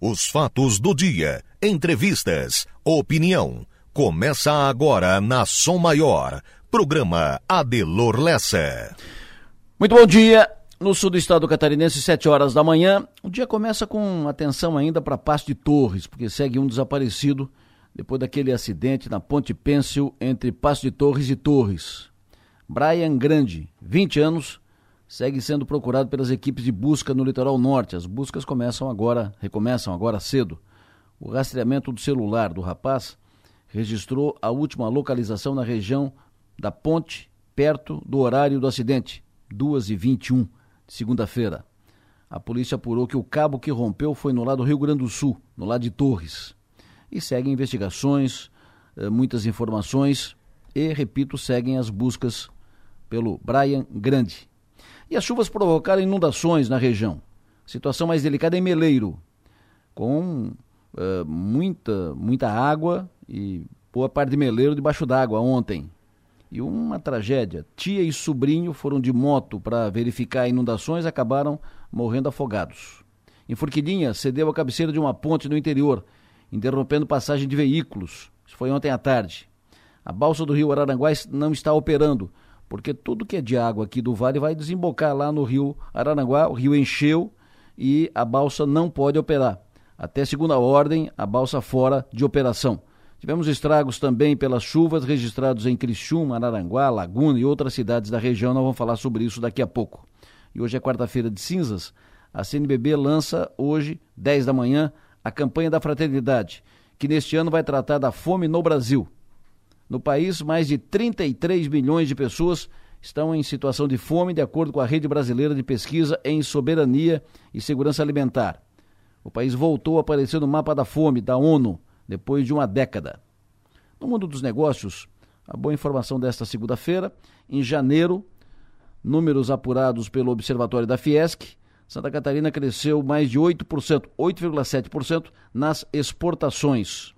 Os fatos do dia, entrevistas, opinião. Começa agora na Som Maior. Programa Adelor Lessa. Muito bom dia. No sul do estado catarinense, 7 horas da manhã. O dia começa com atenção ainda para Passo de Torres, porque segue um desaparecido depois daquele acidente na Ponte Pêncil entre Passo de Torres e Torres. Brian Grande, 20 anos, segue sendo procurado pelas equipes de busca no litoral norte. As buscas começam agora, recomeçam agora cedo. O rastreamento do celular do rapaz registrou a última localização na região da ponte, perto do horário do acidente, 2h21, segunda-feira. A polícia apurou que o cabo que rompeu foi no lado do Rio Grande do Sul, no lado de Torres. E seguem investigações, eh, muitas informações e, repito, seguem as buscas pelo Brian Grande. E as chuvas provocaram inundações na região. Situação mais delicada em Meleiro, com uh, muita, muita água e boa parte de Meleiro debaixo d'água ontem. E uma tragédia. Tia e sobrinho foram de moto para verificar inundações e acabaram morrendo afogados. Em Forquilinha, cedeu a cabeceira de uma ponte no interior, interrompendo passagem de veículos. Isso foi ontem à tarde. A balsa do rio Araranguá não está operando, porque tudo que é de água aqui do vale vai desembocar lá no rio Araranguá, o rio encheu e a balsa não pode operar. Até segunda ordem, a balsa fora de operação. Tivemos estragos também pelas chuvas registrados em Criciúma, Araranguá, Laguna e outras cidades da região. Nós vamos falar sobre isso daqui a pouco. E hoje é quarta-feira de cinzas. A CNBB lança hoje, 10 da manhã, a campanha da fraternidade, que neste ano vai tratar da fome no Brasil. No país, mais de 33 milhões de pessoas estão em situação de fome, de acordo com a Rede Brasileira de Pesquisa em Soberania e Segurança Alimentar. O país voltou a aparecer no mapa da fome da ONU depois de uma década. No mundo dos negócios, a boa informação desta segunda-feira, em janeiro, números apurados pelo Observatório da Fiesc, Santa Catarina cresceu mais de 8%, 8,7% nas exportações.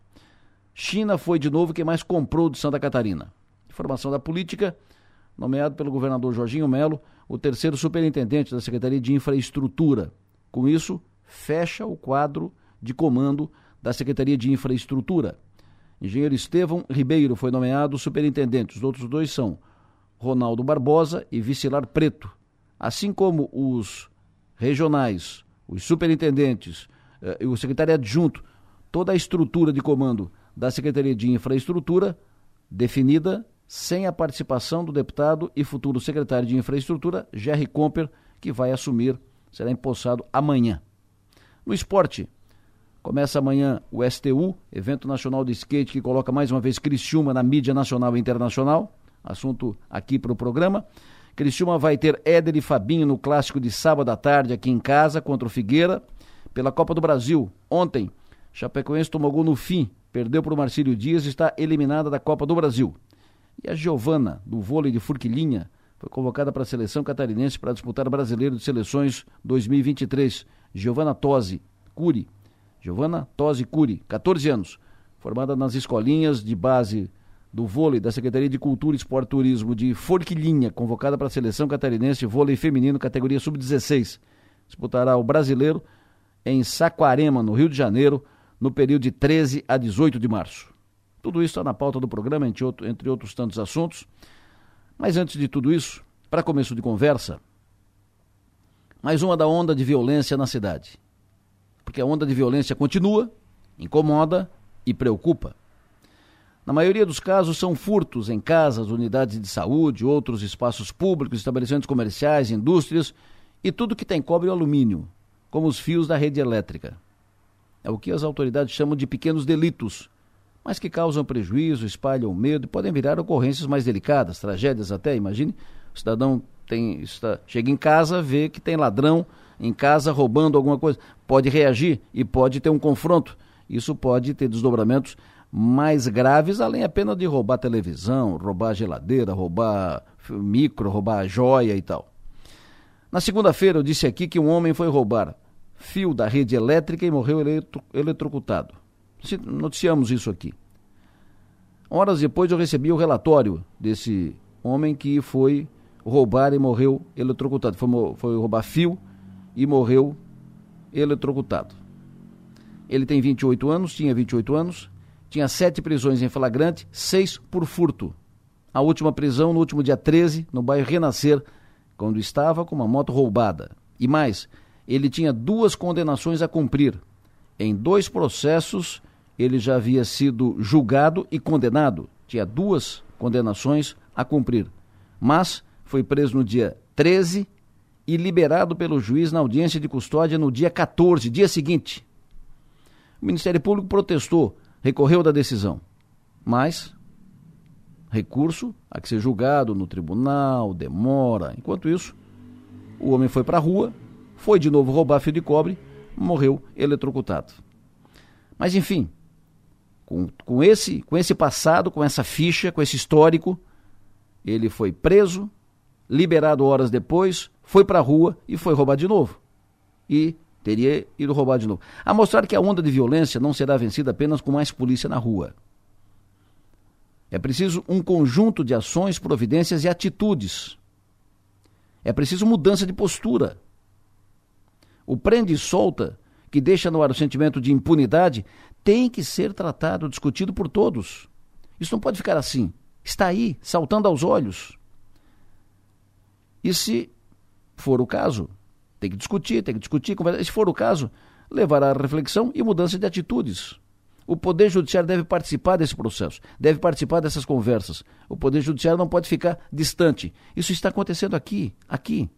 China foi de novo quem mais comprou de Santa Catarina. Informação da política, nomeado pelo governador Jorginho Melo, o terceiro superintendente da Secretaria de Infraestrutura. Com isso, fecha o quadro de comando da Secretaria de Infraestrutura. Engenheiro Estevão Ribeiro foi nomeado superintendente. Os outros dois são Ronaldo Barbosa e Vicilar Preto. Assim como os regionais, os superintendentes eh, e o secretário adjunto, toda a estrutura de comando da Secretaria de Infraestrutura, definida sem a participação do deputado e futuro secretário de Infraestrutura, Jerry Comper, que vai assumir, será empossado amanhã. No esporte, começa amanhã o STU, Evento Nacional de Skate, que coloca mais uma vez Criciúma na mídia nacional e internacional, assunto aqui para o programa. Criciúma vai ter Éder e Fabinho no clássico de sábado à tarde aqui em casa contra o Figueira. Pela Copa do Brasil, ontem, Chapecoense tomou gol no fim perdeu para o Marcílio Dias e está eliminada da Copa do Brasil. E a Giovana, do vôlei de Furquilinha, foi convocada para a seleção catarinense para disputar o Brasileiro de Seleções 2023. Giovana Tosi Curi. Giovana Tosi Curi, 14 anos, formada nas escolinhas de base do vôlei da Secretaria de Cultura, Esporte e Turismo de Forquilinha, convocada para a seleção catarinense de vôlei feminino categoria sub-16. Disputará o Brasileiro em Saquarema, no Rio de Janeiro, no período de 13 a 18 de março. Tudo isso está na pauta do programa, entre, outro, entre outros tantos assuntos. Mas antes de tudo isso, para começo de conversa, mais uma da onda de violência na cidade. Porque a onda de violência continua, incomoda e preocupa. Na maioria dos casos, são furtos em casas, unidades de saúde, outros espaços públicos, estabelecimentos comerciais, indústrias e tudo que tem cobre e alumínio, como os fios da rede elétrica. É o que as autoridades chamam de pequenos delitos, mas que causam prejuízo, espalham medo e podem virar ocorrências mais delicadas, tragédias até. Imagine, o cidadão tem, está, chega em casa, vê que tem ladrão em casa roubando alguma coisa. Pode reagir e pode ter um confronto. Isso pode ter desdobramentos mais graves, além apenas de roubar televisão, roubar geladeira, roubar micro, roubar joia e tal. Na segunda-feira eu disse aqui que um homem foi roubar fio da rede elétrica e morreu eletro, eletrocutado. Noticiamos isso aqui. Horas depois eu recebi o relatório desse homem que foi roubar e morreu eletrocutado. Foi, foi roubar fio e morreu eletrocutado. Ele tem 28 anos, tinha 28 anos, tinha sete prisões em flagrante, seis por furto. A última prisão no último dia 13, no bairro Renascer, quando estava com uma moto roubada. E mais, ele tinha duas condenações a cumprir. Em dois processos, ele já havia sido julgado e condenado. Tinha duas condenações a cumprir. Mas foi preso no dia 13 e liberado pelo juiz na audiência de custódia no dia 14, dia seguinte. O Ministério Público protestou, recorreu da decisão. Mas recurso a que ser julgado no tribunal, demora. Enquanto isso, o homem foi para a rua, foi de novo roubar fio de cobre, morreu eletrocutado. Mas enfim, com, com, esse, com esse passado, com essa ficha, com esse histórico, ele foi preso, liberado horas depois, foi para a rua e foi roubar de novo. E teria ido roubar de novo. A mostrar que a onda de violência não será vencida apenas com mais polícia na rua. É preciso um conjunto de ações, providências e atitudes. É preciso mudança de postura. O prende e solta, que deixa no ar o sentimento de impunidade, tem que ser tratado, discutido por todos. Isso não pode ficar assim. Está aí, saltando aos olhos. E se for o caso, tem que discutir, tem que discutir, conversar. Se for o caso, levará a reflexão e mudança de atitudes. O Poder Judiciário deve participar desse processo, deve participar dessas conversas. O Poder Judiciário não pode ficar distante. Isso está acontecendo aqui, aqui.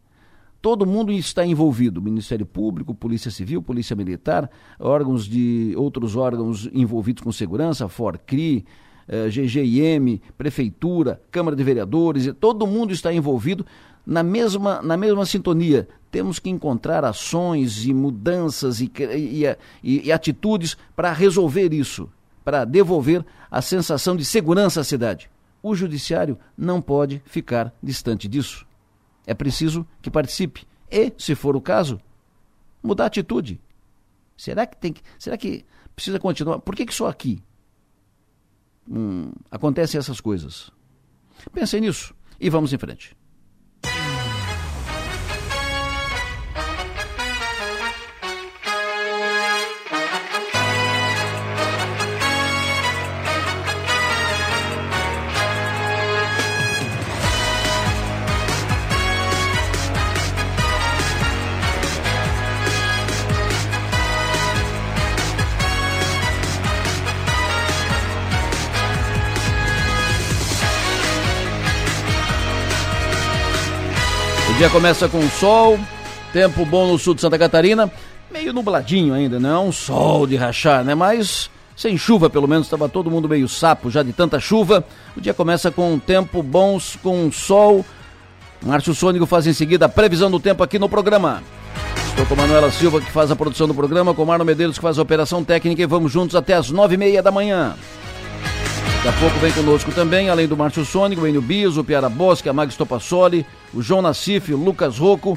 Todo mundo está envolvido: Ministério Público, Polícia Civil, Polícia Militar, órgãos de outros órgãos envolvidos com segurança, FORCRI, eh, GGIM, Prefeitura, Câmara de Vereadores, todo mundo está envolvido na mesma, na mesma sintonia. Temos que encontrar ações e mudanças e, e, e, e atitudes para resolver isso, para devolver a sensação de segurança à cidade. O judiciário não pode ficar distante disso. É preciso que participe e, se for o caso, mudar a atitude. Será que tem que, será que precisa continuar? Por que, que só aqui hum, acontecem essas coisas? Pensem nisso e vamos em frente. Dia começa com sol, tempo bom no sul de Santa Catarina, meio nubladinho ainda, não é um sol de rachar, né? Mas sem chuva, pelo menos, estava todo mundo meio sapo já de tanta chuva. O dia começa com tempo bons, com sol. Márcio Sônico faz em seguida a previsão do tempo aqui no programa. Estou com Manuela Silva, que faz a produção do programa, com Marno Medeiros, que faz a operação técnica, e vamos juntos até as nove e meia da manhã. Daqui a pouco vem conosco também, além do Márcio Sônico, o Bias, o Piara Bosque, a Mag Topassoli, o João Nassif, o Lucas Rocco,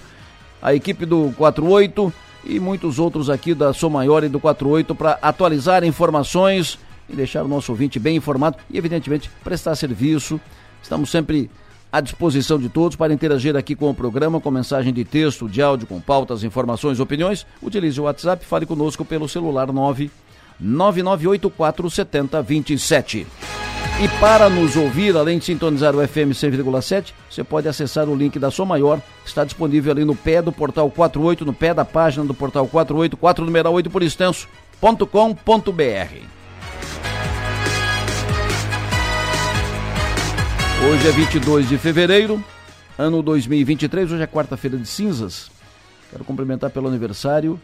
a equipe do 48 e muitos outros aqui da Sou Maior e do 48 para atualizar informações e deixar o nosso ouvinte bem informado e, evidentemente, prestar serviço. Estamos sempre à disposição de todos para interagir aqui com o programa, com mensagem de texto, de áudio, com pautas, informações, opiniões. Utilize o WhatsApp, fale conosco pelo celular 9 998477027. E para nos ouvir, além de sintonizar o FM 100,7, você pode acessar o link da Som Maior, está disponível ali no pé do portal 48, no pé da página do portal 48, 4 numeral 8 por extenso, .com.br. Hoje é 22 de fevereiro, ano 2023, hoje é quarta-feira de cinzas. Quero cumprimentar pelo aniversário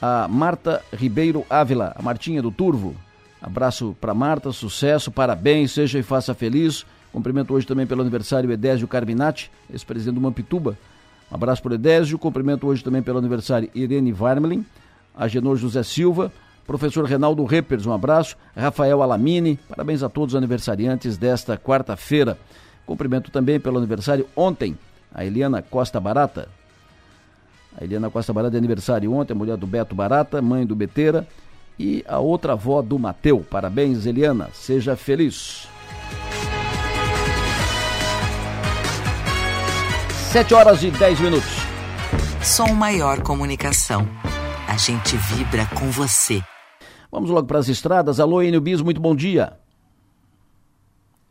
a Marta Ribeiro Ávila, a Martinha do Turvo. Abraço para Marta, sucesso, parabéns, seja e faça feliz. Cumprimento hoje também pelo aniversário Edésio Carminati, ex-presidente do Mampituba. Um abraço para o Edésio, cumprimento hoje também pelo aniversário Irene Varmelin, Agenor José Silva, professor Renaldo Reppers, um abraço, Rafael Alamini, parabéns a todos os aniversariantes desta quarta-feira. Cumprimento também pelo aniversário ontem, a Eliana Costa Barata, a Eliana Costa Barata de aniversário ontem, a mulher do Beto Barata, mãe do Beteira. E a outra avó do Mateu. Parabéns, Eliana. Seja feliz. Sete horas e dez minutos. Som Maior Comunicação. A gente vibra com você. Vamos logo para as estradas. Alô, Enio Bis, muito bom dia.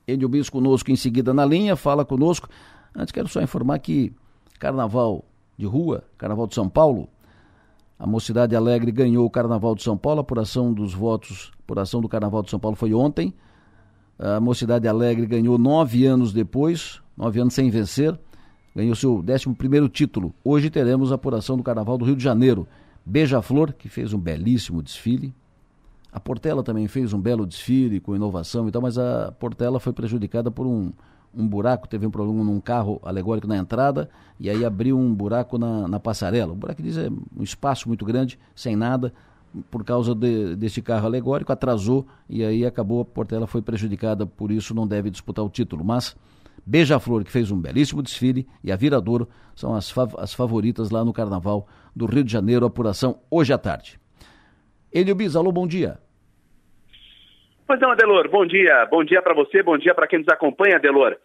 Enio Bis conosco em seguida na linha, fala conosco. Antes quero só informar que Carnaval de Rua, Carnaval de São Paulo, a Mocidade Alegre ganhou o Carnaval de São Paulo, a apuração dos votos, apuração do Carnaval de São Paulo foi ontem. A Mocidade Alegre ganhou nove anos depois, nove anos sem vencer, ganhou seu décimo primeiro título. Hoje teremos a apuração do Carnaval do Rio de Janeiro. Beija-Flor, que fez um belíssimo desfile. A Portela também fez um belo desfile com inovação e tal, mas a Portela foi prejudicada por um, um buraco, teve um problema num carro alegórico na entrada e aí abriu um buraco na, na passarela. O buraco diz é um espaço muito grande, sem nada, por causa de, desse carro alegórico, atrasou e aí acabou, a Portela foi prejudicada, por isso não deve disputar o título. Mas Beija-Flor, que fez um belíssimo desfile, e a Viradouro são as, fav as favoritas lá no Carnaval do Rio de Janeiro, apuração hoje à tarde. Elio alô, bom dia. Pois não, Adelor, bom dia. Bom dia para você, bom dia para quem nos acompanha, Adelor.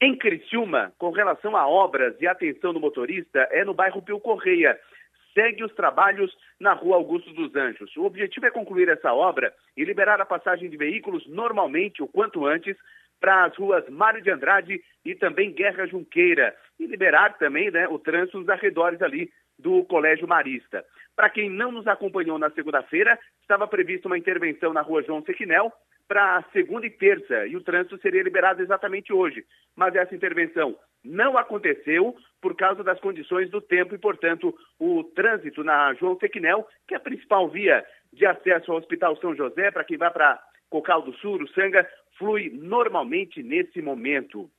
Em Criciúma, com relação a obras e atenção do motorista, é no bairro Pio Correia segue os trabalhos na rua Augusto dos Anjos. O objetivo é concluir essa obra e liberar a passagem de veículos normalmente, o quanto antes, para as ruas Mário de Andrade e também Guerra Junqueira. E liberar também né, o trânsito nos arredores ali do Colégio Marista. Para quem não nos acompanhou na segunda-feira, estava prevista uma intervenção na rua João Sequinel para segunda e terça, e o trânsito seria liberado exatamente hoje. Mas essa intervenção não aconteceu por causa das condições do tempo e, portanto, o trânsito na João Sequinel, que é a principal via de acesso ao Hospital São José, para quem vai para Cocal do Sul, Sanga, flui normalmente nesse momento.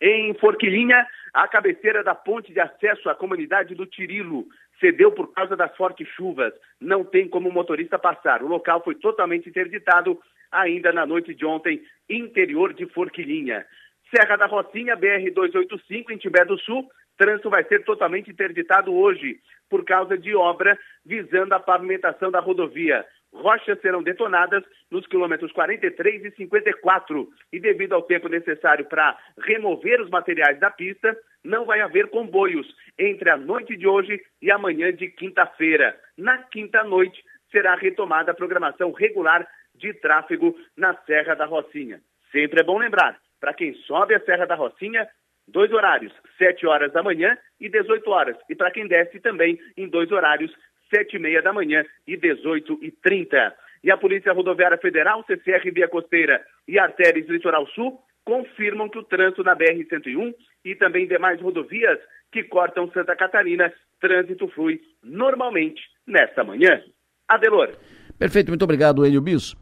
Em Forquilinha, a cabeceira da ponte de acesso à comunidade do Tirilo cedeu por causa das fortes chuvas. Não tem como o motorista passar. O local foi totalmente interditado ainda na noite de ontem, interior de Forquilinha. Serra da Rocinha, BR-285, em Timbé do Sul, trânsito vai ser totalmente interditado hoje por causa de obra visando a pavimentação da rodovia. Rochas serão detonadas nos quilômetros 43 e 54 e devido ao tempo necessário para remover os materiais da pista, não vai haver comboios entre a noite de hoje e amanhã de quinta-feira. Na quinta noite será retomada a programação regular de tráfego na Serra da Rocinha. Sempre é bom lembrar, para quem sobe a Serra da Rocinha, dois horários, 7 horas da manhã e 18 horas. E para quem desce também em dois horários, 7 e meia da manhã e 18 e 30. E a Polícia Rodoviária Federal, CCR Via Costeira e Artérias Litoral Sul confirmam que o trânsito na BR-101 e também demais rodovias que cortam Santa Catarina, trânsito flui normalmente nesta manhã. Adelor. Perfeito, muito obrigado, Enio Bis.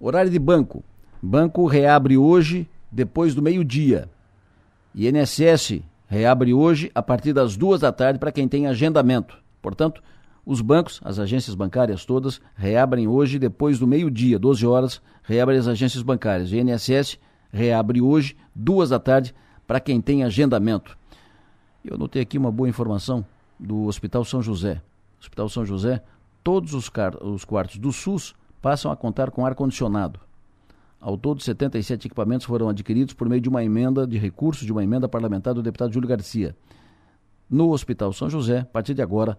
Horário de banco. Banco reabre hoje, depois do meio-dia. INSS reabre hoje a partir das duas da tarde para quem tem agendamento. Portanto, os bancos, as agências bancárias todas, reabrem hoje depois do meio-dia, 12 horas, reabrem as agências bancárias. O INSS reabre hoje, duas da tarde, para quem tem agendamento. Eu notei aqui uma boa informação do Hospital São José. Hospital São José, todos os, os quartos do SUS passam a contar com ar-condicionado. Ao todo, 77 equipamentos foram adquiridos por meio de uma emenda de recurso de uma emenda parlamentar do deputado Júlio Garcia. No Hospital São José, a partir de agora,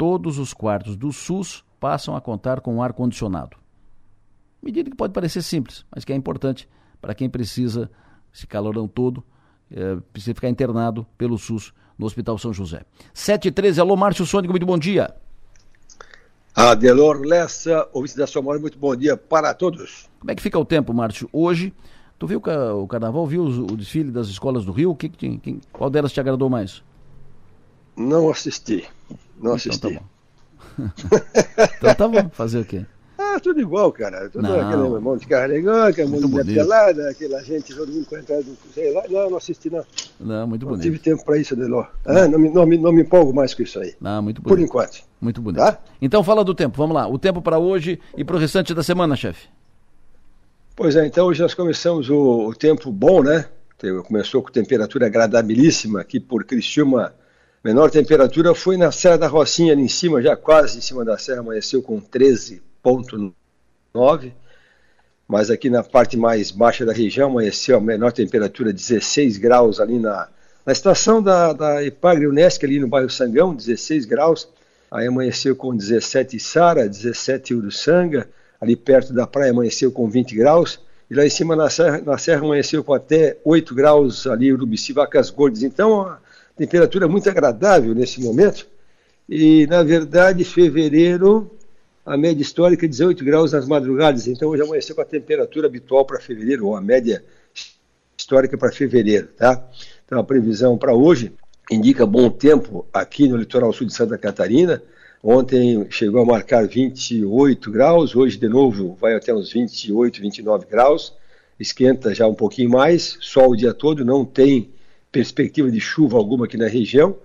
todos os quartos do SUS passam a contar com ar-condicionado. Medida que pode parecer simples, mas que é importante para quem precisa, esse calorão todo, é, precisa ficar internado pelo SUS no Hospital São José. 7h13, alô Márcio Sônico, muito bom dia. Adelor Lessa, ouvinte da sua muito bom dia para todos. Como é que fica o tempo, Márcio? Hoje, tu viu o carnaval, viu o desfile das escolas do Rio? Que, que, que, qual delas te agradou mais? Não assisti, não então, assisti. Tá então tá bom, fazer o quê? Ah, tudo igual, cara. Tudo não. aquele monte de carregão, aquela mulher pelada, aquela gente, todo mundo entrando, sei lá. Não, não assisti, não. Não, muito bonito. Não tive tempo para isso, Deló. Ah, não, me, não, me, não me empolgo mais com isso aí. Não, muito bonito. Por enquanto. Muito bonito. Tá? Então fala do tempo, vamos lá. O tempo para hoje e para o restante da semana, chefe. Pois é, então hoje nós começamos o, o tempo bom, né? Começou com temperatura agradabilíssima aqui por Criciúma. Menor temperatura foi na Serra da Rocinha, ali em cima, já quase em cima da serra, amanheceu com 13 0,9, mas aqui na parte mais baixa da região amanheceu a menor temperatura 16 graus ali na, na estação da, da Epagre Unesc, ali no bairro Sangão, 16 graus. Aí amanheceu com 17 Sara, 17 Uruçanga, ali perto da praia amanheceu com 20 graus, e lá em cima na serra, na serra amanheceu com até 8 graus ali, Urubici, Vacas Gordas. Então, temperatura muito agradável nesse momento. E, na verdade, fevereiro, a média histórica é 18 graus nas madrugadas. Então, hoje amanheceu com a temperatura habitual para fevereiro, ou a média histórica para fevereiro, tá? Então, a previsão para hoje indica bom tempo aqui no litoral sul de Santa Catarina. Ontem chegou a marcar 28 graus, hoje de novo vai até uns 28, 29 graus. Esquenta já um pouquinho mais, sol o dia todo, não tem perspectiva de chuva alguma aqui na região.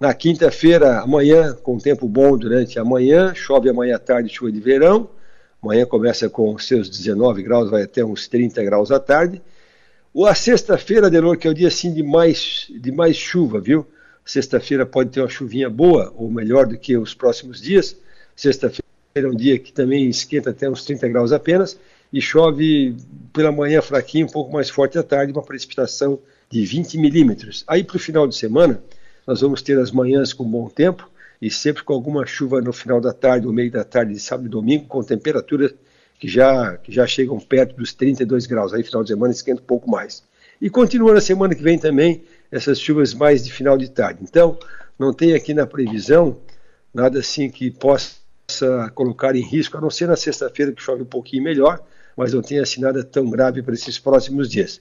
Na quinta-feira, amanhã, com tempo bom durante a manhã, chove amanhã à tarde, chuva de verão. Amanhã começa com seus 19 graus, vai até uns 30 graus à tarde. Ou a sexta-feira, Delor, que é o dia assim de mais, de mais chuva, viu? Sexta-feira pode ter uma chuvinha boa, ou melhor do que os próximos dias. Sexta-feira é um dia que também esquenta até uns 30 graus apenas, e chove pela manhã fraquinho, um pouco mais forte à tarde, uma precipitação de 20 milímetros. Aí para o final de semana, nós vamos ter as manhãs com bom tempo, e sempre com alguma chuva no final da tarde, ou meio da tarde de sábado e domingo, com temperaturas que já, que já chegam perto dos 32 graus. Aí final de semana esquenta um pouco mais. E continua na semana que vem também essas chuvas mais de final de tarde. Então, não tem aqui na previsão nada assim que possa colocar em risco, a não ser na sexta-feira que chove um pouquinho melhor, mas não tem assim nada tão grave para esses próximos dias.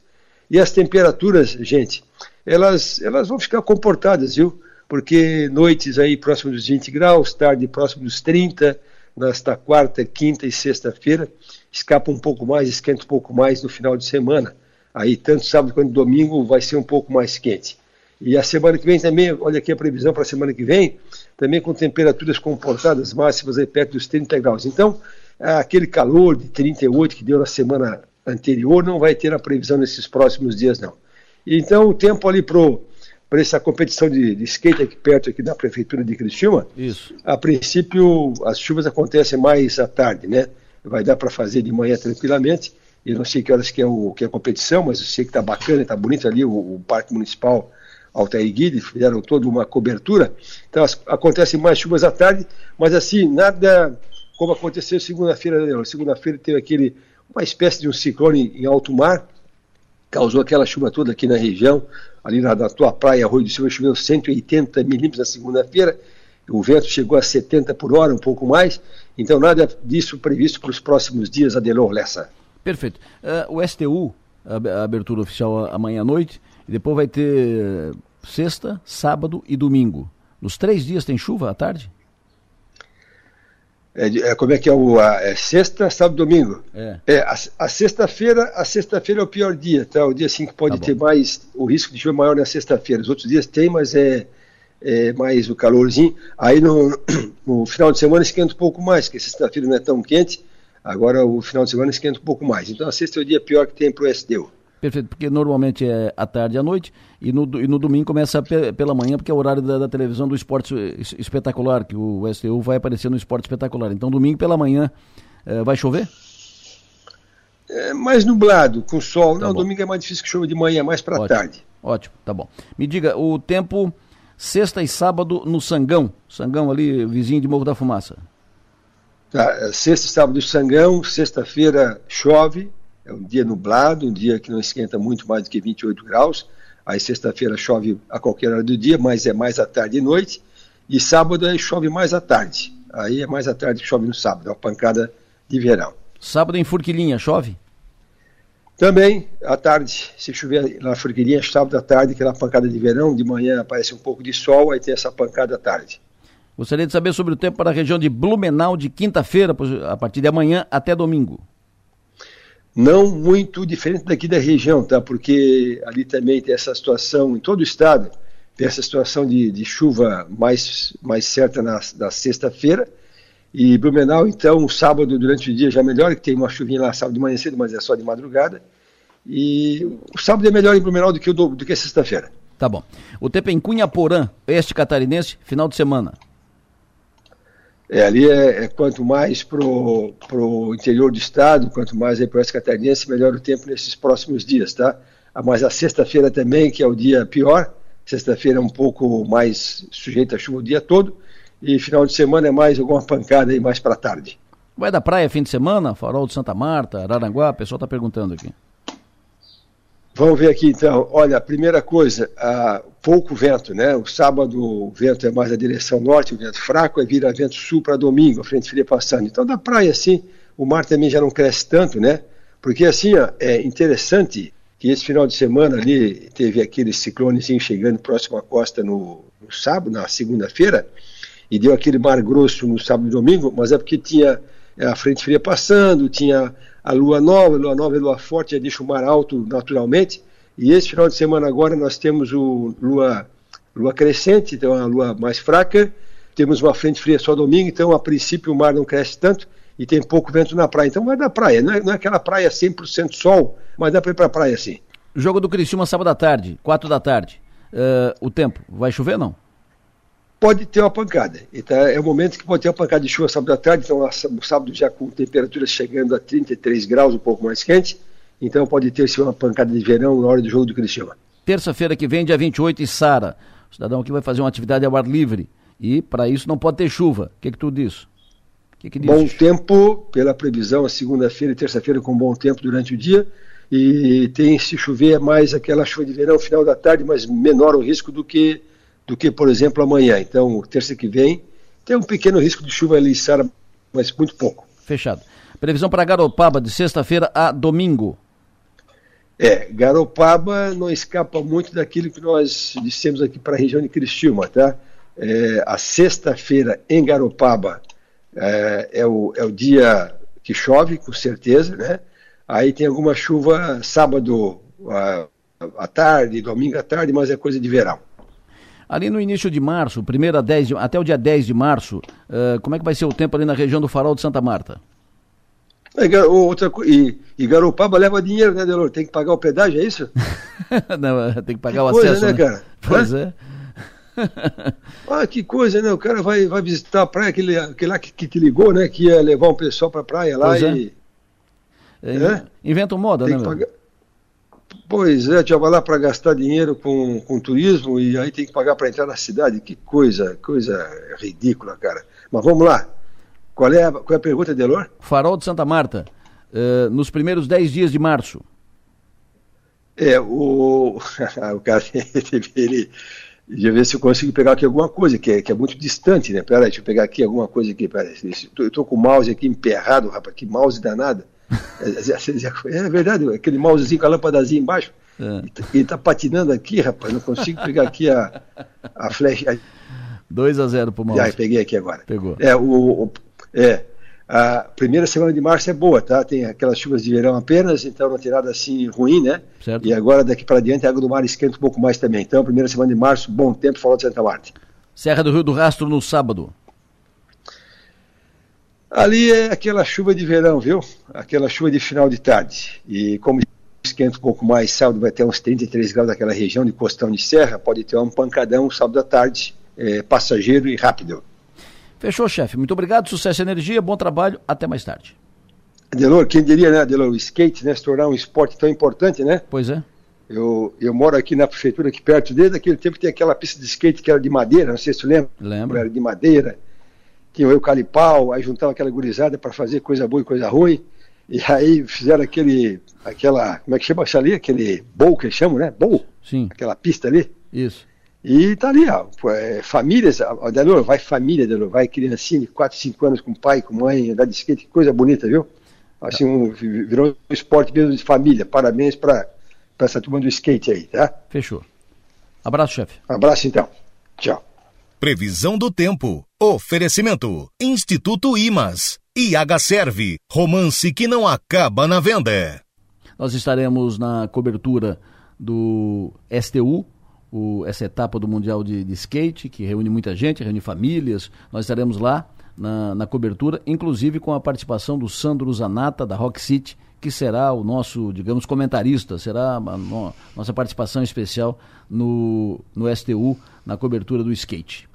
E as temperaturas, gente, elas, elas vão ficar comportadas, viu? Porque noites aí próximo dos 20 graus, tarde próximo dos 30, nesta quarta, quinta e sexta-feira, escapa um pouco mais, esquenta um pouco mais no final de semana. Aí, tanto sábado quanto domingo, vai ser um pouco mais quente. E a semana que vem também, olha aqui a previsão para a semana que vem, também com temperaturas comportadas máximas aí perto dos 30 graus. Então, aquele calor de 38 que deu na semana anterior não vai ter na previsão nesses próximos dias, não. Então, o tempo ali para essa competição de, de, skate aqui perto aqui da prefeitura de Criciúma, Isso. a princípio as chuvas acontecem mais à tarde, né? Vai dar para fazer de manhã tranquilamente eu não sei que horas que é, o, que é a competição, mas eu sei que está bacana, está bonito ali o, o, Parque Municipal Altair Guide, fizeram toda uma cobertura. Então as, acontecem mais chuvas à tarde, mas assim, nada como aconteceu segunda-feira. Né, segunda-feira teve aquele, uma espécie de um ciclone em alto mar, causou aquela chuva toda aqui na região, ali na, na tua praia, Arroio do Silva, choveu 180 milímetros na segunda-feira, o vento chegou a 70 por hora, um pouco mais, então nada disso previsto para os próximos dias, Adelor Lessa. Perfeito. Uh, o STU, a abertura oficial amanhã à noite, e depois vai ter sexta, sábado e domingo. Nos três dias tem chuva à tarde? É, é, como é que é o a, é sexta, sábado, domingo? É. é a, a sexta-feira, a sexta-feira é o pior dia, tá? O dia assim que pode tá ter mais o risco de chuva maior na sexta-feira. Os outros dias tem, mas é, é mais o calorzinho. Aí no, no final de semana esquenta um pouco mais, porque sexta-feira não é tão quente. Agora o final de semana esquenta um pouco mais. Então a sexta é o dia pior que tem para o SDU. Perfeito, porque normalmente é à tarde e à noite, e no, e no domingo começa pela manhã, porque é o horário da, da, televisão do esporte espetacular, que o STU vai aparecer no esporte espetacular. Então domingo pela manhã é, vai chover? É mais nublado, com sol. Tá Não, bom. domingo é mais difícil que chova de manhã, mais para tarde. Ótimo, tá bom. Me diga, o tempo sexta e sábado no Sangão, Sangão ali, vizinho de Morro da Fumaça. Tá, sexta, sábado, Sangão, sexta-feira chove, é um dia nublado, um dia que não esquenta muito mais do que 28 graus. Aí sexta-feira chove a qualquer hora do dia, mas é mais à tarde e noite. E sábado aí chove mais à tarde. Aí é mais à tarde que chove no sábado, é uma pancada de verão. Sábado em Furquilinha, chove? Também, à tarde, se chover na Furquilinha, sábado à tarde, aquela pancada de verão, de manhã aparece um pouco de sol, aí tem essa pancada à tarde. Gostaria de saber sobre o tempo para a região de Blumenau de quinta-feira, a partir de amanhã até domingo. Não muito diferente daqui da região, tá? Porque ali também tem essa situação, em todo o estado, tem essa situação de, de chuva mais, mais certa na, na sexta-feira. E Blumenau, então, sábado durante o dia já melhor, que tem uma chuvinha lá sábado de manhã cedo, mas é só de madrugada. E o sábado é melhor em Blumenau do que, o, do que sexta-feira. Tá bom. O tempo em Cunhaporã, oeste catarinense, final de semana. É, ali é, é, quanto mais para o interior do estado, quanto mais para o Catarinense, melhor o tempo nesses próximos dias, tá? Ah, mas a sexta-feira também, que é o dia pior, sexta-feira é um pouco mais sujeita a chuva o dia todo, e final de semana é mais alguma pancada aí mais para tarde. Vai da praia fim de semana? Farol de Santa Marta, Araranguá, o pessoal está perguntando aqui. Vamos ver aqui então. Olha, primeira coisa, pouco vento, né? O sábado o vento é mais na direção norte, o vento fraco, aí vira vento sul para domingo, a frente fria passando. Então da praia assim, o mar também já não cresce tanto, né? Porque assim, ó, é interessante que esse final de semana ali teve aquele ciclonezinho chegando próximo à costa no, no sábado, na segunda-feira, e deu aquele mar grosso no sábado e domingo, mas é porque tinha é, a frente fria passando, tinha a lua nova, a lua nova a lua forte já deixa o mar alto naturalmente. E esse final de semana agora nós temos o lua, lua crescente, então a lua mais fraca. Temos uma frente fria só domingo, então a princípio o mar não cresce tanto e tem pouco vento na praia. Então vai da praia, não é, não é aquela praia 100% sol, mas dá para ir para praia sim. Jogo do Criciúma sábado à tarde, 4 da tarde. Uh, o tempo, vai chover não? Pode ter uma pancada. Então, é o momento que pode ter uma pancada de chuva sábado à tarde, então o sábado já com temperaturas chegando a 33 graus, um pouco mais quente, então pode ter sim, uma pancada de verão na hora do jogo do Criciúma. Terça-feira que vem, dia 28, e Sara. O cidadão aqui vai fazer uma atividade ao ar livre e para isso não pode ter chuva. O que, que tu diz? Que que diz? Bom tempo, pela previsão, a segunda-feira e terça-feira com bom tempo durante o dia. E tem, se chover, mais aquela chuva de verão final da tarde, mas menor o risco do que do que, por exemplo, amanhã. Então, terça que vem, tem um pequeno risco de chuva ali, Sara, mas muito pouco. Fechado. Previsão para Garopaba de sexta-feira a domingo. É, Garopaba não escapa muito daquilo que nós dissemos aqui para a região de Criciúma, tá? É, a sexta-feira em Garopaba é, é, o, é o dia que chove, com certeza, né? Aí tem alguma chuva sábado à, à tarde, domingo à tarde, mas é coisa de verão. Ali no início de março, primeiro a 10 de, até o dia 10 de março, uh, como é que vai ser o tempo ali na região do Farol de Santa Marta? É, outra, e, e Garopaba leva dinheiro, né, Delor? Tem que pagar o pedágio, é isso? Não, tem que pagar que o coisa, acesso, né, né? cara? Pois é. ah, que coisa, né? O cara vai, vai visitar a praia, aquele, aquele lá que, que te ligou, né? Que ia levar um pessoal pra praia lá pois é. e. É. É? Inventa moda, tem né? Pagar... Pois é, já vai lá para gastar dinheiro com, com turismo e aí tem que pagar para entrar na cidade. Que coisa, coisa ridícula, cara. Mas vamos lá. Qual é a, qual é a pergunta, Delor? Farol de Santa Marta, uh, nos primeiros 10 dias de março. É, o, o cara, ele, deixa eu ver se eu consigo pegar aqui alguma coisa, que é, que é muito distante, né? Peraí, deixa eu pegar aqui alguma coisa aqui, peraí. Eu tô com o mouse aqui emperrado, rapaz, que mouse danado. É, é verdade, aquele mousezinho com a lâmpadazinha embaixo. É. Ele está patinando aqui, rapaz. Não consigo pegar aqui a, a flecha. 2 a 0 pro mouse. Já, peguei aqui agora. Pegou. É, o, o, é, a primeira semana de março é boa, tá? Tem aquelas chuvas de verão apenas, então não tem nada assim ruim, né? Certo. E agora daqui para diante a água do mar esquenta um pouco mais também. Então, primeira semana de março, bom tempo, falou de Santa Marta. Serra do Rio do Rastro no sábado. Ali é aquela chuva de verão, viu? Aquela chuva de final de tarde. E como esquenta um pouco mais, sábado vai ter uns 33 graus naquela região de costão de serra, pode ter um pancadão sábado à tarde, é, passageiro e rápido. Fechou, chefe. Muito obrigado, sucesso e energia, bom trabalho, até mais tarde. Adelor, quem diria, né, Adelor, o skate, né, se tornar um esporte tão importante, né? Pois é. Eu, eu moro aqui na prefeitura, aqui perto, desde aquele tempo tem aquela pista de skate que era de madeira, não sei se tu lembra. Lembro. Era de madeira tinha o eucalipau, aí juntava aquela gurizada para fazer coisa boa e coisa ruim, e aí fizeram aquele, aquela, como é que chama isso ali? Aquele bowl que eles chamam, né? Bowl? Sim. Aquela pista ali. Isso. E tá ali, ó, é, famílias, Delor, vai família, Delor, vai criancinha de 4, 5 anos com pai, com mãe, andar de skate, que coisa bonita, viu? Assim, um, virou um esporte mesmo de família. Parabéns para essa turma do skate aí, tá? Fechou. Abraço, chefe. Abraço então. Tchau. Previsão do tempo. Oferecimento. Instituto Imas. IH Serve. Romance que não acaba na venda. Nós estaremos na cobertura do STU, o, essa etapa do Mundial de, de, Skate, que reúne muita gente, reúne famílias. Nós estaremos lá na, na cobertura, inclusive com a participação do Sandro Zanata, da Rock City, que será o nosso, digamos, comentarista, será a no, nossa participação especial no, no STU, na cobertura do skate.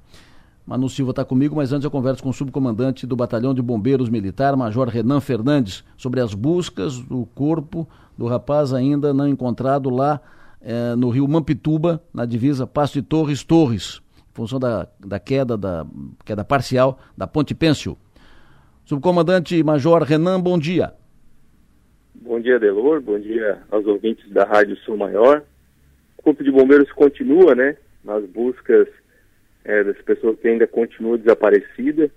Manu Silva está comigo, mas antes eu converso com o subcomandante do Batalhão de Bombeiros Militar, Major Renan Fernandes, sobre as buscas do corpo do rapaz ainda não encontrado lá eh, no rio Mampituba, na divisa Passo de Torres Torres, em função da, da queda, da queda parcial da Ponte Pêncil. Subcomandante Major Renan, bom dia. Bom dia, Delor. Bom dia aos ouvintes da Rádio Sul Maior. O Corpo de Bombeiros continua, né, nas buscas é, das pessoas que ainda continuam desaparecidas.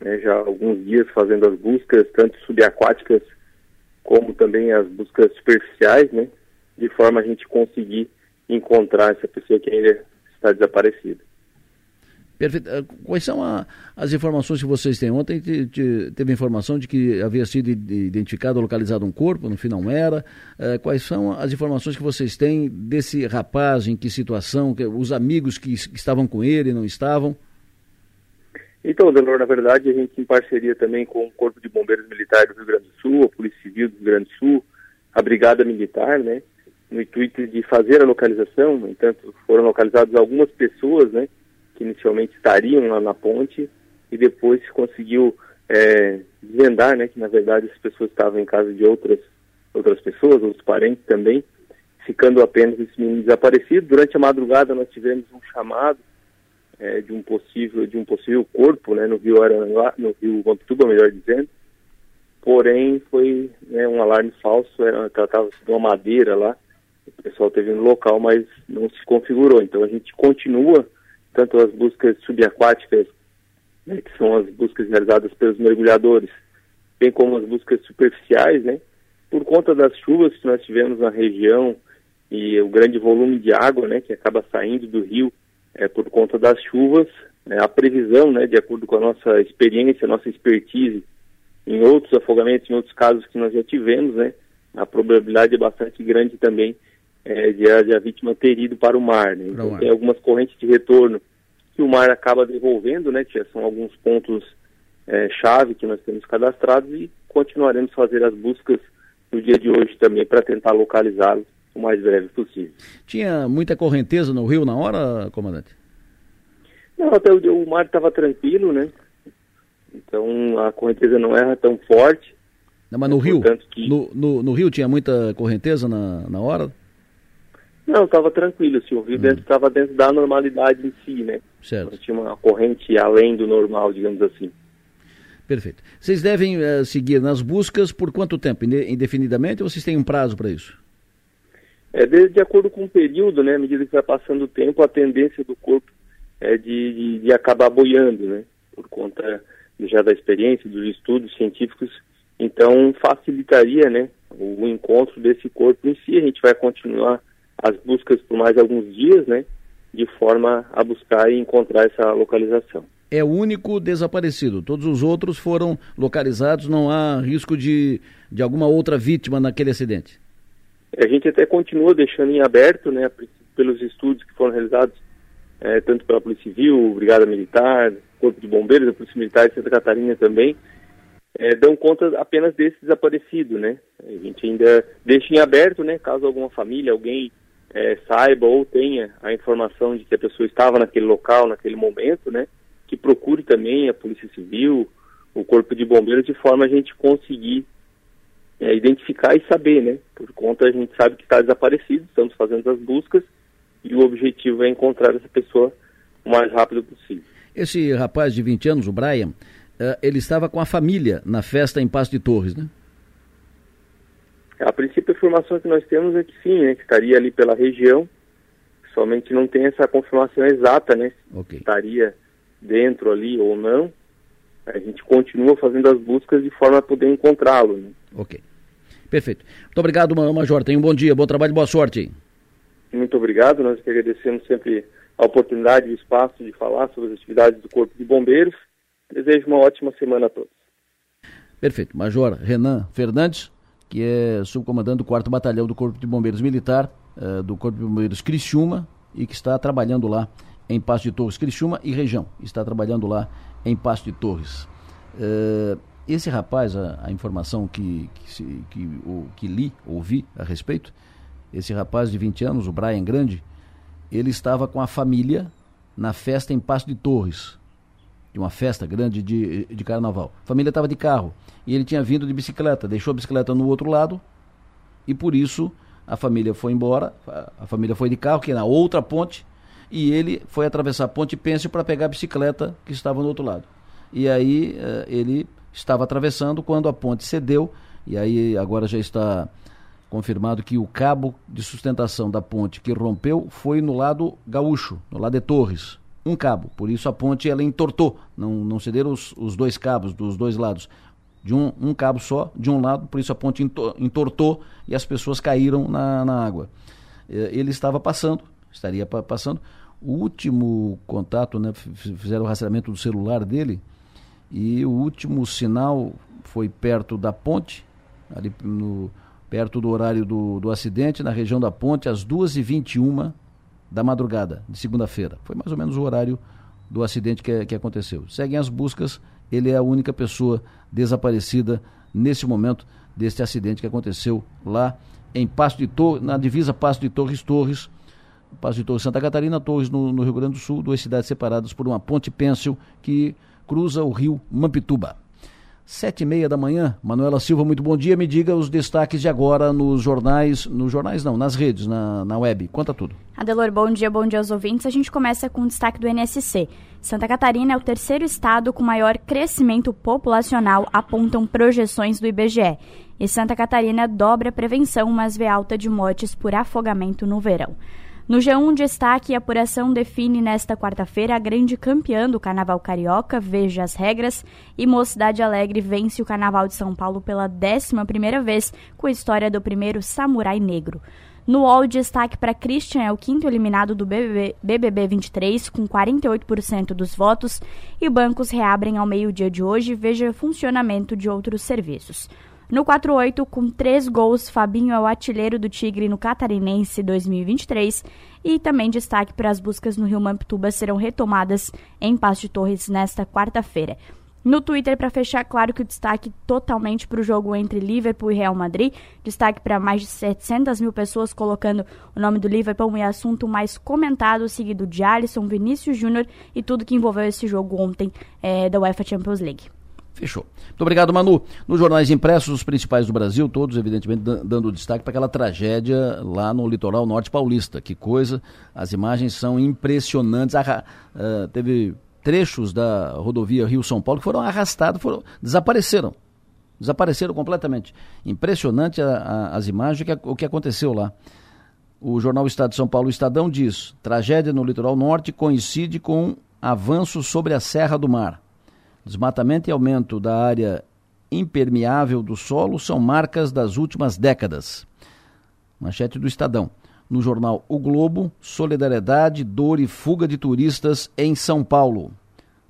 Né, já há alguns dias fazendo as buscas, tanto subaquáticas como também as buscas superficiais, né, de forma a gente conseguir encontrar essa pessoa que ainda está desaparecida. Perfeito. Eh, quais são a, as informações que vocês têm? Ontem te, te, teve informação de que havia sido identificado, localizado um corpo, no fim não era. Uh, quais são as informações que vocês têm desse rapaz, em que situação, que, os amigos que, que estavam com ele não estavam? Então, Delor, na verdade, a gente em parceria também com o Corpo de Bombeiros Militares do Rio Grande do Sul, a Polícia Civil do Rio Grande do Sul, a Brigada Militar, né, no intuito de fazer a localização, no entanto, foram localizadas algumas pessoas, né, que inicialmente estariam lá na ponte e depois se conseguiu é, desvendar, né, que na verdade as pessoas estavam em casa de outras outras pessoas, outros parentes também, ficando apenas esse menino desaparecido. Durante a madrugada nós tivemos um chamado é, de um possível de um possível corpo, né, no Rio Aranguá, no Rio Guampituba, melhor dizendo. Porém foi né, um alarme falso, tratava-se de uma madeira lá. O pessoal teve no local, mas não se configurou. Então a gente continua tanto as buscas subaquáticas, né, que são as buscas realizadas pelos mergulhadores, bem como as buscas superficiais, né, por conta das chuvas que nós tivemos na região e o grande volume de água, né, que acaba saindo do rio é, por conta das chuvas, né, a previsão, né, de acordo com a nossa experiência, nossa expertise em outros afogamentos, em outros casos que nós já tivemos, né, a probabilidade é bastante grande também é, de, a, de, a, vítima ter ido para o mar. Né? Então, tem algumas correntes de retorno que o mar acaba devolvendo, né, que são alguns pontos é, chave que nós temos cadastrados e continuaremos a fazer as buscas no dia de hoje também para tentar localizá-los o mais breve possível. Tinha muita correnteza no rio na hora, comandante? Não, até o, o mar estava tranquilo, né? Então a correnteza não era tão forte. Não, mas no rio, que... no, no, no, rio tinha muita correnteza na, na hora? Não, estava tranquilo, assim, o rio estava dentro, da normalidade em si, né? Certo. Não tinha uma corrente além do normal, digamos assim. Perfeito. Vocês devem uh, seguir nas buscas por quanto tempo? Indefinidamente ou vocês têm um prazo para isso? É de, de, acordo com o período, né? À medida que vai passando o tempo, a tendência do corpo é de, de, de acabar boiando, né? Por conta já da experiência, dos estudos científicos. Então, facilitaria, né? O encontro desse corpo em si. A gente vai continuar as buscas por mais alguns dias, né? De forma a buscar e encontrar essa localização. É o único desaparecido. Todos os outros foram localizados, não há risco de, de alguma outra vítima naquele acidente. A gente até continua deixando em aberto, né, pelos estudos que foram realizados, é, tanto pela Polícia Civil, Brigada Militar, Corpo de Bombeiros, a Polícia Militar de Santa Catarina também, é, dão conta apenas desse desaparecido, né? A gente ainda deixa em aberto, né, caso alguma família, alguém é, saiba ou tenha a informação de que a pessoa estava naquele local, naquele momento, né, que procure também a Polícia Civil, o Corpo de Bombeiros, de forma a gente conseguir é, identificar e saber, né, por conta a gente sabe que está desaparecido, estamos fazendo as buscas e o objetivo é encontrar essa pessoa o mais rápido possível. Esse rapaz de 20 anos, o Brian, uh, ele estava com a família na festa em Passo de Torres, né? A princípio, informação que nós temos é que sim, né, que estaria ali pela região, somente não tem essa confirmação exata, né, okay. estaria dentro ali ou não. A gente continua fazendo as buscas de forma a poder encontrá-lo. Né? Ok. Perfeito. Muito obrigado, Major. Tenha um bom dia, bom trabalho boa sorte. Muito obrigado. Nós que agradecemos sempre a oportunidade e o espaço de falar sobre as atividades do Corpo de Bombeiros. Desejo uma ótima semana a todos. Perfeito. Major Renan Fernandes, que é subcomandante do 4 Batalhão do Corpo de Bombeiros Militar, uh, do Corpo de Bombeiros Criciúma, e que está trabalhando lá em Passo de Torres, Criciúma e região. Está trabalhando lá em Passo de Torres. Uh, esse rapaz, a, a informação que, que, se, que, o, que li, ouvi a respeito, esse rapaz de 20 anos, o Brian Grande, ele estava com a família na festa em Passo de Torres, de uma festa grande de, de carnaval. A família estava de carro e ele tinha vindo de bicicleta, deixou a bicicleta no outro lado e por isso a família foi embora, a, família foi de carro, que é na outra ponte, e ele foi atravessar a ponte Pêncio para pegar a bicicleta que estava no outro lado. E aí uh, ele estava atravessando quando a ponte cedeu e aí agora já está confirmado que o cabo de sustentação da ponte que rompeu foi no lado gaúcho, no lado de Torres. Um cabo, por isso a ponte ela entortou, não, não cederam os, os dois cabos dos dois lados. De um, um cabo só, de um lado, por isso a ponte entortou e as pessoas caíram na, na água. É, ele estava passando, estaria passando. O último contato, né, fizeram o rastreamento do celular dele e o último sinal foi perto da ponte, ali no, perto do horário do, do acidente, na região da ponte, às 2h21 da madrugada, de segunda-feira. Foi mais ou menos o horário do acidente que, que aconteceu. Seguem as buscas, ele é a única pessoa desaparecida nesse momento deste acidente que aconteceu lá em Passo de Torres, na divisa Passo de Torres Torres, Passo de Torres Santa Catarina, Torres no, no Rio Grande do Sul, duas cidades separadas por uma ponte pêncil que cruza o rio Mampituba. Sete e meia da manhã, Manuela Silva, muito bom dia. Me diga os destaques de agora nos jornais, nos jornais não, nas redes, na, na web. Conta tudo. Adelor, bom dia, bom dia aos ouvintes. A gente começa com o destaque do NSC. Santa Catarina é o terceiro estado com maior crescimento populacional, apontam projeções do IBGE. E Santa Catarina dobra a prevenção, mas vê alta de mortes por afogamento no verão. No G1, destaque e apuração define nesta quarta-feira a grande campeã do Carnaval Carioca, veja as regras, e Mocidade Alegre vence o Carnaval de São Paulo pela 11 primeira vez, com a história do primeiro Samurai Negro. No UOL, destaque para Christian, é o quinto eliminado do BBB, BBB 23, com 48% dos votos, e bancos reabrem ao meio-dia de hoje, veja funcionamento de outros serviços. No 4-8, com três gols, Fabinho é o artilheiro do Tigre no Catarinense 2023 e também destaque para as buscas no Rio Mamptuba serão retomadas em Passo de Torres nesta quarta-feira. No Twitter, para fechar, claro que o destaque totalmente para o jogo entre Liverpool e Real Madrid. Destaque para mais de 700 mil pessoas colocando o nome do Liverpool e assunto mais comentado, seguido de Alisson, Vinícius Júnior e tudo que envolveu esse jogo ontem é, da UEFA Champions League. Fechou. Muito obrigado, Manu. Nos jornais impressos, os principais do Brasil, todos, evidentemente, dando destaque para aquela tragédia lá no litoral norte paulista. Que coisa, as imagens são impressionantes. Ah, teve trechos da rodovia Rio-São Paulo que foram arrastados, foram, desapareceram. Desapareceram completamente. Impressionante a, a, as imagens, que, o que aconteceu lá. O jornal Estado de São Paulo, Estadão, diz: tragédia no litoral norte coincide com avanço sobre a Serra do Mar. Desmatamento e aumento da área impermeável do solo são marcas das últimas décadas. Manchete do Estadão. No jornal O Globo, solidariedade, dor e fuga de turistas em São Paulo.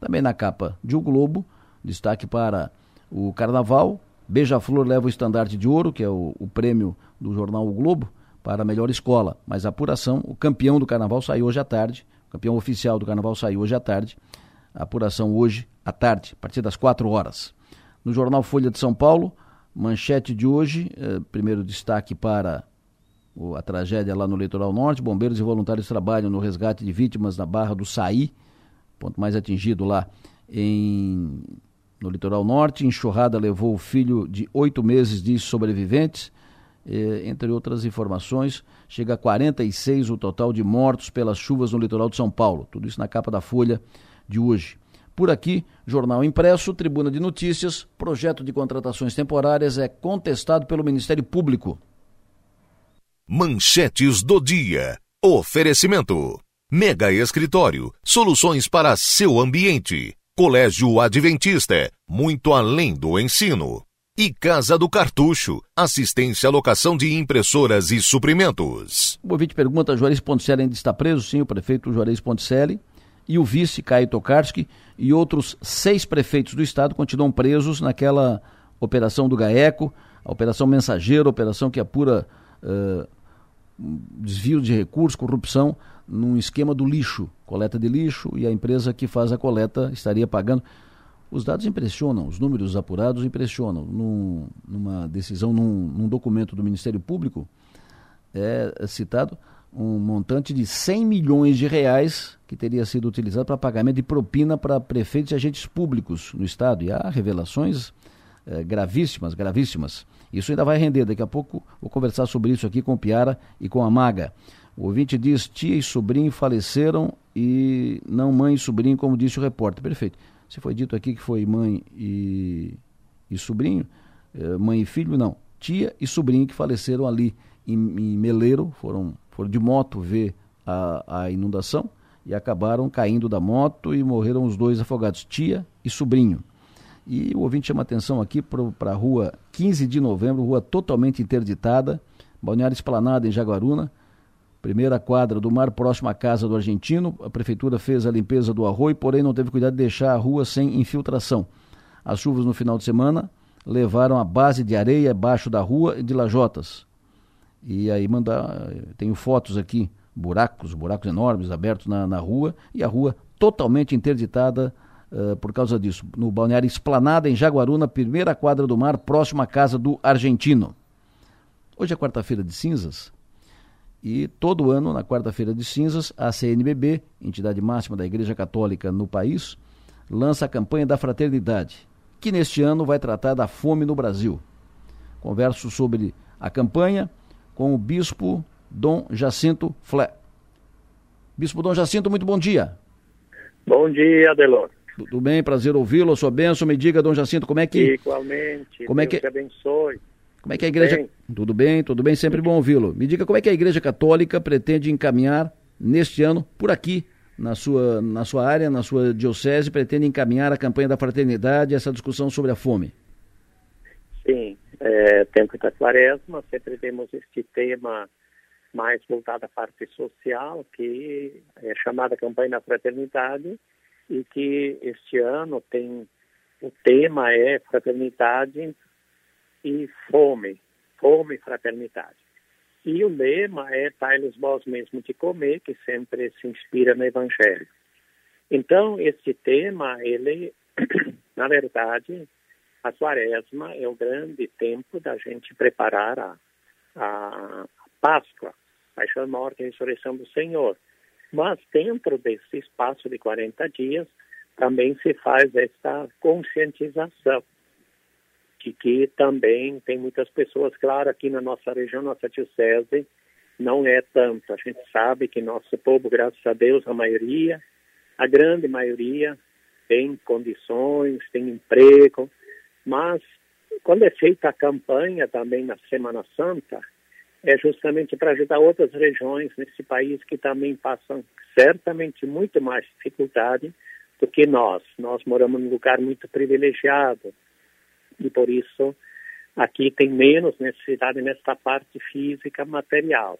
Também na capa de O Globo, destaque para o Carnaval. Beija-Flor leva o estandarte de ouro, que é o, o prêmio do jornal O Globo, para a melhor escola. Mas a apuração, o campeão do Carnaval saiu hoje à tarde, o campeão oficial do Carnaval saiu hoje à tarde. A apuração hoje à tarde, a partir das 4 horas. No jornal Folha de São Paulo, manchete de hoje, eh, primeiro destaque para o, a tragédia lá no litoral norte, bombeiros e voluntários trabalham no resgate de vítimas na Barra do Saí, ponto mais atingido lá em, no litoral norte. Enxurrada levou o filho de oito meses de sobreviventes, eh, entre outras informações. Chega a 46 o total de mortos pelas chuvas no litoral de São Paulo. Tudo isso na capa da Folha de hoje. Por aqui, Jornal Impresso, Tribuna de Notícias, projeto de contratações temporárias é contestado pelo Ministério Público. Manchetes do dia. Oferecimento. Mega Escritório. Soluções para seu ambiente. Colégio Adventista. Muito além do ensino. E Casa do Cartucho. Assistência à locação de impressoras e suprimentos. O ouvinte pergunta: Juarez Ponticelli ainda está preso? Sim, o prefeito Juarez Ponticelli e o vice Caio Tokarski e outros seis prefeitos do estado continuam presos naquela operação do GAECO, a operação mensageira, a operação que apura uh, desvio de recursos, corrupção, num esquema do lixo, coleta de lixo, e a empresa que faz a coleta estaria pagando. Os dados impressionam, os números apurados impressionam. Num, numa decisão, num, num documento do Ministério Público, é citado um montante de 100 milhões de reais que teria sido utilizado para pagamento de propina para prefeitos e agentes públicos no estado. E há revelações eh, gravíssimas, gravíssimas. Isso ainda vai render. Daqui a pouco vou conversar sobre isso aqui com o Piara e com a Maga. O ouvinte diz: tia e sobrinho faleceram e não mãe e sobrinho, como disse o repórter. Perfeito. Se foi dito aqui que foi mãe e e sobrinho, eh, mãe e filho, não, tia e sobrinho que faleceram ali em, em Meleiro, foram, foram de moto ver a, a inundação e acabaram caindo da moto e morreram os dois afogados, tia e sobrinho. E o ouvinte chama atenção aqui para a rua 15 de novembro, rua totalmente interditada, Balneário Esplanada, em Jaguaruna, primeira quadra do mar próximo à casa do argentino. A prefeitura fez a limpeza do arroio, porém não teve cuidado de deixar a rua sem infiltração. As chuvas no final de semana levaram a base de areia abaixo da rua e de lajotas. E aí mandar, tenho fotos aqui, buracos, buracos enormes abertos na, na rua e a rua totalmente interditada uh, por causa disso. No balneário Esplanada, em Jaguaruna, primeira quadra do mar, próximo à casa do argentino. Hoje é quarta-feira de cinzas, e todo ano, na quarta-feira de cinzas, a CNBB, entidade máxima da Igreja Católica no país, lança a campanha da fraternidade, que neste ano vai tratar da fome no Brasil. Converso sobre a campanha com o bispo Dom Jacinto Flé. Bispo Dom Jacinto, muito bom dia. Bom dia, Adelor. Tudo bem, prazer ouvi-lo, sua bênção. Me diga, Dom Jacinto, como é que... Igualmente, como Deus é que... te abençoe. Como é que a igreja. Bem. Tudo bem, tudo bem, sempre bom ouvi-lo. Me diga como é que a Igreja Católica pretende encaminhar neste ano, por aqui, na sua, na sua área, na sua diocese, pretende encaminhar a campanha da fraternidade, essa discussão sobre a fome. Sim, é, tempo da quaresma, sempre temos este tema mais voltado à parte social, que é chamada campanha da fraternidade, e que este ano tem o tema é fraternidade e fome, fome e fraternidade. E o lema é Tailos vós mesmo de comer, que sempre se inspira no Evangelho. Então, este tema, ele, na verdade, a quaresma é o grande tempo da gente preparar a, a Páscoa, paixão, morte e ressurreição do Senhor. Mas dentro desse espaço de 40 dias, também se faz esta conscientização de que também tem muitas pessoas, claro, aqui na nossa região, nossa diocese, não é tanto. A gente sabe que nosso povo, graças a Deus, a maioria, a grande maioria, tem condições, tem emprego, mas quando é feita a campanha também na Semana Santa, é justamente para ajudar outras regiões nesse país que também passam certamente muito mais dificuldade do que nós. Nós moramos num lugar muito privilegiado, e por isso aqui tem menos necessidade nesta parte física material.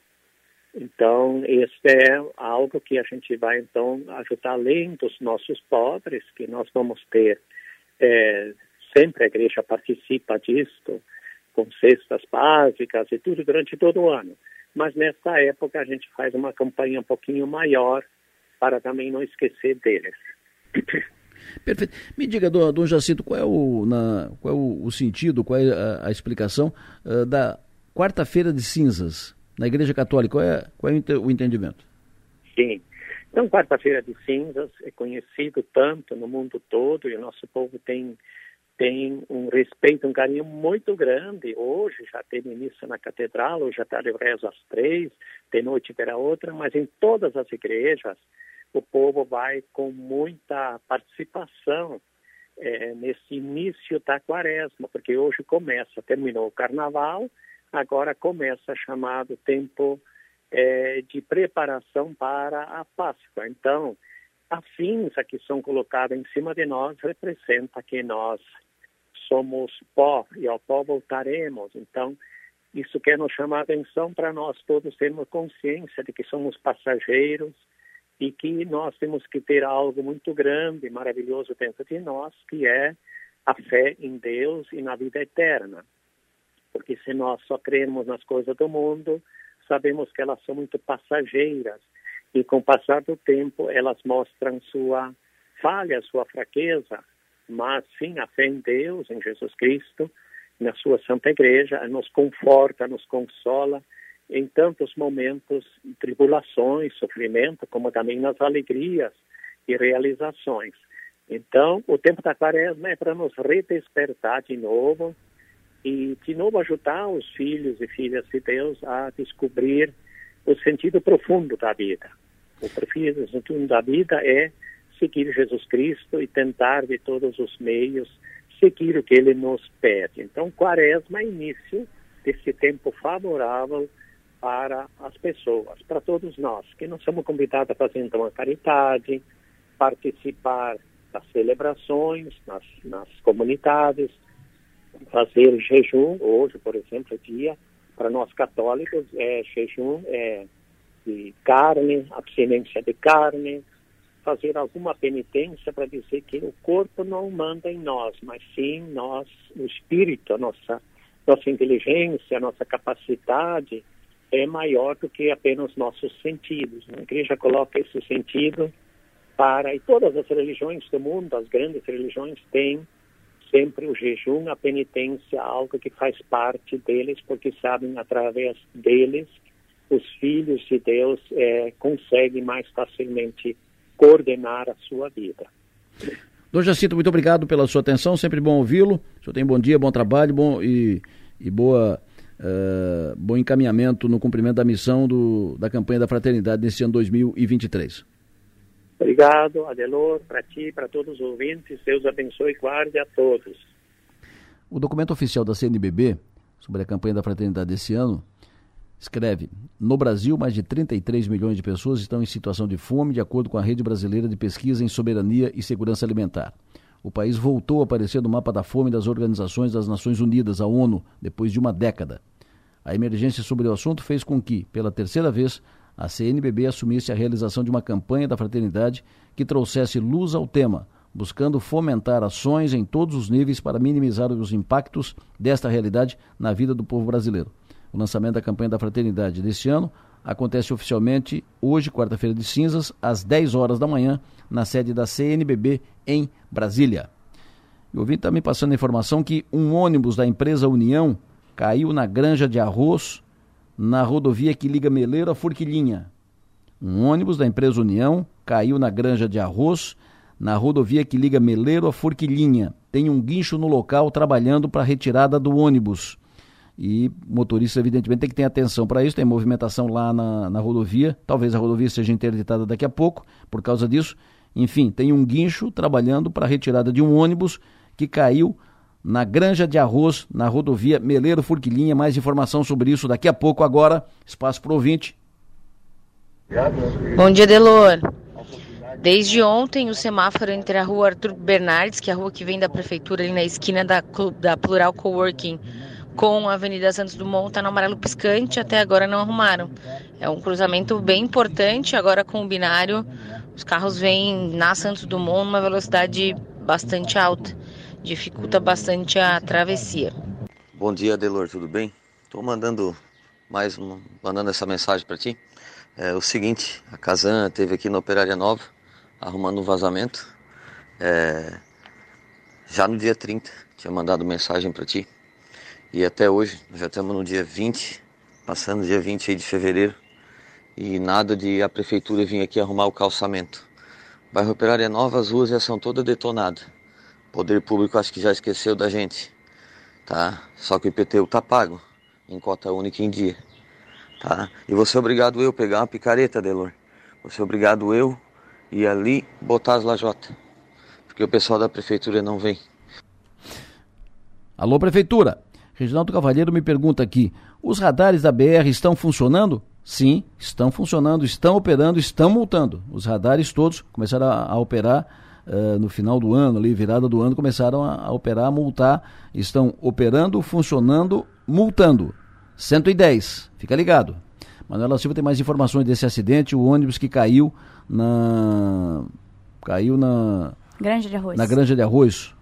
Então, isso é algo que a gente vai, então, ajudar além dos nossos pobres, que nós vamos ter, é, sempre a igreja participa disto, com cestas básicas e tudo durante todo o ano. Mas nesta época a gente faz uma campanha um pouquinho maior para também não esquecer deles. Perfeito. Me diga, Dom, Dom Jacinto, qual é o, na, qual é o, o sentido, qual é a, a explicação uh, da quarta-feira de cinzas na Igreja Católica? Qual é, qual é o entendimento? Sim. Então, quarta-feira de cinzas é conhecido tanto no mundo todo e o nosso povo tem tem um respeito, um carinho muito grande. Hoje já teve início na catedral, hoje já está de rezo às três, de noite terá outra, mas em todas as igrejas o povo vai com muita participação é, nesse início da quaresma, porque hoje começa, terminou o carnaval, agora começa chamado tempo é, de preparação para a Páscoa. Então, as cinza que são colocadas em cima de nós representa que nós somos pó e ao pó voltaremos. Então, isso quer nos chamar a atenção para nós todos termos consciência de que somos passageiros, e que nós temos que ter algo muito grande, maravilhoso dentro de nós, que é a fé em Deus e na vida eterna. Porque se nós só cremos nas coisas do mundo, sabemos que elas são muito passageiras e com o passar do tempo elas mostram sua falha, sua fraqueza, mas sim a fé em Deus, em Jesus Cristo, na sua Santa Igreja, nos conforta, nos consola em tantos momentos, tribulações, sofrimento, como também nas alegrias e realizações. Então, o tempo da quaresma é para nos redespertar de novo e, de novo, ajudar os filhos e filhas de Deus a descobrir o sentido profundo da vida. O sentido da vida é seguir Jesus Cristo e tentar, de todos os meios, seguir o que ele nos pede. Então, quaresma é início desse tempo favorável para as pessoas, para todos nós, que nós somos convidados a fazer então a caridade, participar das celebrações nas, nas comunidades, fazer jejum. Hoje, por exemplo, é dia para nós católicos é jejum é de carne, abstinência de carne, fazer alguma penitência para dizer que o corpo não manda em nós, mas sim nós, o espírito, a nossa nossa inteligência, a nossa capacidade é maior do que apenas nossos sentidos. A igreja coloca esse sentido para, e todas as religiões do mundo, as grandes religiões, têm sempre o jejum, a penitência, algo que faz parte deles, porque sabem, através deles, os filhos de Deus é, conseguem mais facilmente coordenar a sua vida. Doutor Jacinto, muito obrigado pela sua atenção, sempre bom ouvi-lo. O senhor tem bom dia, bom trabalho bom, e, e boa uh, bom encaminhamento no cumprimento da missão do, da campanha da fraternidade nesse ano 2023. Obrigado, Adelor, para ti, para todos os ouvintes. Deus abençoe e guarde a todos. O documento oficial da CNBB sobre a campanha da fraternidade desse ano escreve: No Brasil, mais de 33 milhões de pessoas estão em situação de fome, de acordo com a Rede Brasileira de Pesquisa em Soberania e Segurança Alimentar. O país voltou a aparecer no mapa da fome das organizações das Nações Unidas, a ONU, depois de uma década. A emergência sobre o assunto fez com que, pela terceira vez, a CNBB assumisse a realização de uma campanha da fraternidade que trouxesse luz ao tema, buscando fomentar ações em todos os níveis para minimizar os impactos desta realidade na vida do povo brasileiro. O lançamento da campanha da fraternidade deste ano acontece oficialmente hoje, quarta-feira de cinzas, às 10 horas da manhã, na sede da CNBB em Brasília. E o ouvinte está me passando a informação que um ônibus da empresa União caiu na granja de arroz na rodovia que liga Meleiro a Forquilinha. Um ônibus da empresa União caiu na granja de arroz na rodovia que liga Meleiro a Forquilinha. Tem um guincho no local trabalhando para a retirada do ônibus e motorista evidentemente tem que ter atenção para isso, tem movimentação lá na, na rodovia, talvez a rodovia seja interditada daqui a pouco por causa disso. Enfim, tem um guincho trabalhando para a retirada de um ônibus que caiu na Granja de Arroz, na rodovia Meleiro Furquilinha. Mais informação sobre isso daqui a pouco. Agora, espaço para ouvinte. Bom dia, Delor. Desde ontem, o semáforo entre a rua Arthur Bernardes, que é a rua que vem da prefeitura ali na esquina da, da Plural Coworking, com a Avenida Santos Dumont está no amarelo piscante, até agora não arrumaram. É um cruzamento bem importante, agora com o binário, os carros vêm na Santos Dumont numa velocidade bastante alta, dificulta bastante a travessia. Bom dia, Delor, tudo bem? Estou mandando mais um, mandando essa mensagem para ti. É o seguinte, a Casan teve aqui na Operária Nova, arrumando um vazamento. É, já no dia 30, tinha mandado mensagem para ti e até hoje, já estamos no dia 20, passando o dia 20 aí de fevereiro, e nada de a prefeitura vir aqui arrumar o calçamento. Bairro Operária Nova, as ruas já são todas detonadas. O poder público acho que já esqueceu da gente, tá? Só que o IPTU tá pago, em cota única em dia, tá? E você é obrigado eu pegar uma picareta, Delor. Você é obrigado eu ir ali botar as lajotas, porque o pessoal da prefeitura não vem. Alô, prefeitura! Reginaldo Cavalheiro me pergunta aqui: os radares da BR estão funcionando? Sim, estão funcionando, estão operando, estão multando. Os radares todos começaram a, a operar uh, no final do ano, ali, virada do ano, começaram a, a operar, a multar. Estão operando, funcionando, multando. 110, fica ligado. Manuela Silva tem mais informações desse acidente, o ônibus que caiu na. caiu na. Granja de Arroz. Na Granja de Arroz.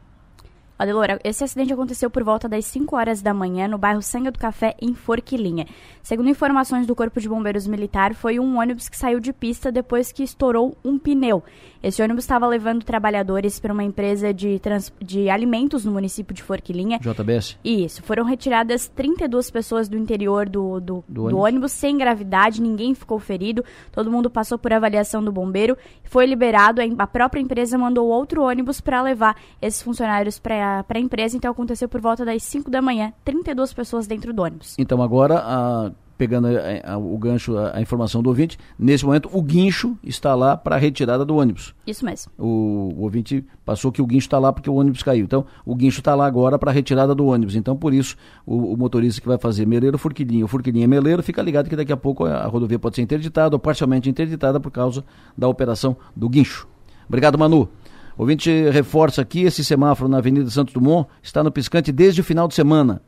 Adelora, esse acidente aconteceu por volta das 5 horas da manhã no bairro Sanga do Café, em Forquilinha. Segundo informações do Corpo de Bombeiros Militar, foi um ônibus que saiu de pista depois que estourou um pneu. Esse ônibus estava levando trabalhadores para uma empresa de, trans... de alimentos no município de Forquilinha. JBS? Isso. Foram retiradas 32 pessoas do interior do, do, do, ônibus. do ônibus sem gravidade, ninguém ficou ferido, todo mundo passou por avaliação do bombeiro, foi liberado, a própria empresa mandou outro ônibus para levar esses funcionários para para a empresa, então aconteceu por volta das 5 da manhã, 32 pessoas dentro do ônibus. Então agora a pegando a, a, o gancho, a, a, informação do ouvinte, nesse momento o guincho está lá para a retirada do ônibus. Isso mesmo. O, o ouvinte passou que o guincho está lá porque o ônibus caiu. Então, o guincho está lá agora para a retirada do ônibus. Então, por isso, o, o motorista que vai fazer Meleiro Furquilinha, o Furquilinha Meleiro, fica ligado que daqui a pouco a rodovia pode ser interditada ou parcialmente interditada por causa da operação do guincho. Obrigado, Manu. O ouvinte reforça aqui, esse semáforo na Avenida Santos Dumont está no piscante desde o final de semana.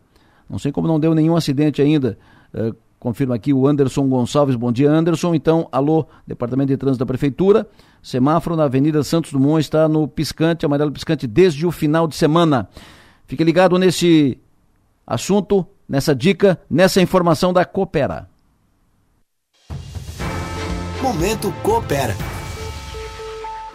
Não sei como não deu nenhum acidente ainda. Confirma aqui o Anderson Gonçalves. Bom dia, Anderson. Então, alô, Departamento de Trânsito da Prefeitura. Semáforo na Avenida Santos Dumont está no piscante, amarelo piscante, desde o final de semana. Fique ligado nesse assunto, nessa dica, nessa informação da Coopera. Momento Coopera.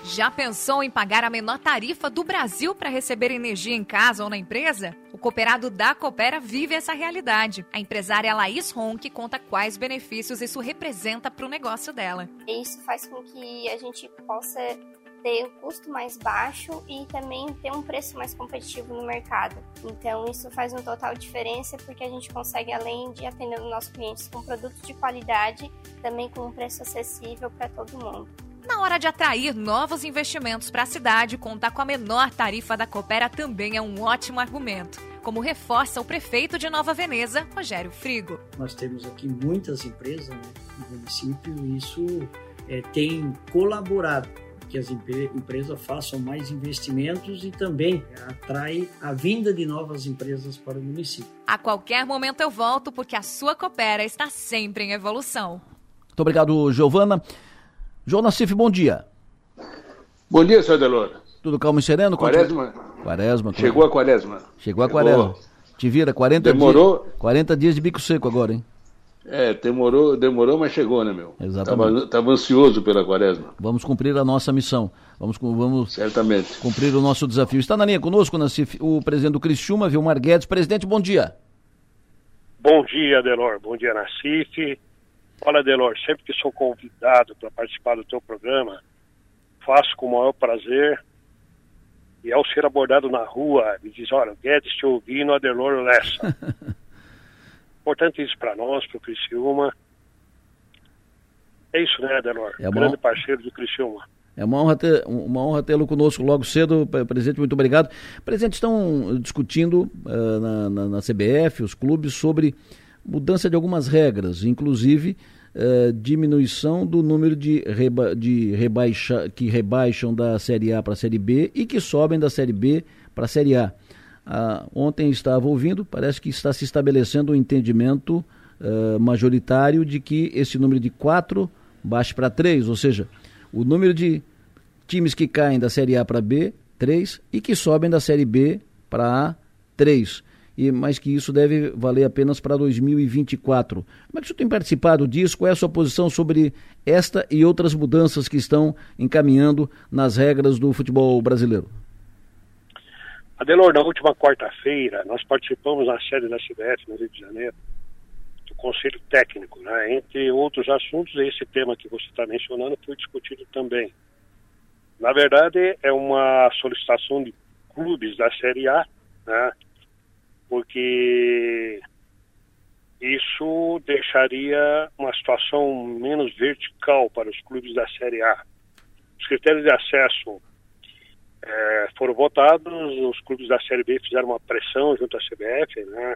Já pensou em pagar a menor tarifa do Brasil para receber energia em casa ou na empresa? O cooperado da Coopera vive essa realidade. A empresária Laís Ronque conta quais benefícios isso representa para o negócio dela. Isso faz com que a gente possa ter um custo mais baixo e também ter um preço mais competitivo no mercado. Então, isso faz uma total diferença porque a gente consegue, além de atender os nossos clientes com produtos de qualidade, também com um preço acessível para todo mundo. Na hora de atrair novos investimentos para a cidade, contar com a menor tarifa da Coopera também é um ótimo argumento, como reforça o prefeito de Nova Veneza, Rogério Frigo. Nós temos aqui muitas empresas né, no município e isso é, tem colaborado que as empresas façam mais investimentos e também atrai a vinda de novas empresas para o município. A qualquer momento eu volto porque a sua Coopera está sempre em evolução. Muito obrigado, Giovana. João Nassif, bom dia. Bom dia, senhor Delor. Tudo calmo e sereno? Quaresma. Quaresma. Chegou a quaresma. Chegou a quaresma. Te vira, 40 demorou... dias. 40 dias de bico seco agora, hein? É, demorou, demorou, mas chegou, né, meu? Exatamente. Tava, tava ansioso pela quaresma. Vamos cumprir a nossa missão. Vamos, vamos Certamente. cumprir o nosso desafio. Está na linha conosco, Nassif, o presidente do Criciúma, Vilmar Guedes. Presidente, bom dia. Bom dia, Delor. Bom dia, Nassif. Olha, Delor, sempre que sou convidado para participar do teu programa, faço com o maior prazer. E ao ser abordado na rua, me diz, olha, Guedes te ouvindo, Adelor Lessa. Importante isso para nós, para o Criciúma. É isso, né, Adelor? É Grande parceiro do Criciúma. É uma honra, ter, uma honra tê-lo conosco logo cedo, presidente, muito obrigado. Presidente, estão discutindo uh, na, na, na CBF, os clubes, sobre mudança de algumas regras, inclusive uh, diminuição do número de, reba de rebaixa que rebaixam da Série A para a Série B e que sobem da Série B para a Série A. Uh, ontem estava ouvindo, parece que está se estabelecendo um entendimento uh, majoritário de que esse número de quatro baixe para três, ou seja, o número de times que caem da Série A para B, três, e que sobem da Série B para A, três e mas que isso deve valer apenas para 2024. Como é que o senhor tem participado disso? Qual é a sua posição sobre esta e outras mudanças que estão encaminhando nas regras do futebol brasileiro? Adelor, na última quarta-feira, nós participamos na sede da CBF, no Rio de Janeiro, do Conselho Técnico, né? entre outros assuntos, esse tema que você está mencionando foi discutido também. Na verdade, é uma solicitação de clubes da Série A, né? Porque isso deixaria uma situação menos vertical para os clubes da Série A. Os critérios de acesso é, foram votados, os clubes da Série B fizeram uma pressão junto à CBF, né?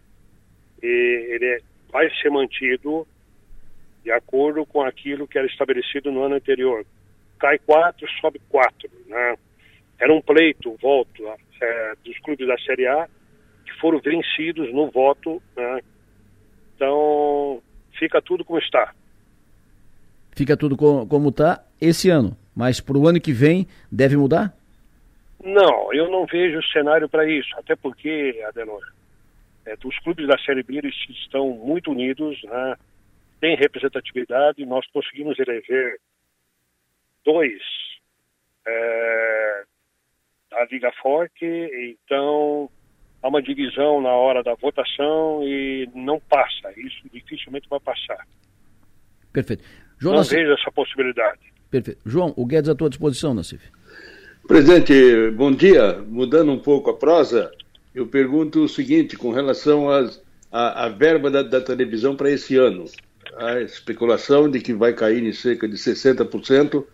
E ele vai ser mantido de acordo com aquilo que era estabelecido no ano anterior. Cai quatro, sobe quatro, né? Era um pleito, volto, é, dos clubes da Série A que foram vencidos no voto. Né? Então, fica tudo como está. Fica tudo como está esse ano, mas para o ano que vem deve mudar? Não, eu não vejo cenário para isso, até porque, Adenor, é, os clubes da Série B estão muito unidos, né? tem representatividade, nós conseguimos eleger dois é, da Liga Forte, então há uma divisão na hora da votação e não passa. Isso dificilmente vai passar. Perfeito. João não Nassif... vejo essa possibilidade. Perfeito. João, o Guedes à tua disposição, Nassif. Presidente, bom dia. Mudando um pouco a prosa, eu pergunto o seguinte, com relação às, a, a verba da, da televisão para esse ano? A especulação de que vai cair em cerca de 60%,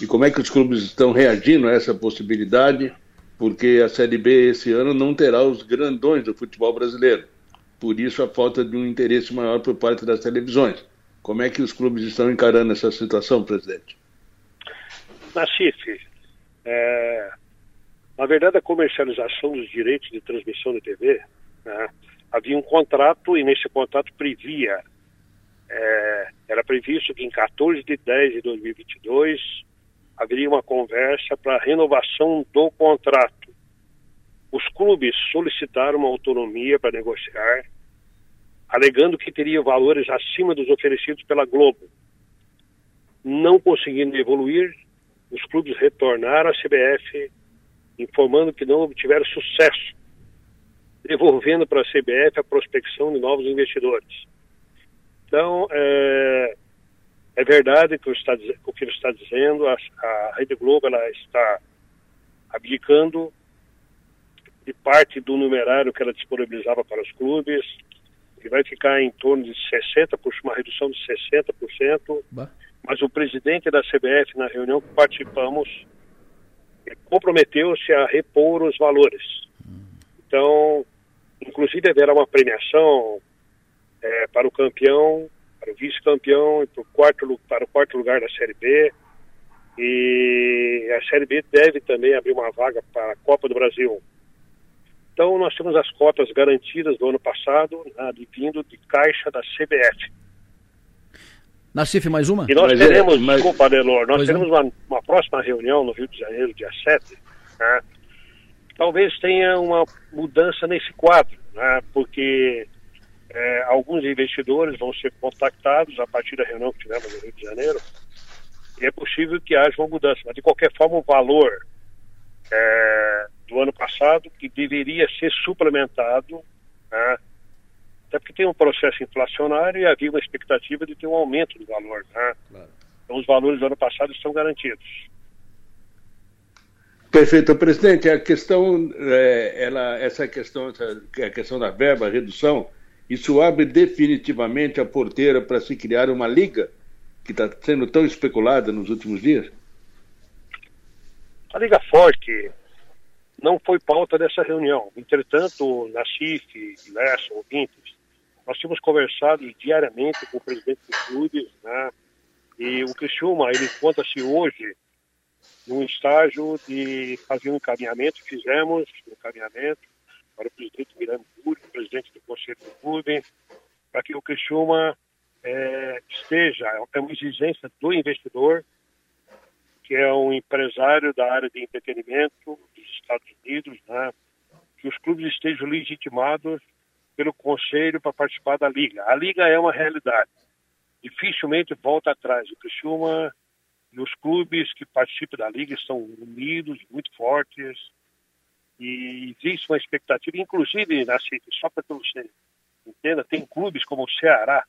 e como é que os clubes estão reagindo a essa possibilidade, porque a Série B esse ano não terá os grandões do futebol brasileiro. Por isso a falta de um interesse maior por parte das televisões. Como é que os clubes estão encarando essa situação, presidente? Nacife, é, na verdade a comercialização dos direitos de transmissão de TV né, havia um contrato e nesse contrato previa, é, era previsto que em 14 de 10 de 2022 haveria uma conversa para renovação do contrato. Os clubes solicitaram uma autonomia para negociar, alegando que teria valores acima dos oferecidos pela Globo. Não conseguindo evoluir, os clubes retornaram à CBF informando que não obtiveram sucesso devolvendo para a CBF a prospecção de novos investidores. Então, é, é verdade que o, está, o que ele está dizendo, a, a Rede Globo ela está abdicando de parte do numerário que ela disponibilizava para os clubes, que vai ficar em torno de 60%, uma redução de 60%, bah. mas o presidente da CBF, na reunião que participamos, comprometeu-se a repor os valores. Então, Inclusive haverá uma premiação é, para o campeão, para o vice-campeão e para o, quarto, para o quarto lugar da Série B. E a Série B deve também abrir uma vaga para a Copa do Brasil. Então nós temos as cotas garantidas do ano passado, né, vindo de caixa da CBF. Nacife, mais uma? E nós mas é, teremos, é, mas... desculpa, Adelor, nós teremos uma, uma, próxima reunião no Rio de Janeiro, dia 7, né, talvez tenha uma mudança nesse quadro, né? porque é, alguns investidores vão ser contactados a partir da reunião que tivemos no Rio de Janeiro e é possível que haja uma mudança. Mas, de qualquer forma, o valor é, do ano passado, que deveria ser suplementado, né? até porque tem um processo inflacionário e havia uma expectativa de ter um aumento do valor. Né? Claro. Então, os valores do ano passado estão garantidos. Perfeito, presidente. A questão, é, ela, essa questão, essa, a questão da verba, a redução, isso abre definitivamente a porteira para se criar uma liga que está sendo tão especulada nos últimos dias? A Liga Forte não foi pauta dessa reunião. Entretanto, na CIF, Lesson, ouvintes, nós tínhamos conversado diariamente com o presidente do clube, né? E o Criciúma, ele encontra-se hoje num estágio de fazer um encaminhamento, fizemos um encaminhamento para o presidente Miranda Cury, presidente do Conselho do Clube, para que o Criciúma é, esteja, é uma exigência do investidor, que é um empresário da área de entretenimento dos Estados Unidos, né, que os clubes estejam legitimados pelo Conselho para participar da Liga. A Liga é uma realidade. Dificilmente volta atrás. O Criciúma e os clubes que participam da liga estão unidos, muito fortes. E existe uma expectativa, inclusive, na só para que você entenda, tem clubes como o Ceará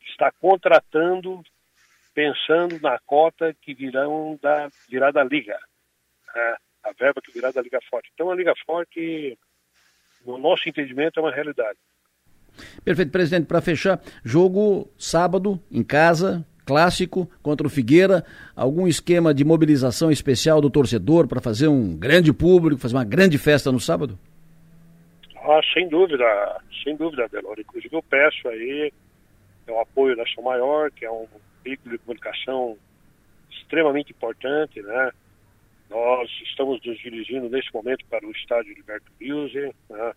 que está contratando, pensando na cota que virão da, virá da liga. Né? A verba que virá da Liga Forte. Então, a Liga Forte, no nosso entendimento, é uma realidade. Perfeito, presidente. Para fechar, jogo sábado em casa, clássico contra o Figueira, algum esquema de mobilização especial do torcedor para fazer um grande público, fazer uma grande festa no sábado? Ah, sem dúvida, sem dúvida, Belor. Inclusive eu peço aí é o apoio da São Maior, que é um veículo de comunicação extremamente importante, né? Nós estamos nos dirigindo nesse momento para o estádio Liberto Bilze, né?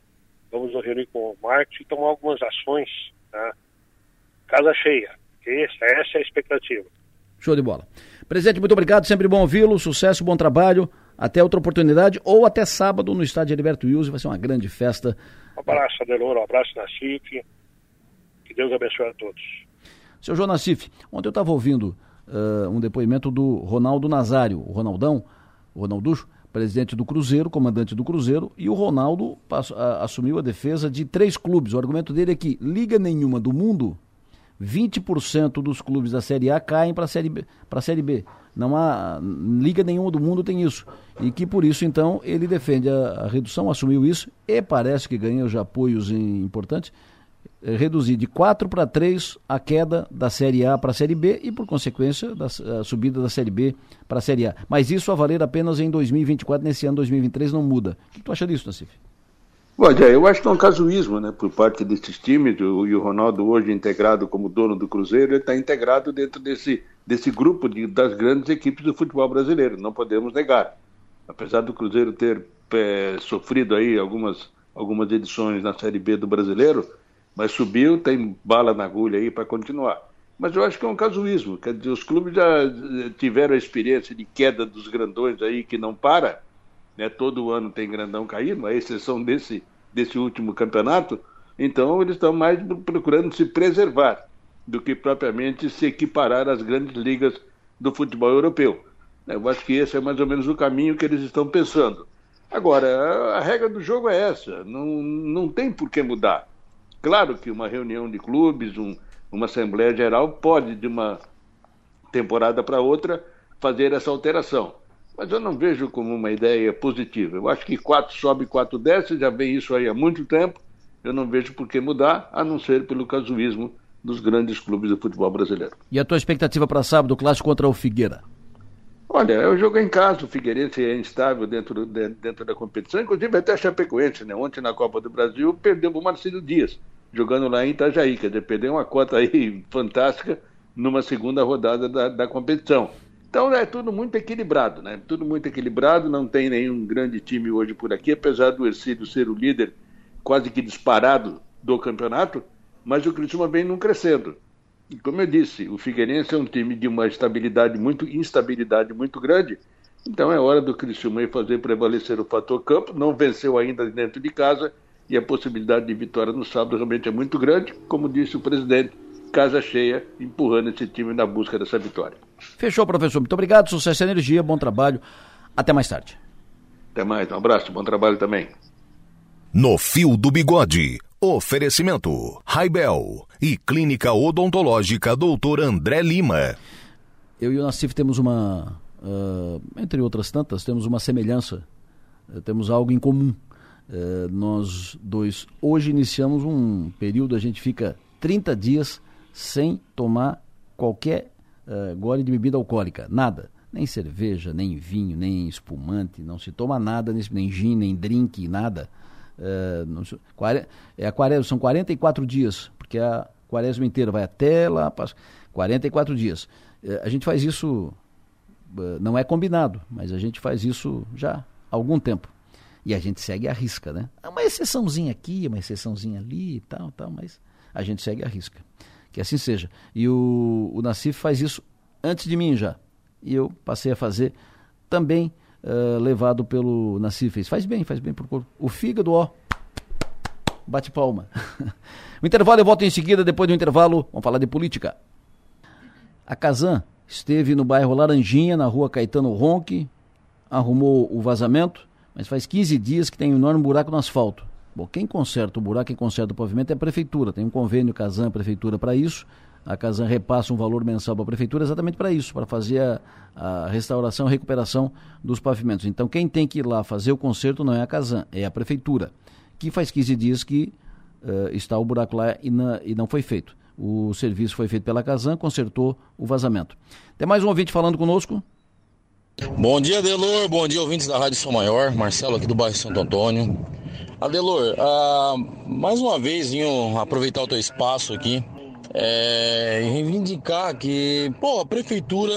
Vamos nos reunir com o Marcos e tomar algumas ações, né? Casa cheia. Essa, essa é a expectativa. Show de bola. Presidente, muito obrigado, sempre bom ouvi-lo, sucesso, bom trabalho, até outra oportunidade, ou até sábado no estádio Heriberto Wilson, vai ser uma grande festa. Um abraço, Adeloro, um abraço, Nacife, que Deus abençoe a todos. Seu João Nacife, ontem eu estava ouvindo uh, um depoimento do Ronaldo Nazário, o Ronaldão, o Ronalducho, presidente do Cruzeiro, comandante do Cruzeiro, e o Ronaldo assumiu a defesa de três clubes. O argumento dele é que liga nenhuma do mundo 20% dos clubes da Série A caem para a Série B, para a Série B. Não há liga nenhuma do mundo tem isso. E que por isso então ele defende a, a redução, assumiu isso e parece que ganha os apoios em, importantes eh, reduzir de 4 para 3 a queda da Série A para a Série B e, por consequência, da a subida da Série B para a Série A. Mas isso a valer apenas em 2024, nesse ano 2023 não muda. O que tu acha disso, Nassif? Olha, eu acho que é um casuísmo, né, por parte desses times, o, e o Ronaldo hoje integrado como dono do Cruzeiro, ele está integrado dentro desse, desse grupo de, das grandes equipes do futebol brasileiro, não podemos negar. Apesar do Cruzeiro ter é, sofrido aí algumas, algumas edições na Série B do Brasileiro, mas subiu, tem bala na agulha aí para continuar. Mas eu acho que é um casuísmo. Quer dizer, os clubes já eh, tiveram a experiência de queda dos grandões aí que não para. Né? Todo ano tem grandão caindo, a exceção desse, desse último campeonato. Então eles estão mais procurando se preservar do que propriamente se equiparar às grandes ligas do futebol europeu. Eu acho que esse é mais ou menos o caminho que eles estão pensando. Agora, a regra do jogo é essa, não, não tem por que mudar. Claro que uma reunião de clubes, um, uma Assembleia Geral pode, de uma temporada para outra, fazer essa alteração. Mas eu não vejo como uma ideia positiva. Eu acho que quatro sobe, quatro desce, já vem isso aí há muito tempo. Eu não vejo por que mudar, a não ser pelo casuísmo dos grandes clubes do futebol brasileiro. E a tua expectativa para sábado, clássico contra o Figueira? Olha, é o jogo em casa, o Figueirense é instável dentro, dentro da competição, inclusive até a Chapecoense, né? Ontem na Copa do Brasil perdeu o Marcelo Dias, jogando lá em Itajaí, quer dizer, perdeu uma cota aí fantástica numa segunda rodada da, da competição. Então é tudo muito equilibrado, né? Tudo muito equilibrado, não tem nenhum grande time hoje por aqui, apesar do Ercílio ser o líder quase que disparado do campeonato, mas o Criciúma vem não crescendo. E como eu disse, o Figueirense é um time de uma estabilidade muito, instabilidade muito grande. Então é hora do Criciúma fazer prevalecer o fator campo. Não venceu ainda dentro de casa e a possibilidade de vitória no sábado realmente é muito grande. Como disse o presidente, casa cheia, empurrando esse time na busca dessa vitória. Fechou, professor. Muito obrigado. Sucesso e energia, bom trabalho. Até mais tarde. Até mais. Um abraço, bom trabalho também. No Fio do Bigode. Oferecimento: Raibel e Clínica Odontológica Dr. André Lima. Eu e o Nassif temos uma, uh, entre outras tantas, temos uma semelhança, uh, temos algo em comum. Uh, nós dois hoje iniciamos um período, a gente fica 30 dias sem tomar qualquer gole de bebida alcoólica, nada. Nem cerveja, nem vinho, nem espumante, não se toma nada, nem gin, nem drink, nada. É, é a quaresma, são 44 dias, porque a quaresma inteira vai até lá, 44 dias. É, a gente faz isso, não é combinado, mas a gente faz isso já há algum tempo. E a gente segue a risca, né? É uma exceçãozinha aqui, uma exceçãozinha ali e tal, tal, mas a gente segue a risca. Que assim seja. E o, o Nassif faz isso antes de mim já. E eu passei a fazer também uh, levado pelo Nassif. Faz bem, faz bem pro corpo. O fígado, ó, bate palma. o intervalo eu volto em seguida, depois do intervalo, vamos falar de política. A Casan esteve no bairro Laranjinha, na rua Caetano Ronque, arrumou o vazamento, mas faz 15 dias que tem um enorme buraco no asfalto. Bom, quem conserta o buraco, quem conserta o pavimento é a prefeitura. Tem um convênio Casan-prefeitura para isso a Casan repassa um valor mensal para a prefeitura exatamente para isso, para fazer a, a restauração recuperação dos pavimentos. Então, quem tem que ir lá fazer o conserto não é a Casan, é a prefeitura, que faz 15 dias que uh, está o buraco lá e, na, e não foi feito. O serviço foi feito pela Casan, consertou o vazamento. Tem mais um ouvinte falando conosco? Bom dia, Adelor. Bom dia, ouvintes da Rádio São Maior. Marcelo aqui do bairro Santo Antônio. Adelor, uh, mais uma vez venho aproveitar o teu espaço aqui é, reivindicar que, pô, a prefeitura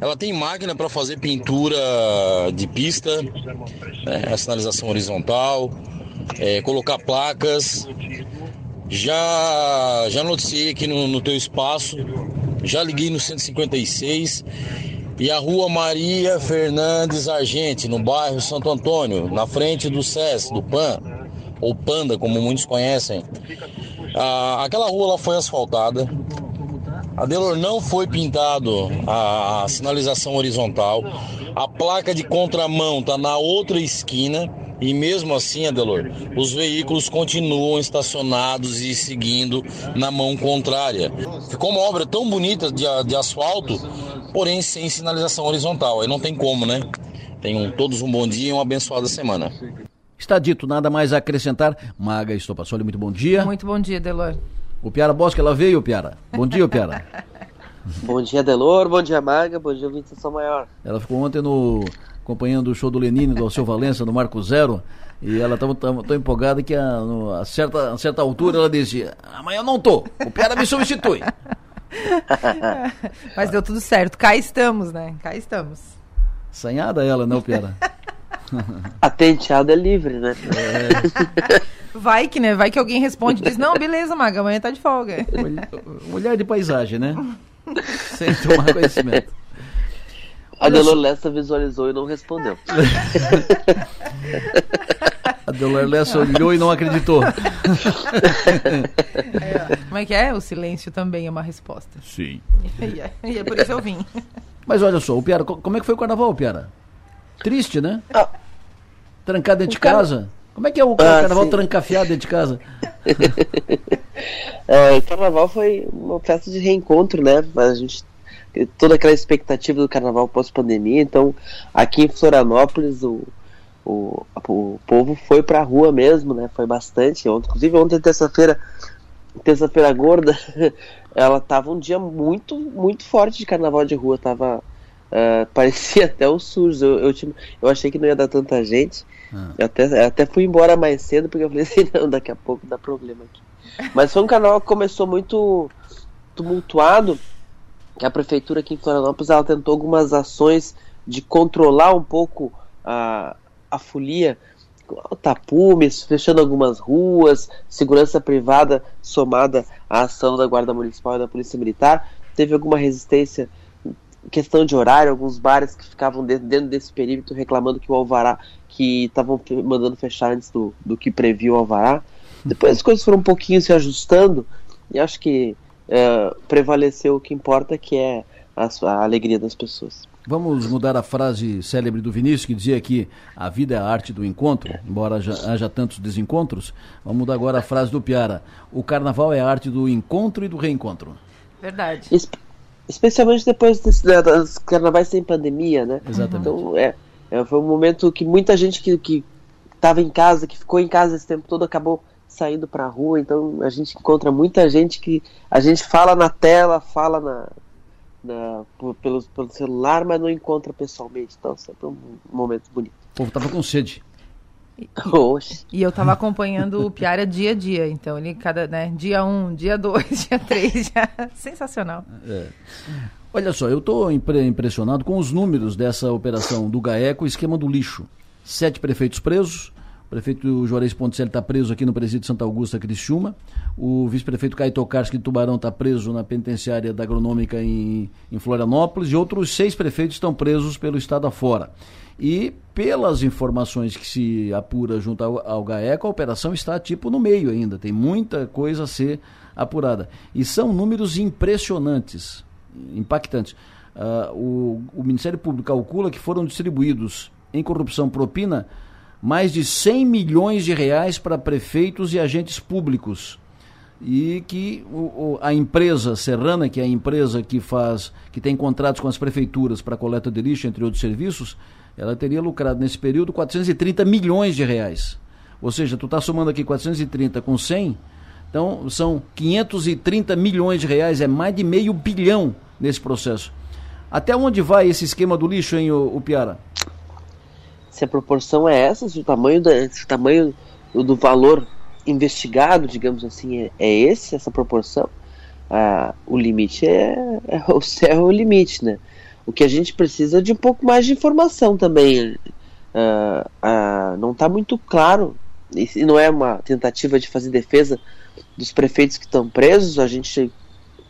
ela tem máquina para fazer pintura de pista, né, a sinalização horizontal, é, colocar placas. Já, já noticiei aqui no, no teu espaço, já liguei no 156 e a rua Maria Fernandes Argente, no bairro Santo Antônio, na frente do SES, do PAN, ou Panda, como muitos conhecem. Ah, aquela rua lá foi asfaltada. A Delor não foi pintado a, sinalização horizontal. A placa de contramão está na outra esquina. E mesmo assim, Adelor, os veículos continuam estacionados e seguindo na mão contrária. Ficou uma obra tão bonita de, de asfalto, porém sem sinalização horizontal. Aí não tem como, né? Tenham todos um bom dia e uma abençoada semana. Está dito, nada mais a acrescentar. Maga Estopassoli, muito bom dia. Muito bom dia, Delor. O Piara Bosque, ela veio, Piara. Bom dia, Piara. bom dia, Delor. Bom dia, Maga. Bom dia, São Maior. Ela ficou ontem no acompanhando o show do Lenine, do Alceu Valença, do Marco Zero. E ela estava tão, tão empolgada que a, no, a, certa, a certa altura ela dizia: Amanhã eu não tô, o Piara me substitui. Mas deu tudo certo, cá estamos, né? Cá estamos. Sanhada ela, não, Piara? A tenteada é livre, né? É. Vai que, né? Vai que alguém responde e diz, não, beleza, Maga, amanhã tá de folga. Mulher de paisagem, né? Sem tomar conhecimento. A Delor Lessa visualizou e não respondeu. A Delor Lessa olhou e não acreditou. É, como é que é? O silêncio também é uma resposta. Sim. E é, e é por isso que eu vim. Mas olha só, o Piara, como é que foi o carnaval, Piara? Triste, né? Ah. Trancado dentro de casa. Como é que é o ah, carnaval sim. trancafiado dentro de casa? é, o carnaval foi uma festa de reencontro, né? A gente toda aquela expectativa do carnaval pós-pandemia. Então, aqui em Florianópolis, o, o, o povo foi pra rua mesmo, né? Foi bastante. Ontem, inclusive, ontem, terça-feira, terça-feira gorda, ela tava um dia muito, muito forte de carnaval de rua. Tava. Uh, parecia até o SUS. Eu, eu, eu, achei que não ia dar tanta gente. Ah. Eu até, até fui embora mais cedo, porque eu falei assim: não, daqui a pouco dá problema aqui. Mas foi um carnaval que começou muito tumultuado que a prefeitura aqui em Florianópolis ela tentou algumas ações de controlar um pouco a, a folia, tapumes, fechando algumas ruas, segurança privada somada à ação da Guarda Municipal e da Polícia Militar. Teve alguma resistência, questão de horário, alguns bares que ficavam dentro, dentro desse perímetro reclamando que o alvará, que estavam mandando fechar antes do, do que previu o alvará. Depois as coisas foram um pouquinho se ajustando e acho que é, prevaleceu o que importa, que é a, a, alegria das pessoas. Vamos mudar a frase célebre do Vinícius, que dizia que a vida é a arte do encontro, embora haja, haja tantos desencontros. Vamos mudar agora a frase do Piara. O carnaval é a arte do encontro e do reencontro. Verdade. Es especialmente depois dos, dos carnavais sem pandemia, né? Exatamente. Então, é, é, foi um momento que muita gente que estava em casa, que ficou em casa esse tempo todo, acabou saindo para a rua, então a gente encontra muita gente que a gente fala na tela, fala na, na pelo, pelo celular, mas não encontra pessoalmente. Então sempre um momento bonito. O povo tava com sede. E, e eu tava acompanhando o Piara dia a dia, então ele cada, né, dia um, dia dois, dia três, já, sensacional. É. Olha só, eu estou impressionado com os números dessa operação do GAECO, esquema do lixo. Sete prefeitos presos, prefeito Juarez Ponticelli está preso aqui no presídio de Santa Augusta, Criciúma. O vice-prefeito Caio Tokarski de Tubarão está preso na penitenciária da Agronômica em, em Florianópolis. E outros seis prefeitos estão presos pelo estado afora. E pelas informações que se apura junto ao, ao GAECO, a operação está tipo no meio ainda. Tem muita coisa a ser apurada. E são números impressionantes, impactantes. Uh, o, o Ministério Público calcula que foram distribuídos em corrupção propina mais de 100 milhões de reais para prefeitos e agentes públicos. E que o, a empresa Serrana, que é a empresa que faz, que tem contratos com as prefeituras para coleta de lixo, entre outros serviços, ela teria lucrado nesse período 430 milhões de reais. Ou seja, tu está somando aqui 430 com 100, então são 530 milhões de reais, é mais de meio bilhão nesse processo. Até onde vai esse esquema do lixo, hein, o, o Piara? Se a proporção é essa, se o tamanho, da, se o tamanho do, valor investigado, digamos assim, é, é esse, essa proporção, ah, o limite é, é, o céu é o limite, né? O que a gente precisa é de um pouco mais de informação também. Ah, ah, não está muito claro, e não é uma tentativa de fazer defesa dos prefeitos que estão presos, a gente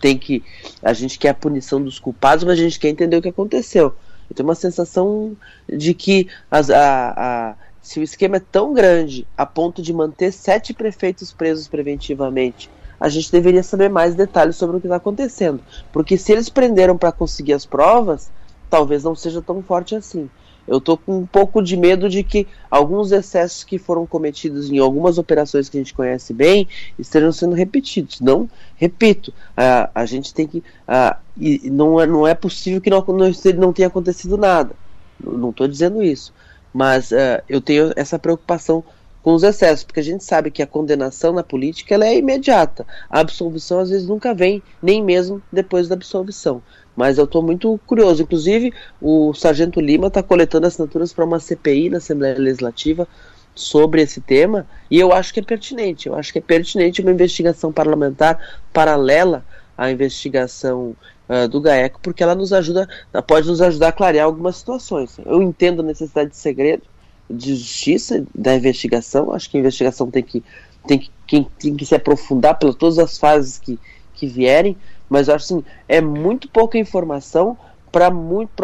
tem que. A gente quer a punição dos culpados, mas a gente quer entender o que aconteceu. Eu tenho uma sensação de que as, a, a, se o esquema é tão grande a ponto de manter sete prefeitos presos preventivamente, a gente deveria saber mais detalhes sobre o que está acontecendo. Porque se eles prenderam para conseguir as provas, talvez não seja tão forte assim. Eu estou com um pouco de medo de que alguns excessos que foram cometidos em algumas operações que a gente conhece bem estejam sendo repetidos. Não, repito, a, a gente tem que. A, não, é, não é possível que não, não, não tenha acontecido nada. Não estou dizendo isso. Mas uh, eu tenho essa preocupação com os excessos, porque a gente sabe que a condenação na política ela é imediata. A absolvição às vezes nunca vem, nem mesmo depois da absolvição. Mas eu estou muito curioso. Inclusive, o Sargento Lima está coletando assinaturas para uma CPI na Assembleia Legislativa sobre esse tema, e eu acho que é pertinente. Eu acho que é pertinente uma investigação parlamentar paralela à investigação uh, do GAECO, porque ela nos ajuda, pode nos ajudar a clarear algumas situações. Eu entendo a necessidade de segredo, de justiça, da investigação. Acho que a investigação tem que, tem que, tem que se aprofundar pelas todas as fases que, que vierem, mas eu acho assim, é muito pouca informação para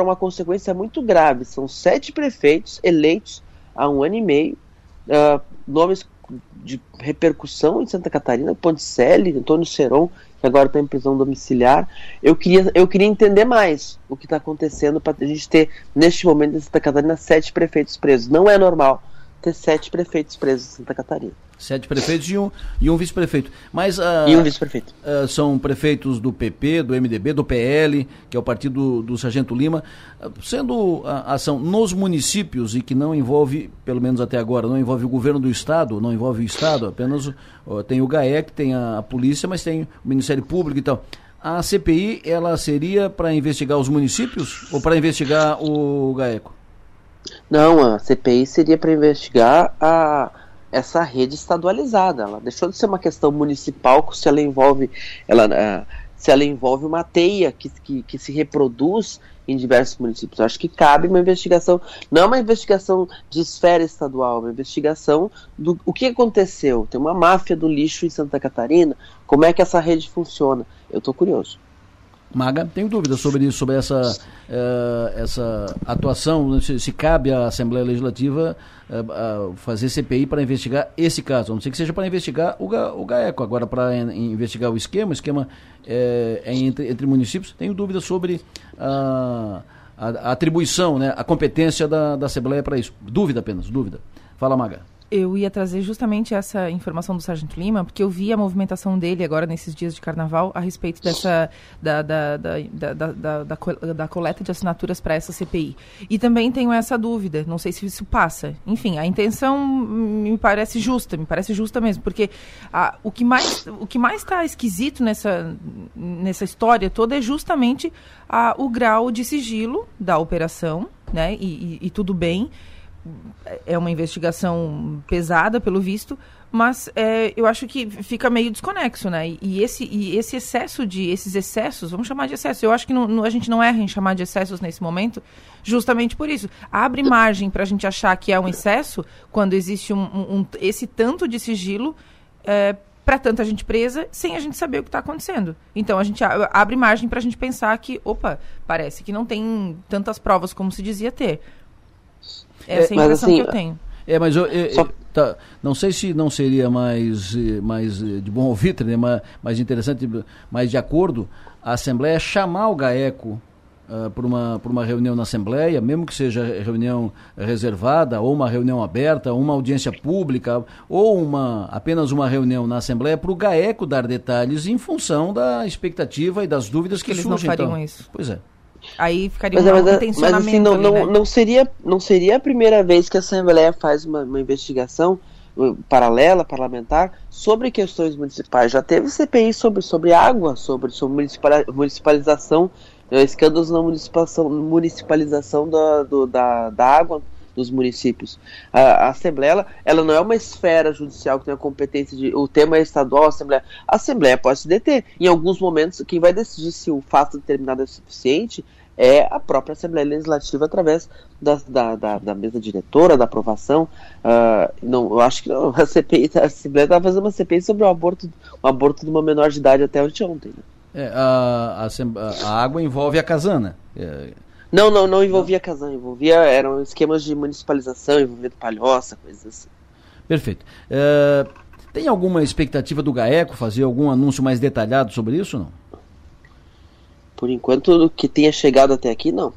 uma consequência muito grave. São sete prefeitos eleitos há um ano e meio, uh, nomes de repercussão em Santa Catarina, Ponticelli, Antônio Seron, que agora está em prisão domiciliar. Eu queria, eu queria entender mais o que está acontecendo para a gente ter, neste momento, em Santa Catarina, sete prefeitos presos. Não é normal ter sete prefeitos presos em Santa Catarina. Sete prefeitos e um, e um vice-prefeito. Mas uh, e um vice-prefeito. Uh, são prefeitos do PP, do MDB, do PL, que é o partido do, do Sargento Lima, uh, sendo a ação nos municípios e que não envolve, pelo menos até agora, não envolve o governo do estado, não envolve o estado, apenas tem o GAEC, tem a, a polícia, mas tem o Ministério Público e tal. A CPI, ela seria para investigar os municípios ou para investigar o GAECO? Não, a CPI seria para investigar a essa rede estadualizada. Ela deixou de ser uma questão municipal se ela envolve, ela, uh, se ela envolve uma teia que, que, que, se reproduz em diversos municípios. Eu acho que cabe uma investigação, não uma investigação de esfera estadual, uma investigação do o que aconteceu. Tem uma máfia do lixo em Santa Catarina. Como é que essa rede funciona? Eu estou curioso. Maga, tenho dúvidas sobre isso, sobre essa, uh, essa atuação, né, se, se, cabe à Assembleia Legislativa uh, uh, fazer CPI para investigar esse caso, a não ser que seja para investigar o, Ga, o GAECO, agora para investigar o esquema, o esquema é, é entre, entre, municípios, tenho dúvidas sobre a, a, atribuição, né, a competência da, da Assembleia para isso, dúvida apenas, dúvida. Fala, Maga. Eu ia trazer justamente essa informação do Sargento Lima, porque eu vi a movimentação dele agora nesses dias de carnaval a respeito dessa da, da, da, da, coleta de assinaturas para essa CPI. E também tenho essa dúvida, não sei se isso passa. Enfim, a intenção me parece justa, me parece justa mesmo, porque a, o que mais o que mais está esquisito nessa, nessa história toda é justamente a, o grau de sigilo da operação, né? e, e, e tudo bem é uma investigação pesada, pelo visto, mas é, eu acho que fica meio desconexo, né? E, e, esse, e esse excesso de, esses excessos, vamos chamar de excesso, eu acho que não, não, a gente não erra em chamar de excessos nesse momento, justamente por isso. Abre margem para a gente achar que é um excesso quando existe um, um, esse tanto de sigilo é, para tanta gente presa sem a gente saber o que está acontecendo. Então a gente abre margem para a gente pensar que, opa, parece que não tem tantas provas como se dizia ter. Essa é a impressão assim, que eu tenho. É, mas eu, eu, eu tá, não sei se não seria mais, mais de bom ouvir, né, mais, mais interessante, mais de acordo, a Assembleia chamar o GAECO uh, por, uma, por uma reunião na Assembleia, mesmo que seja reunião reservada, ou uma reunião aberta, ou uma audiência pública, ou uma, apenas uma reunião na Assembleia, para o GAECO dar detalhes em função da expectativa e das dúvidas que, que eles surgem. Eles não fariam então. isso. Pois é. Aí ficaria mas, um mas, intencionamento mas assim, não, ali, não, né? não, seria, não seria a primeira vez que a Assembleia faz uma, uma investigação paralela, parlamentar, sobre questões municipais. Já teve CPI sobre, sobre água, sobre, sobre municipalização, uh, escândalos na municipalização, municipalização da, do, da, da água dos municípios. A, a, Assembleia, ela, não é uma esfera judicial que tem a competência de. O tema é estadual, a Assembleia. A Assembleia pode se deter. Em alguns momentos, quem vai decidir se o fato determinado é suficiente é a própria Assembleia Legislativa através da, da, da, da mesa diretora, da aprovação. Uh, não, eu acho que não, a CPI, a Assembleia estava fazendo uma CPI sobre o aborto, o aborto de uma menor de idade até ontem. Né? É, a, a, a, água envolve a casana. É... Não, não, não envolvia casana, envolvia, eram esquemas de municipalização, envolvendo palhoça, coisas assim. Perfeito. É, tem alguma expectativa do GAECO fazer algum anúncio mais detalhado sobre isso não? Por enquanto, que tenha chegado até aqui, não.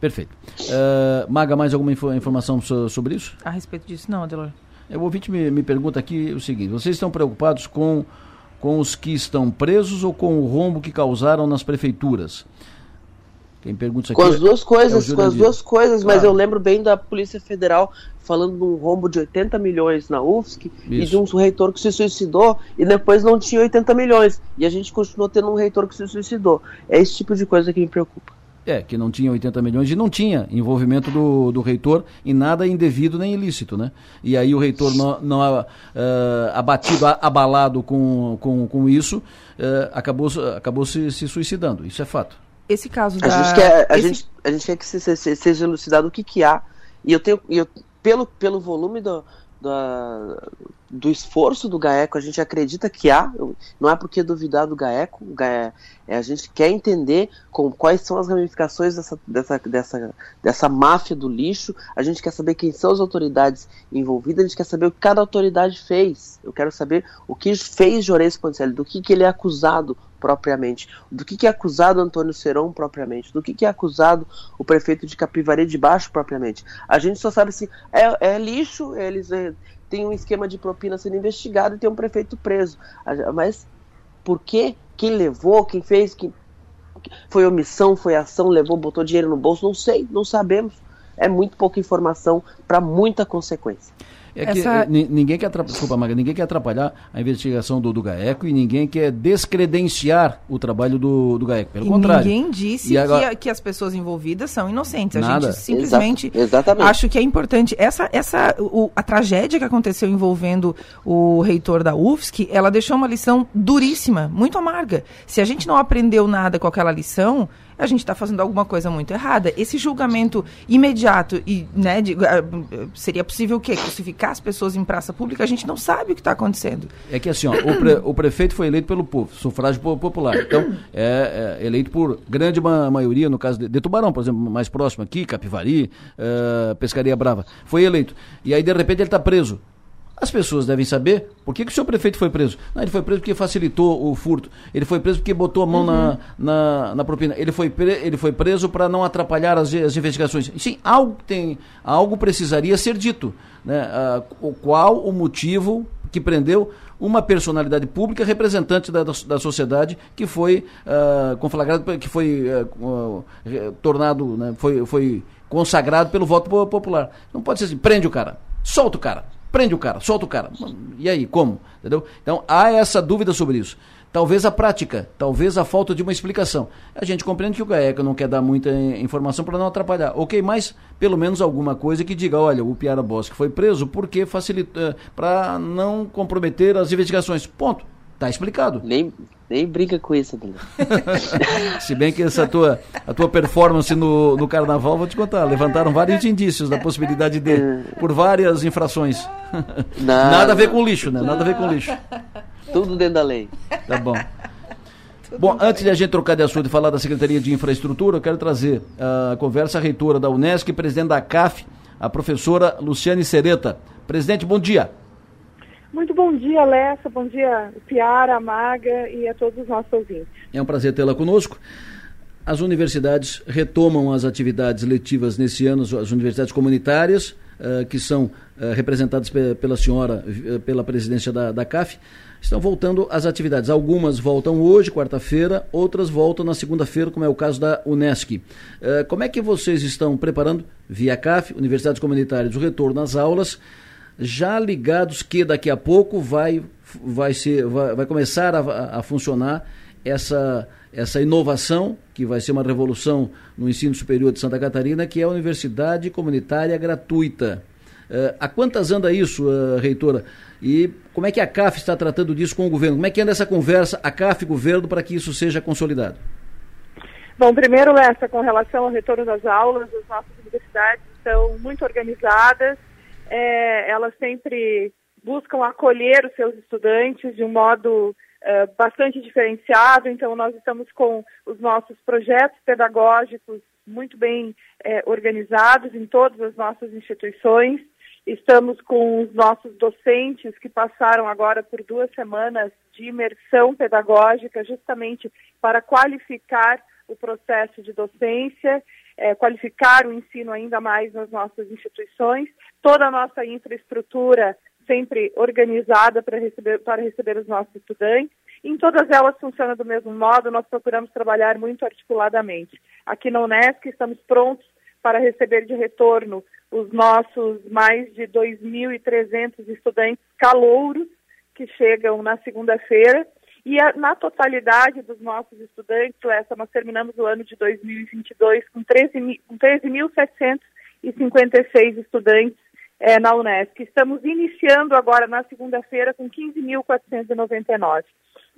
Perfeito. Uh, Maga, mais alguma info informação so sobre isso? A respeito disso, não, Adelor. O ouvinte me, me pergunta aqui o seguinte: vocês estão preocupados com, com os que estão presos ou com o rombo que causaram nas prefeituras? Quem pergunta isso aqui. Com as duas coisas, é com as duas coisas, claro. mas eu lembro bem da Polícia Federal falando de um rombo de 80 milhões na UFSC isso. e de um reitor que se suicidou e depois não tinha 80 milhões. E a gente continuou tendo um reitor que se suicidou. É esse tipo de coisa que me preocupa. É, que não tinha 80 milhões e não tinha envolvimento do, do reitor em nada indevido nem ilícito, né? E aí o reitor não, não uh, abatido, abalado com, com, com isso, uh, acabou, acabou se, se suicidando. Isso é fato. Esse caso da... A gente quer, a esse... gente, a gente quer que se, se, seja elucidado o que, que há. E eu tenho, eu, pelo, pelo volume do, da, do esforço do GAECO, a gente acredita que há, não é porque duvidar do GAECO, é, a gente quer entender com, quais são as ramificações dessa, dessa, dessa, dessa máfia do lixo, a gente quer saber quem são as autoridades envolvidas, a gente quer saber o que cada autoridade fez. Eu quero saber o que fez Jorês Ponticelli, do que, que ele é acusado propriamente, do que, que é acusado Antônio Seron propriamente, do que, que é acusado o prefeito de Capivari de Baixo propriamente. A gente só sabe assim, é, é lixo, eles é, têm um esquema de propina sendo investigado e tem um prefeito preso. Mas por quê? Quem levou, quem fez, quem... foi omissão, foi ação, levou, botou dinheiro no bolso, não sei, não sabemos. É muito pouca informação para muita consequência. É que Essa... ninguém quer atrapalhar, desculpa, Maga, ninguém quer atrapalhar a investigação do, do GAECO e ninguém quer descredenciar o trabalho do, do GAECO. Pelo e contrário. Ninguém disse agora... que, que, as pessoas envolvidas são inocentes. Nada. A gente simplesmente Exato. acho que é importante. Essa, essa, o, a tragédia que aconteceu envolvendo o reitor da UFSC, ela deixou uma lição duríssima, muito amarga. Se a gente não aprendeu nada com aquela lição, a gente está fazendo alguma coisa muito errada. Esse julgamento imediato e, né, de, uh, seria possível o quê? Crucificar as pessoas em praça pública? A gente não sabe o que está acontecendo. É que assim, ó, o, pre, o, prefeito foi eleito pelo povo, sufrágio popular. Então, é, é eleito por grande ma maioria, no caso de, de, Tubarão, por exemplo, mais próximo aqui, Capivari, uh, Pescaria Brava. Foi eleito. E aí, de repente, ele está preso. As pessoas devem saber por que, que o seu prefeito foi preso. Não, ele foi preso porque facilitou o furto. Ele foi preso porque botou a mão uhum. na, na, na, propina. Ele foi, pre, ele foi preso para não atrapalhar as, as investigações. Sim, algo, tem, algo precisaria ser dito. Né? Ah, o, qual o motivo que prendeu uma personalidade pública representante da, da sociedade que foi uh, conflagrado, que foi uh, uh, tornado, né, foi, foi consagrado pelo voto popular. Não pode ser assim, prende o cara, solta o cara prende o cara, solta o cara. E aí, como? Entendeu? Então há essa dúvida sobre isso. Talvez a prática, talvez a falta de uma explicação. A gente compreende que o GAECA não quer dar muita informação para não atrapalhar. Ok, mas pelo menos alguma coisa que diga, olha, o Piara Bosque foi preso porque facilita eh, para não comprometer as investigações. Ponto. Tá explicado. Nem, nem brinca com isso, Bruno. Se bem que essa tua, a tua performance no, no carnaval, vou te contar, levantaram vários indícios da possibilidade de, por várias infrações. Não, Nada a ver com lixo, né? Nada a ver com lixo. Tudo dentro da lei. Tá bom. Bom, antes de a gente trocar de assunto e falar da Secretaria de Infraestrutura, eu quero trazer a conversa à reitora da Unesco e presidente da CAF, a professora Luciane Sereta. Presidente, bom dia. Muito bom dia, Lessa, bom dia, Piara, Maga e a todos os nossos ouvintes. É um prazer tê-la conosco. As universidades retomam as atividades letivas nesse ano, as universidades comunitárias, uh, que são uh, representadas pela senhora, uh, pela presidência da, da CAF, estão voltando às atividades. Algumas voltam hoje, quarta-feira, outras voltam na segunda-feira, como é o caso da Unesc. como é que vocês estão preparando, via CAF, universidades comunitárias, o retorno às aulas? Já ligados que daqui a pouco vai, vai, ser, vai, vai começar a, a funcionar essa, essa inovação, que vai ser uma revolução no ensino superior de Santa Catarina, que é a Universidade Comunitária Gratuita. Uh, há quantas anda isso, uh, reitora? E como é que a CAF está tratando disso com o governo? Como é que anda essa conversa, a CAF e governo, para que isso seja consolidado? Bom, primeiro, Lessa, com relação ao retorno das aulas, as nossas universidades estão muito organizadas, é, elas sempre buscam acolher os seus estudantes de um modo é, bastante diferenciado. Então, nós estamos com os nossos projetos pedagógicos muito bem é, organizados em todas as nossas instituições. Estamos com os nossos docentes que passaram agora por duas semanas de imersão pedagógica, justamente para qualificar o processo de docência é, qualificar o ensino ainda mais nas nossas instituições, toda a nossa infraestrutura sempre organizada para receber, para receber os nossos estudantes. Em todas elas funciona do mesmo modo, nós procuramos trabalhar muito articuladamente. Aqui na Unesc estamos prontos para receber de retorno os nossos mais de 2.300 estudantes calouros que chegam na segunda-feira. E a, na totalidade dos nossos estudantes, essa, nós terminamos o ano de 2022 com 13.756 13 estudantes é, na Unesco. Estamos iniciando agora na segunda-feira com 15.499.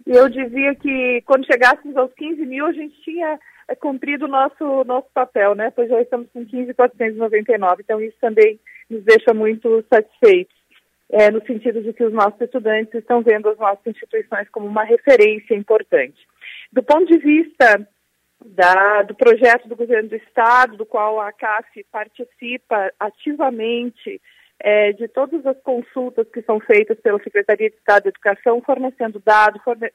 E eu dizia que quando chegássemos aos 15 mil, a gente tinha é, cumprido o nosso, nosso papel, né? Pois já estamos com 15.499. Então, isso também nos deixa muito satisfeitos é, no sentido de que os nossos estudantes estão vendo as nossas instituições como uma referência importante. Do ponto de vista da, do projeto do governo do Estado, do qual a CAF participa ativamente, é, de todas as consultas que são feitas pela Secretaria de Estado de Educação, fornecendo dados, forne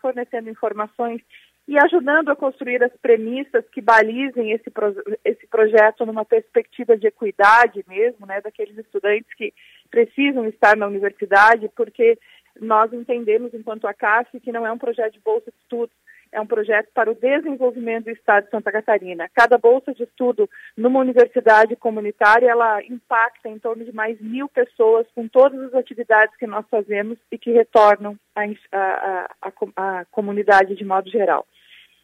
fornecendo informações e ajudando a construir as premissas que balizem esse, pro esse projeto numa perspectiva de equidade mesmo, né, daqueles estudantes que precisam estar na universidade, porque nós entendemos, enquanto a CAF, que não é um projeto de bolsa de estudos, é um projeto para o desenvolvimento do Estado de Santa Catarina. Cada bolsa de estudo numa universidade comunitária, ela impacta em torno de mais mil pessoas com todas as atividades que nós fazemos e que retornam à, comunidade de modo geral.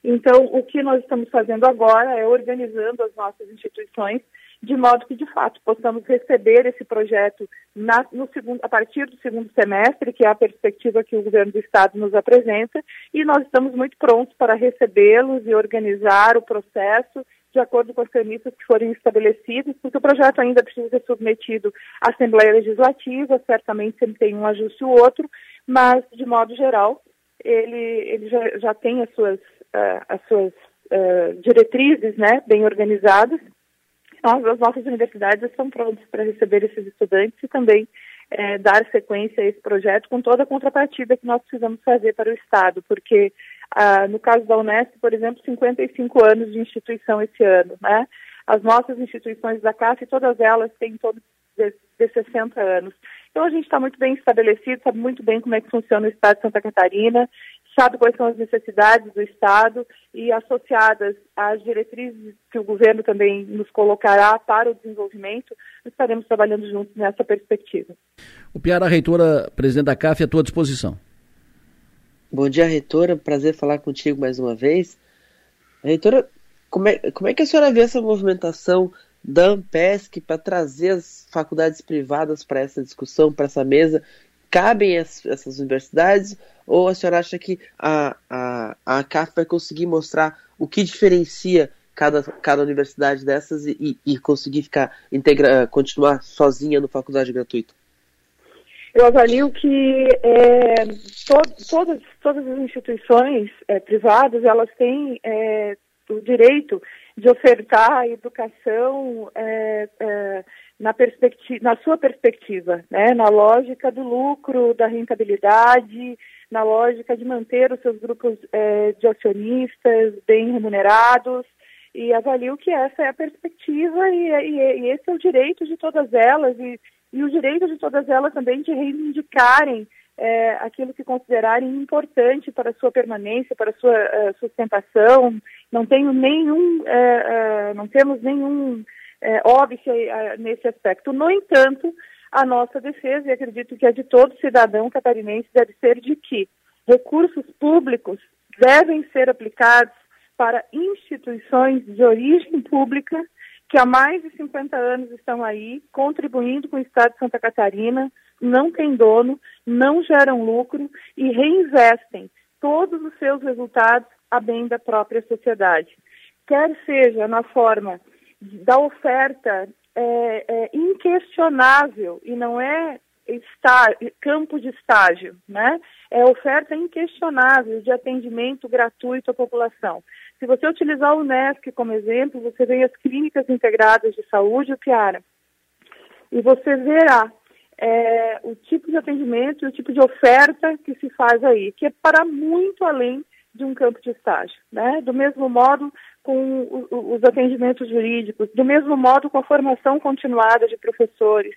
Então, o que nós estamos fazendo agora é organizando as nossas instituições de modo que, de fato, possamos receber esse projeto na, no segundo, a partir do segundo semestre, que é a perspectiva que o governo do Estado nos apresenta, e nós estamos muito prontos para recebê-los e organizar o processo de acordo com as premissas que forem estabelecidas, porque o projeto ainda precisa ser submetido à Assembleia Legislativa, certamente sempre tem um ajuste ou outro, mas, de modo geral, ele, ele já, já tem as suas, uh, as suas uh, diretrizes né, bem organizadas, nós, as nossas universidades estão prontas para receber esses estudantes e também é, dar sequência a esse projeto com toda a contrapartida que nós precisamos fazer para o Estado, porque ah, no caso da Unesp, por exemplo, 55 anos de instituição esse ano, né? As nossas instituições da CAF, todas elas têm torno de, de 60 anos. Então a gente está muito bem estabelecido, sabe muito bem como é que funciona o Estado de Santa Catarina, sabe quais são as necessidades do Estado e associadas às diretrizes que o governo também nos colocará para o desenvolvimento, estaremos trabalhando juntos nessa perspectiva. O Piara, reitora, presidente da CAF, à tua disposição. Bom dia, reitora. Prazer falar contigo mais uma vez. Reitora, como é, como é que a senhora vê essa movimentação da Ampesc para trazer as faculdades privadas para essa discussão, para essa mesa? Cabem essas universidades ou a senhora acha que a, a, a CAF vai conseguir mostrar o que diferencia cada, cada universidade dessas e, e conseguir ficar integra, continuar sozinha no faculdade gratuita? Eu avalio que é, to, todas, todas as instituições é, privadas elas têm é, o direito de ofertar educação na, na sua perspectiva, né, na lógica do lucro, da rentabilidade, na lógica de manter os seus grupos é, de acionistas bem remunerados e avalio que essa é a perspectiva e, e, e esse é o direito de todas elas e, e o direito de todas elas também de reivindicarem é, aquilo que considerarem importante para a sua permanência, para a sua uh, sustentação. Não tenho nenhum, uh, uh, não temos nenhum óbvio nesse aspecto. No entanto, a nossa defesa, e acredito que a de todo cidadão catarinense, deve ser de que recursos públicos devem ser aplicados para instituições de origem pública que há mais de 50 anos estão aí, contribuindo com o Estado de Santa Catarina, não têm dono, não geram lucro e reinvestem todos os seus resultados a bem da própria sociedade. Quer seja na forma da oferta é, é inquestionável e não é estar, campo de estágio, né? É oferta inquestionável de atendimento gratuito à população. Se você utilizar o Unesc como exemplo, você vê as clínicas integradas de saúde, o Piara, e você verá é, o tipo de atendimento e o tipo de oferta que se faz aí, que é para muito além de um campo de estágio, né? Do mesmo modo com os atendimentos jurídicos, do mesmo modo com a formação continuada de professores,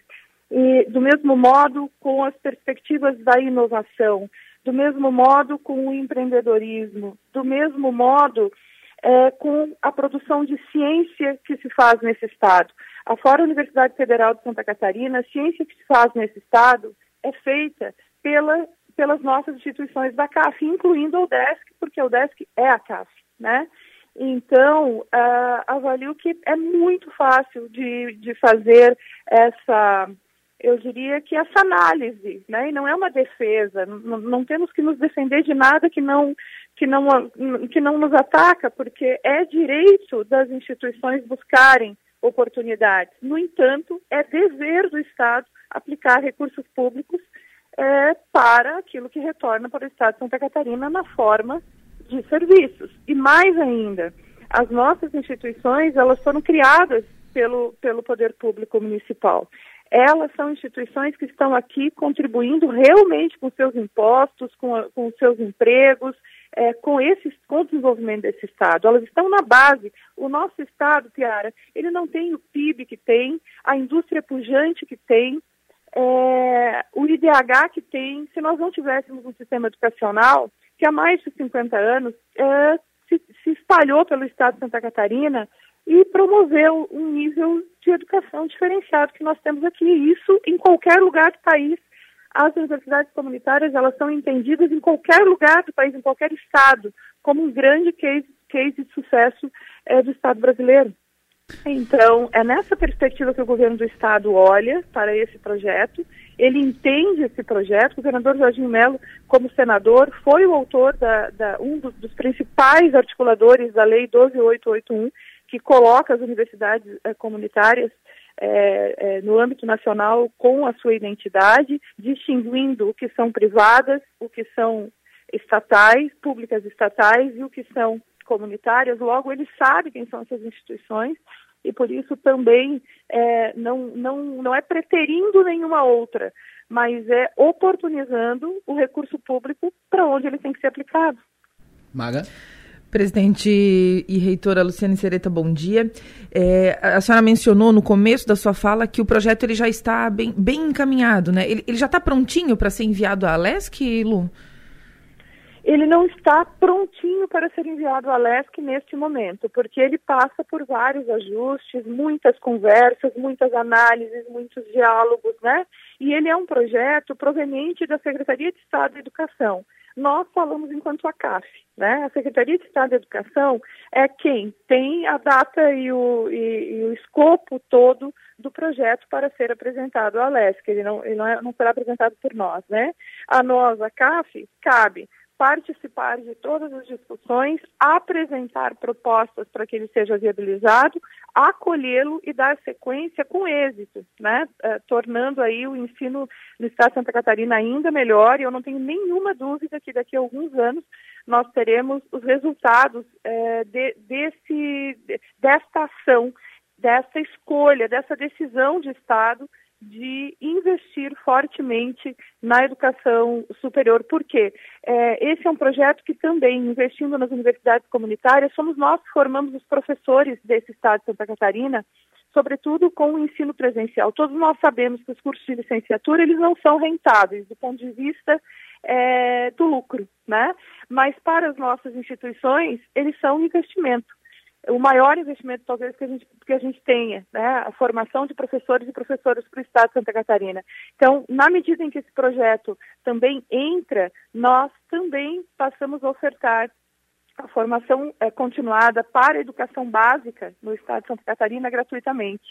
e do mesmo modo com as perspectivas da inovação, do mesmo modo com o empreendedorismo, do mesmo modo é, com a produção de ciência que se faz nesse Estado. Afora a Universidade Federal de Santa Catarina, a ciência que se faz nesse Estado é feita pela, pelas nossas instituições da CAF, incluindo o UDESC, porque o UDESC é a CAF, né? Então, uh, avalio que é muito fácil de, de fazer essa, eu diria que essa análise, né? E não é uma defesa, não, não, temos que nos defender de nada que não, que, não, que não nos ataca, porque é direito das instituições buscarem oportunidades. No entanto, é dever do Estado aplicar recursos públicos é, para aquilo que retorna para o Estado de Santa Catarina na forma de serviços. E mais ainda, as nossas instituições, elas foram criadas pelo, pelo poder público municipal. Elas são instituições que estão aqui contribuindo realmente com seus impostos, com, com seus empregos, é, com, esse, com o desenvolvimento desse Estado. Elas estão na base. O nosso Estado, Piara, ele não tem o PIB que tem, a indústria pujante que tem, é, o IDH que tem. Se nós não tivéssemos um sistema educacional que há mais de 50 anos é, se, se espalhou pelo estado de Santa Catarina e promoveu um nível de educação diferenciado que nós temos aqui. Isso em qualquer lugar do país. As universidades comunitárias elas são entendidas em qualquer lugar do país, em qualquer estado, como um grande case, case de sucesso é, do Estado brasileiro. Então, é nessa perspectiva que o governo do Estado olha para esse projeto ele entende esse projeto. O governador Jorginho Melo, como senador, foi o autor da, da um dos, dos, principais articuladores da Lei 12881, que coloca as universidades eh, comunitárias eh, eh, no âmbito nacional com a sua identidade, distinguindo o que são privadas, o que são estatais, públicas estatais e o que são comunitárias. Logo, ele sabe quem são essas instituições e por isso também é, não, não, não é preterindo nenhuma outra, mas é oportunizando o recurso público para onde ele tem que ser aplicado. Maga? Presidente e reitora Luciane Sereta, bom dia. É, a senhora mencionou no começo da sua fala que o projeto ele já está bem, bem encaminhado, né? Ele, ele já está prontinho para ser enviado à LESC, Lu? Ele não está prontinho para ser enviado à LESC neste momento, porque ele passa por vários ajustes, muitas conversas, muitas análises, muitos diálogos, né? E ele é um projeto proveniente da Secretaria de Estado da Educação. Nós falamos enquanto a CAF, né? A Secretaria de Estado da Educação é quem tem a data e o, e, e o escopo todo do projeto para ser apresentado à LESC. Ele não, ele não, é, não será apresentado por nós, né? A nós, a CAF, cabe participar de todas as discussões, apresentar propostas para que ele seja viabilizado, acolhê-lo e dar sequência com êxito, né? Eh, tornando aí o ensino no Estado de Santa Catarina ainda melhor. E eu não tenho nenhuma dúvida que daqui a alguns anos nós teremos os resultados eh, de, desse, desta ação, dessa escolha, dessa decisão de Estado de investir fortemente na educação superior. Por quê? É, esse é um projeto que também, investindo nas universidades comunitárias, somos nós que formamos os professores desse estado de Santa Catarina, sobretudo com o ensino presencial. Todos nós sabemos que os cursos de licenciatura eles não são rentáveis do ponto de vista é, do lucro, né? Mas para as nossas instituições eles são um investimento o maior investimento talvez que a gente, que a gente tenha, né? a formação de professores e professoras para o Estado de Santa Catarina. Então, na medida em que esse projeto também entra, nós também passamos a ofertar a formação é, continuada para a educação básica no Estado de Santa Catarina gratuitamente.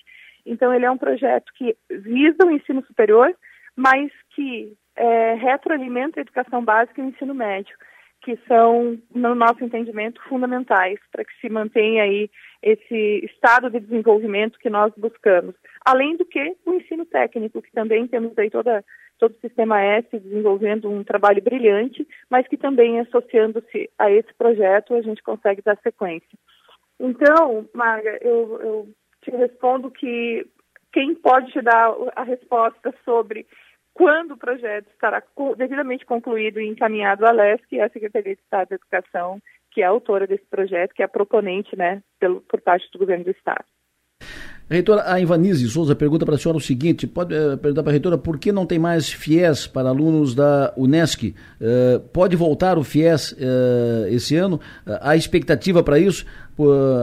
Então, ele é um projeto que visa o ensino superior, mas que é, retroalimenta a educação básica e o ensino médio que são, no nosso entendimento, fundamentais para que se mantenha aí esse estado de desenvolvimento que nós buscamos. Além do que o ensino técnico, que também temos aí toda, todo o sistema S desenvolvendo um trabalho brilhante, mas que também associando-se a esse projeto a gente consegue dar sequência. Então, Marga, eu, eu te respondo que quem pode te dar a resposta sobre quando o projeto estará devidamente concluído e encaminhado à LESC, é a Secretaria de Estado da Educação, que é a autora desse projeto, que é a proponente, né, pelo, por parte do governo do Estado. Reitora, a Ivanise Souza pergunta para a senhora o seguinte: pode uh, perguntar para a reitora por que não tem mais FIES para alunos da Unesc? Uh, pode voltar o FIES uh, esse ano? há expectativa para isso?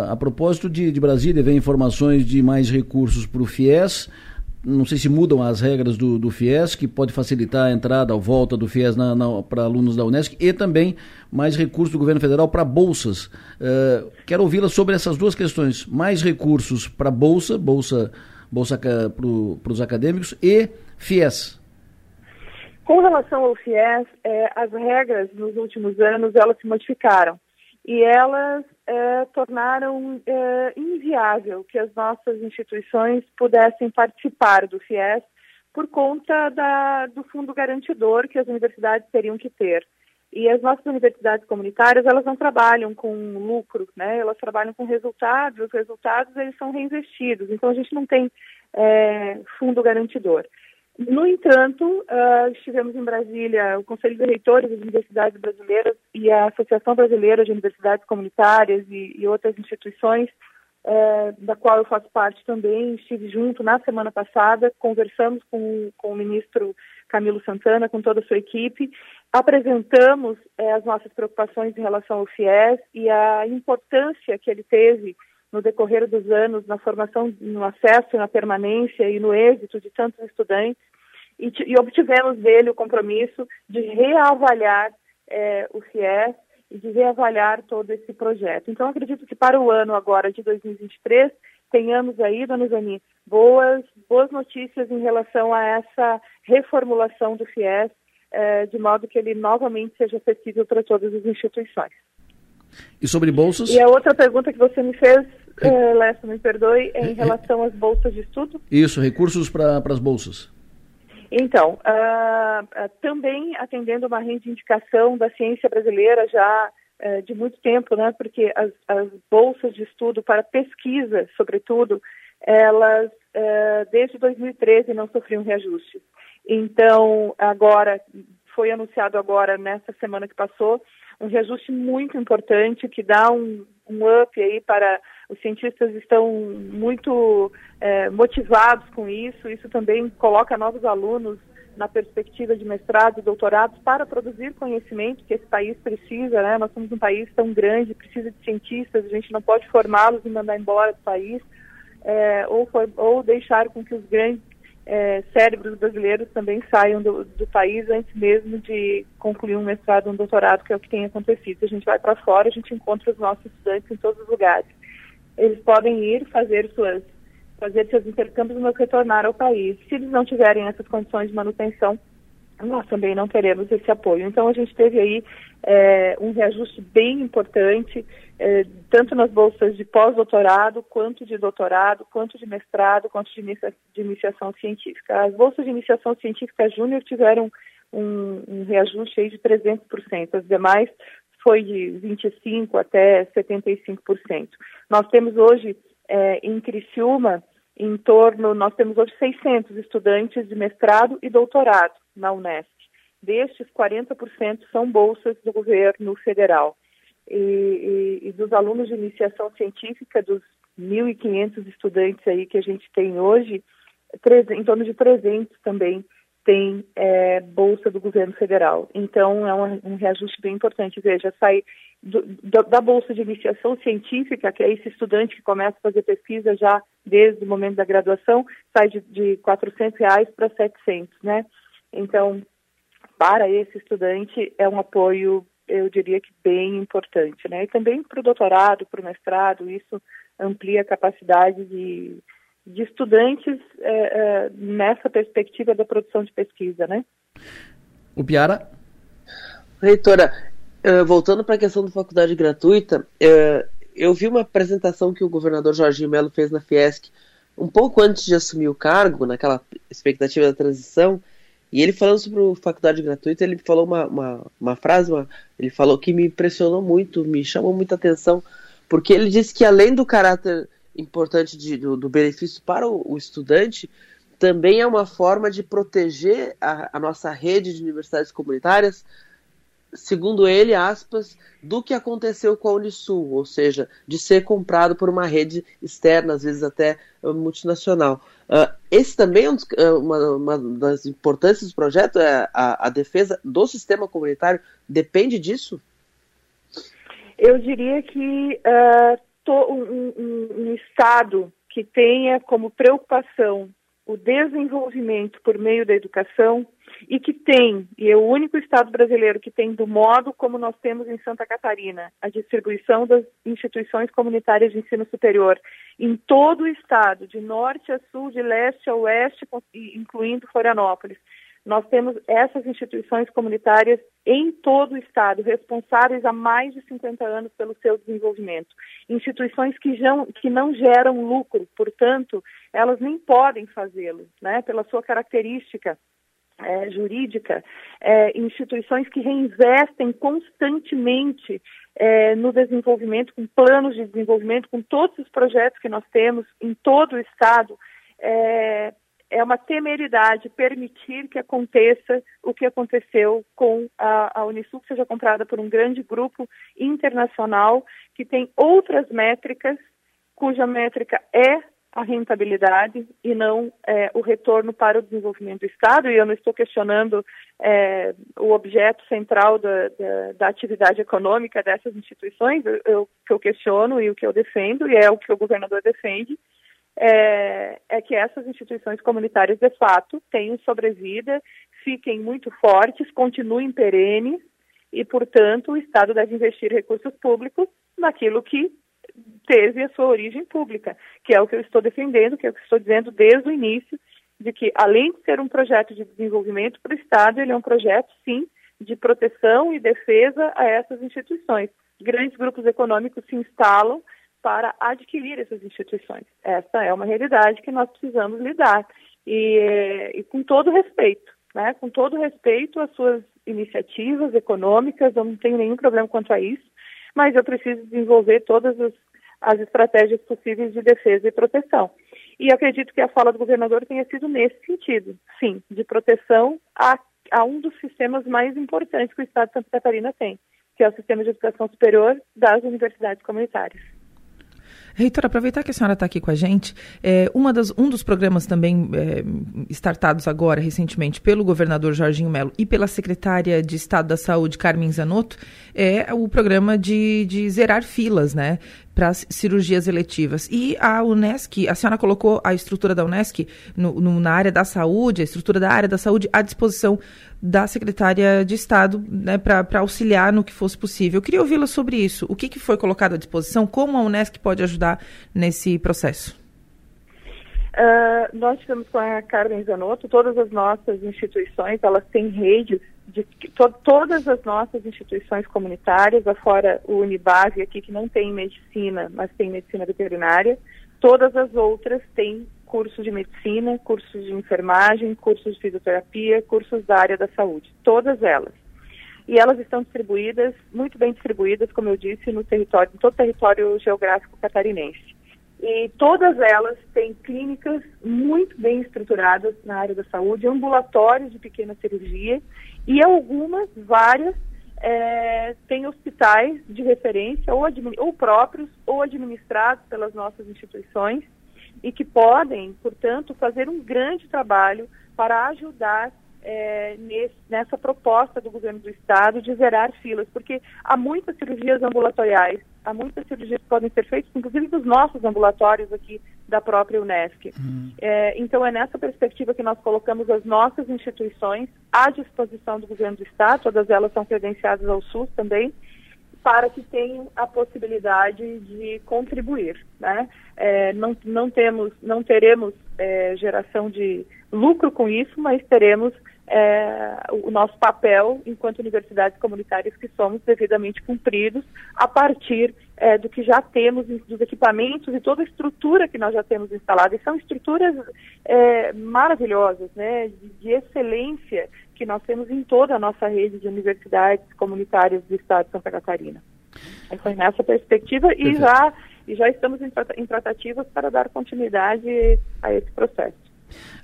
a propósito de, de Brasília, vem informações de mais recursos para o FIES não sei se mudam as regras do, do FIES, que pode facilitar a entrada ou volta do FIES para alunos da Unesc, e também mais recursos do governo federal para bolsas. Uh, quero ouvi-la sobre essas duas questões. Mais recursos para bolsa, bolsa, bolsa para os acadêmicos, e FIES. Com relação ao FIES, é, as regras nos últimos anos elas se modificaram e elas é, tornaram é, inviável que as nossas instituições pudessem participar do FIES por conta da, do fundo garantidor que as universidades teriam que ter. E as nossas universidades comunitárias, elas não trabalham com lucro, né? Elas trabalham com resultados, os resultados eles são reinvestidos. Então a gente não tem é, fundo garantidor. No entanto, uh, estivemos em Brasília, o Conselho de Reitores das Universidades Brasileiras e a Associação Brasileira de Universidades Comunitárias e, e outras instituições, uh, da qual eu faço parte também, estive junto na semana passada, conversamos com, com o ministro Camilo Santana, com toda a sua equipe, apresentamos uh, as nossas preocupações em relação ao FIES e a importância que ele teve no decorrer dos anos na formação, no acesso, na permanência e no êxito de tantos estudantes e, e obtivemos dele o compromisso de reavaliar é, o FIES e de reavaliar todo esse projeto. Então, acredito que para o ano agora de 2023 tenhamos aí, dona Zani, boas, boas notícias em relação a essa reformulação do FIES, é, de modo que ele novamente seja acessível para todas as instituições. E sobre bolsas? E a outra pergunta que você me fez é, Lessa, me perdoe, é em relação às bolsas de estudo? Isso, recursos para as bolsas. Então, uh, uh, também atendendo uma reivindicação da ciência brasileira já uh, de muito tempo, né, porque as, as, bolsas de estudo para pesquisa, sobretudo, elas desde 2013 não sofriam reajuste. Então, agora, foi anunciado agora, nessa semana que passou, um reajuste muito importante que dá um, um up aí para os cientistas estão muito é, motivados com isso. Isso também coloca novos alunos na perspectiva de mestrado e doutorado para produzir conhecimento que esse país precisa, né? Nós somos um país tão grande, precisa de cientistas, a gente não pode formá-los e mandar embora do país, é, ou, ou deixar com que os grandes é, cérebros brasileiros também saiam do, do, país antes mesmo de concluir um mestrado, um doutorado, que é o que tem acontecido. A gente vai para fora, a gente encontra os nossos estudantes em todos os lugares. Eles podem ir fazer suas fazer seus intercâmbios, mas retornar ao país. Se eles não tiverem essas condições de manutenção, nós também não teremos esse apoio. Então a gente teve aí é, um reajuste bem importante, é, tanto nas bolsas de pós-doutorado, quanto de doutorado, quanto de mestrado, quanto de, inicia de iniciação científica. As bolsas de iniciação científica júnior tiveram um, um reajuste aí de 300%, as demais foi de 25% até 75%. Nós temos hoje é, em Criciúma, em torno, nós temos hoje 600 estudantes de mestrado e doutorado na Unesp. Destes, 40% são bolsas do governo federal. E, e, e dos alunos de iniciação científica, dos 1.500 estudantes aí que a gente tem hoje, em torno de 300 também tem é, bolsa do governo federal. Então, é um, um reajuste bem importante. Veja, sai do, do, da bolsa de iniciação científica, que é esse estudante que começa a fazer pesquisa já desde o momento da graduação, sai de, de 400 reais para 700, né? Então, para esse estudante é um apoio, eu diria que bem importante, né? E também para o doutorado, para o mestrado, isso amplia a capacidade de de estudantes é, é, nessa perspectiva da produção de pesquisa, né? O Piara? Reitora, uh, voltando para a questão da faculdade gratuita, uh, eu vi uma apresentação que o governador Jorginho Melo fez na Fiesc um pouco antes de assumir o cargo, naquela expectativa da transição, e ele falando sobre a faculdade gratuita, ele falou uma, uma, uma frase, uma, ele falou que me impressionou muito, me chamou muita atenção, porque ele disse que além do caráter importante de, do, do, benefício para o, o, estudante, também é uma forma de proteger a, a, nossa rede de universidades comunitárias segundo ele, aspas, do que aconteceu com a Unisul, ou seja, de ser comprado por uma rede externa, às vezes até multinacional. Uh, esse também é um dos, uma, uma, das importâncias do projeto, é a, a defesa do sistema comunitário depende disso? Eu diria que uh, to, um, um, um Estado que tenha como preocupação o desenvolvimento por meio da educação e que tem, e é o único estado brasileiro que tem do modo como nós temos em Santa Catarina, a distribuição das instituições comunitárias de ensino superior em todo o estado, de norte a sul, de leste a oeste, incluindo Florianópolis. Nós temos essas instituições comunitárias em todo o Estado, responsáveis há mais de 50 anos pelo seu desenvolvimento. Instituições que, já, que não geram lucro, portanto, elas nem podem fazê-lo, né, pela sua característica é, jurídica, é, instituições que reinvestem constantemente é, no desenvolvimento, com planos de desenvolvimento, com todos os projetos que nós temos em todo o Estado, é, é uma temeridade permitir que aconteça o que aconteceu com a, a Unisul, que seja comprada por um grande grupo internacional que tem outras métricas, cuja métrica é a rentabilidade e não é, o retorno para o desenvolvimento do Estado. E eu não estou questionando é, o objeto central da, da, da, atividade econômica dessas instituições. o que eu questiono e o que eu defendo, e é o que o governador defende, é, é, que essas instituições comunitárias, de fato, tenham sobrevida, fiquem muito fortes, continuem perenes e, portanto, o Estado deve investir recursos públicos naquilo que teve a sua origem pública, que é o que eu estou defendendo, que é o que estou dizendo desde o início, de que, além de ser um projeto de desenvolvimento para o Estado, ele é um projeto, sim, de proteção e defesa a essas instituições. Grandes grupos econômicos se instalam para adquirir essas instituições. Essa é uma realidade que nós precisamos lidar. E, e com todo respeito, né? com todo respeito às suas iniciativas econômicas, eu não tenho nenhum problema quanto a isso, mas eu preciso desenvolver todas as, as estratégias possíveis de defesa e proteção. E acredito que a fala do governador tenha sido nesse sentido, sim, de proteção a, a um dos sistemas mais importantes que o Estado de Santa Catarina tem, que é o sistema de educação superior das universidades comunitárias. Reitor, aproveitar que a senhora está aqui com a gente, é, uma das, um dos programas também é, startados agora, recentemente, pelo governador Jorginho Melo e pela secretária de Estado da Saúde, Carmen Zanotto, é o programa de, de zerar filas, né? Para cirurgias eletivas. E a Unesc, a senhora colocou a estrutura da Unesc no, no, na área da saúde, a estrutura da área da saúde à disposição da secretária de Estado né, para auxiliar no que fosse possível. Eu queria ouvi-la sobre isso. O que, que foi colocado à disposição? Como a Unesc pode ajudar nesse processo? Uh, nós tivemos com a Carmen Zanotto, todas as nossas instituições, elas têm redes de to, todas as nossas instituições comunitárias, afora o Unibase aqui, que não tem medicina, mas tem medicina veterinária, todas as outras têm cursos de medicina, cursos de enfermagem, cursos de fisioterapia, cursos da área da saúde, todas elas. E elas estão distribuídas, muito bem distribuídas, como eu disse, no território, em todo o território geográfico catarinense. E todas elas têm clínicas muito bem estruturadas na área da saúde, ambulatórios de pequena cirurgia e algumas, várias, é, têm hospitais de referência, ou, ou próprios, ou administrados pelas nossas instituições, e que podem, portanto, fazer um grande trabalho para ajudar é, nesse, nessa proposta do governo do estado de zerar filas, porque há muitas cirurgias ambulatoriais, há muitas cirurgias que podem ser feitas, inclusive dos nossos ambulatórios aqui da própria Unesc. Uhum. É, então é nessa perspectiva que nós colocamos as nossas instituições à disposição do governo do estado, todas elas são credenciadas ao SUS também, para que tenham a possibilidade de contribuir. Né? É, não, não, temos, não teremos é, geração de lucro com isso, mas teremos é, o nosso papel enquanto universidades comunitárias que somos devidamente cumpridos a partir é, do que já temos, dos equipamentos e toda a estrutura que nós já temos instalada. E são estruturas é, maravilhosas, né, de, de, excelência que nós temos em toda a nossa rede de universidades comunitárias do Estado de Santa Catarina. Foi nessa perspectiva e já, e já estamos em, em tratativas para dar continuidade a esse processo.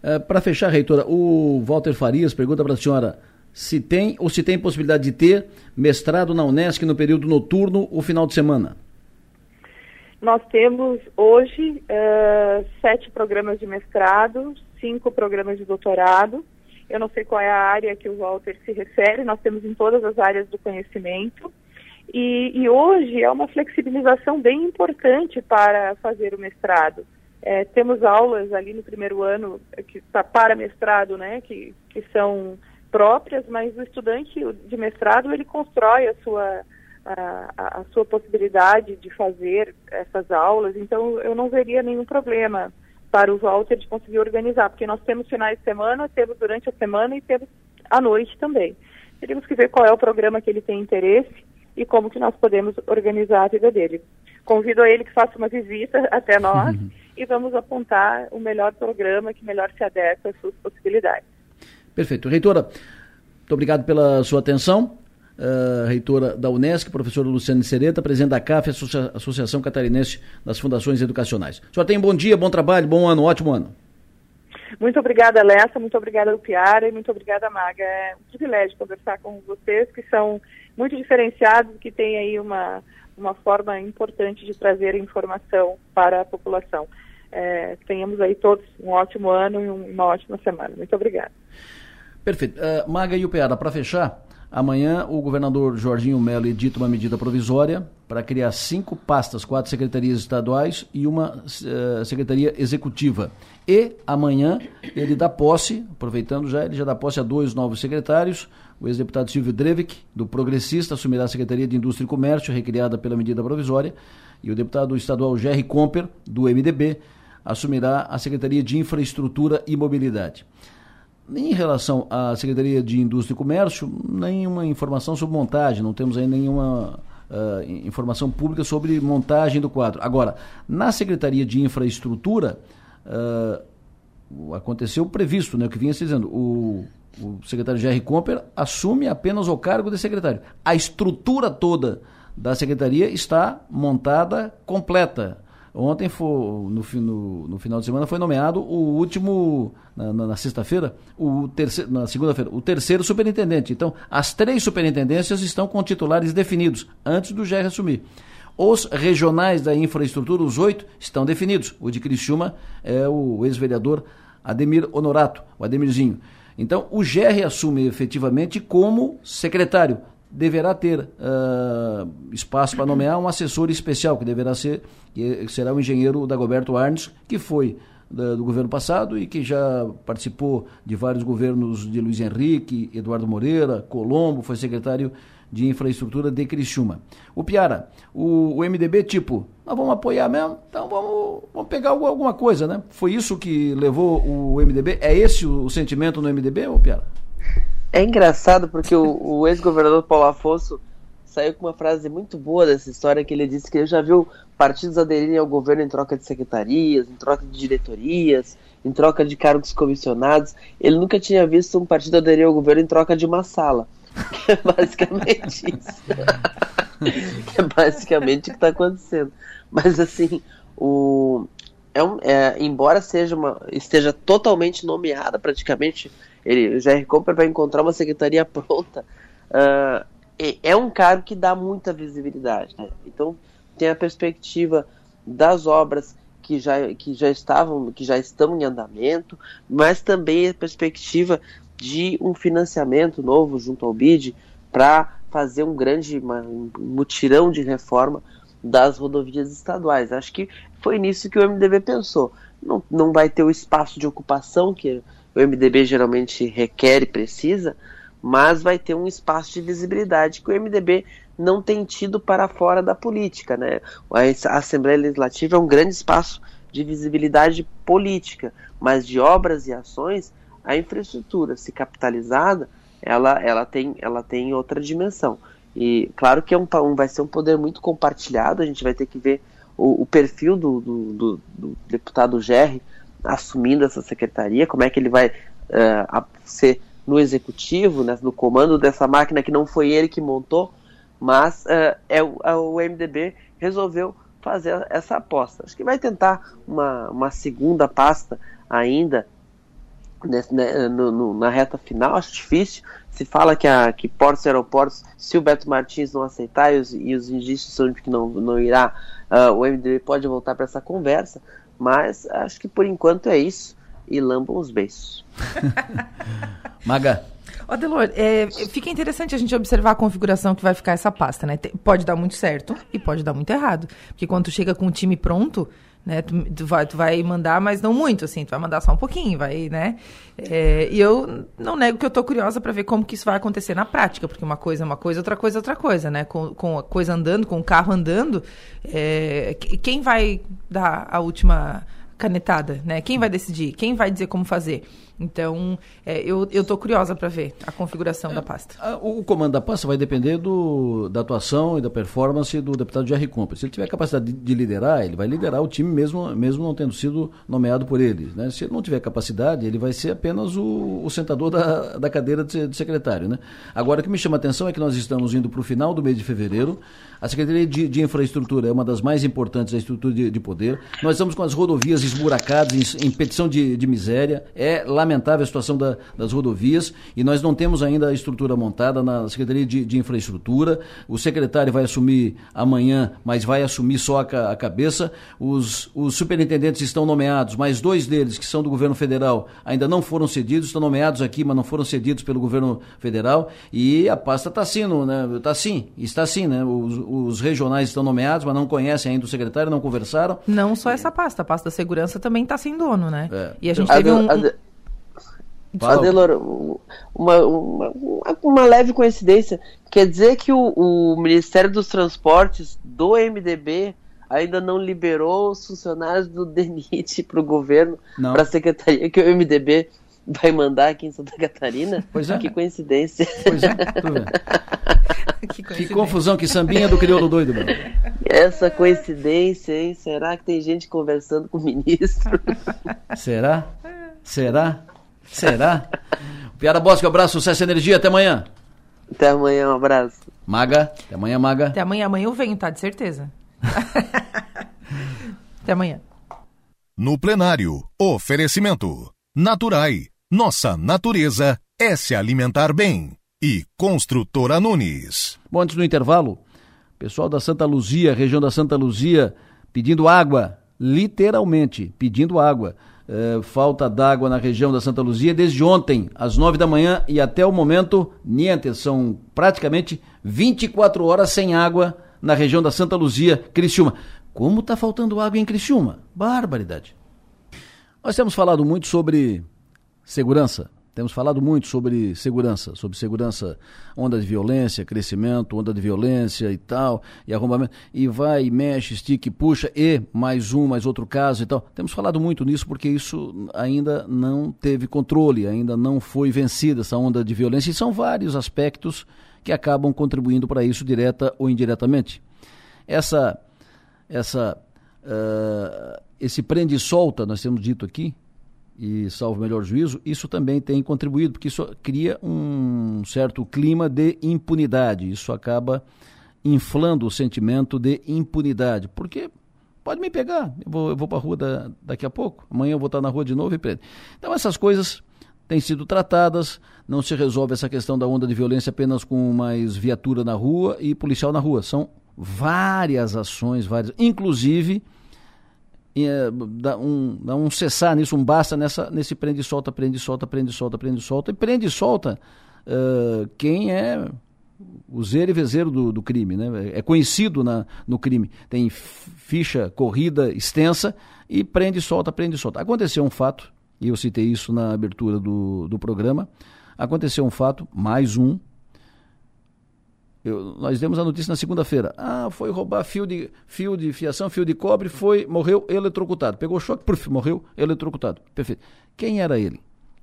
Uh, para fechar, reitora, o Walter Farias pergunta para a senhora: se tem ou se tem possibilidade de ter mestrado na Unesc no período noturno ou final de semana? Nós temos hoje uh, sete programas de mestrado, cinco programas de doutorado. Eu não sei qual é a área que o Walter se refere, nós temos em todas as áreas do conhecimento. E, e hoje é uma flexibilização bem importante para fazer o mestrado. É, temos aulas ali no primeiro ano que tá para mestrado, né, que, que são próprias, mas o estudante de mestrado ele constrói a sua a, a, sua possibilidade de fazer essas aulas, então eu não veria nenhum problema para o Walter de conseguir organizar, porque nós temos finais de semana, temos durante a semana e temos à noite também. Teríamos que ver qual é o programa que ele tem interesse e como que nós podemos organizar a vida dele. Convido a ele que faça uma visita até nós uhum. E vamos apontar o melhor programa que melhor se adequa às suas possibilidades. Perfeito. Reitora, muito obrigado pela sua atenção. Uh, reitora da Unesc, professora Luciane Sereta, presidente da CAF, Associa Associação Catarinense das Fundações Educacionais. Senhor tem bom dia, bom trabalho, bom ano, ótimo ano. Muito obrigada, Lessa, muito obrigada, Lupiara, e muito obrigada, Maga. É um privilégio conversar com vocês, que são muito diferenciados, que têm aí uma, uma forma importante de trazer informação para a população. É, tenhamos aí todos um ótimo ano e uma ótima semana. Muito obrigada. Perfeito. Uh, Maga e o Peara, para fechar, amanhã o governador Jorginho Melo edita uma medida provisória para criar cinco pastas, quatro secretarias estaduais e uma uh, secretaria executiva. E amanhã ele dá posse, aproveitando já, ele já dá posse a dois novos secretários. O ex-deputado Silvio Drevik, do Progressista, assumirá a Secretaria de Indústria e Comércio, recriada pela medida provisória, e o deputado estadual Jerry Comper, do MDB, assumirá a Secretaria de Infraestrutura e Mobilidade. Em relação à Secretaria de Indústria e Comércio, nenhuma informação sobre montagem, não temos aí nenhuma uh, informação pública sobre montagem do quadro. Agora, na Secretaria de Infraestrutura, uh, aconteceu o previsto, né, o que vinha se dizendo, o, o secretário Jerry Comper assume apenas o cargo de secretário. A estrutura toda da secretaria está montada completa Ontem, foi, no, no, no, final de semana, foi nomeado o último, na, na, na sexta-feira, o terceiro, na segunda-feira, o terceiro superintendente. Então, as três superintendências estão com titulares definidos, antes do GER assumir. Os regionais da infraestrutura, os oito, estão definidos. O de Criciúma é o ex-vereador Ademir Honorato, o Ademirzinho. Então, o GR assume efetivamente como secretário deverá ter uh, espaço para nomear um assessor especial, que deverá ser, que será o engenheiro Dagoberto Arnes, que foi da, do governo passado e que já participou de vários governos de Luiz Henrique, Eduardo Moreira, Colombo, foi secretário de infraestrutura de Criciúma. O Piara, o, o MDB, tipo, nós vamos apoiar mesmo, então vamos, vamos pegar alguma coisa, né? Foi isso que levou o MDB? É esse o, o sentimento no MDB, ô Piara? É engraçado porque o, o ex-governador Paulo Afonso saiu com uma frase muito boa dessa história que ele disse que ele já viu partidos aderirem ao governo em troca de secretarias, em troca de diretorias, em troca de cargos comissionados. Ele nunca tinha visto um partido aderir ao governo em troca de uma sala. Que é basicamente isso. que é basicamente o que está acontecendo. Mas assim, o, é um, é, embora seja uma, esteja totalmente nomeada praticamente ele, o Jair Comper vai encontrar uma secretaria pronta. Uh, é um cargo que dá muita visibilidade. Né? Então tem a perspectiva das obras que já, que já estavam, que já estão em andamento, mas também a perspectiva de um financiamento novo junto ao BID para fazer um grande uma, um mutirão de reforma das rodovias estaduais. Acho que foi nisso que o MDB pensou. Não, não vai ter o espaço de ocupação que o MDB geralmente requer e precisa, mas vai ter um espaço de visibilidade que o MDB não tem tido para fora da política. Né? A Assembleia Legislativa é um grande espaço de visibilidade política, mas de obras e ações, a infraestrutura, se capitalizada, ela, ela, tem, ela tem outra dimensão. E claro que é um, um, vai ser um poder muito compartilhado, a gente vai ter que ver o, o perfil do, do, do, do deputado Gerry assumindo essa secretaria, como é que ele vai uh, ser no executivo, né, no comando dessa máquina que não foi ele que montou, mas uh, é o, é MDB resolveu fazer essa aposta. Acho que vai tentar uma, uma segunda pasta ainda nesse, né, no, no, na reta final, acho difícil. Se fala que, a, que portos e aeroportos, se o Beto Martins não aceitar e os, e os indícios são de que não, não irá, uh, o MDB pode voltar para essa conversa, mas acho que por enquanto é isso. E lambam os beijos. Maga. Adelor, é, fica interessante a gente observar a configuração que vai ficar essa pasta, né? Tem, pode dar muito certo e pode dar muito errado. Porque quando tu chega com o time pronto, né? Tu, tu, vai, tu vai mandar, mas não muito, assim, tu vai mandar só um pouquinho, vai, né? É, e eu não nego que eu tô curiosa para ver como que isso vai acontecer na prática, porque uma coisa é uma coisa, outra coisa é outra coisa, né? Com, com a coisa andando, com o carro andando, é, quem vai dar a última canetada, né? Quem vai decidir? Quem vai dizer como fazer? Então, é, eu estou curiosa para ver a configuração é, da pasta. A, o comando da pasta vai depender do, da atuação e da performance do deputado Jerry Compra. Se ele tiver capacidade de, de, liderar, ele vai liderar o time mesmo, mesmo não tendo sido nomeado por ele. Né? Se ele não tiver capacidade, ele vai ser apenas o, o sentador da, da cadeira de, de secretário. Né? Agora, o que me chama a atenção é que nós estamos indo para o final do mês de fevereiro. A Secretaria de, de, Infraestrutura é uma das mais importantes da estrutura de, de poder. Nós estamos com as rodovias esburacadas, em, em petição de, de miséria. É lamentável lamentável a situação da, das rodovias e nós não temos ainda a estrutura montada na Secretaria de, de Infraestrutura. O secretário vai assumir amanhã, mas vai assumir só a, a cabeça. Os, os superintendentes estão nomeados, mas dois deles, que são do governo federal, ainda não foram cedidos, estão nomeados aqui, mas não foram cedidos pelo governo federal. E a pasta está assim, né? Está assim, está assim, né? Os, os, regionais estão nomeados, mas não conhecem ainda o secretário, não conversaram. Não só essa pasta, a pasta da segurança também está sem dono, né? É. E a gente teve um, um... Adelor, uma, uma, uma, leve coincidência. Quer dizer que o, o, Ministério dos Transportes do MDB ainda não liberou os funcionários do DENIT para o governo, para a secretaria que o MDB vai mandar aqui em Santa Catarina? Pois é. Que coincidência. Pois é. que, que, confusão, que sambinha do crioulo doido, mano. Essa coincidência, hein? Será que tem gente conversando com o ministro? Será? Será? Será? Piara Bosque, um abraço, sucesso e energia, até amanhã. Até amanhã, um abraço. Maga, até amanhã, Maga. Até amanhã, amanhã eu venho, tá? De certeza. até amanhã. No plenário, oferecimento. Naturai, nossa natureza é se alimentar bem. E Construtora Nunes. Bom, antes do intervalo, pessoal da Santa Luzia, região da Santa Luzia, pedindo água, literalmente, pedindo água. Eh, falta d'água na região da Santa Luzia desde ontem, às nove da manhã e até o momento, niente, são praticamente 24 horas sem água na região da Santa Luzia, Criciúma. Como está faltando água em Criciúma? Barbaridade. Nós temos falado muito sobre segurança, temos falado muito sobre segurança, sobre segurança, onda de violência, crescimento, onda de violência e tal, e arrombamento, e vai, mexe, estica, puxa, e mais um, mais outro caso e tal. Temos falado muito nisso porque isso ainda não teve controle, ainda não foi vencida essa onda de violência, e são vários aspectos que acabam contribuindo para isso, direta ou indiretamente. Essa, essa, uh, esse prende e solta, nós temos dito aqui, e salvo melhor juízo, isso também tem contribuído, porque isso cria um certo clima de impunidade. Isso acaba inflando o sentimento de impunidade. Porque pode me pegar, eu vou, eu vou para a rua da, daqui a pouco, amanhã eu vou estar na rua de novo e prende. Então essas coisas têm sido tratadas, não se resolve essa questão da onda de violência apenas com mais viatura na rua e policial na rua. São várias ações, várias, inclusive é, dá, um, dá um cessar nisso, um basta nessa, nesse prende e solta, prende e solta, prende e solta, prende e solta. E prende e solta uh, quem é o zero e vezeiro do, do crime, né? É conhecido na, no crime. Tem ficha corrida extensa e prende e solta, prende e solta. Aconteceu um fato, e eu citei isso na abertura do, do programa. Aconteceu um fato, mais um, eu, nós demos a notícia na segunda-feira. Ah, foi roubar fio de, fio de fiação, fio de cobre, foi, morreu eletrocutado. Pegou choque, puf, morreu eletrocutado. Perfeito. Quem era ele?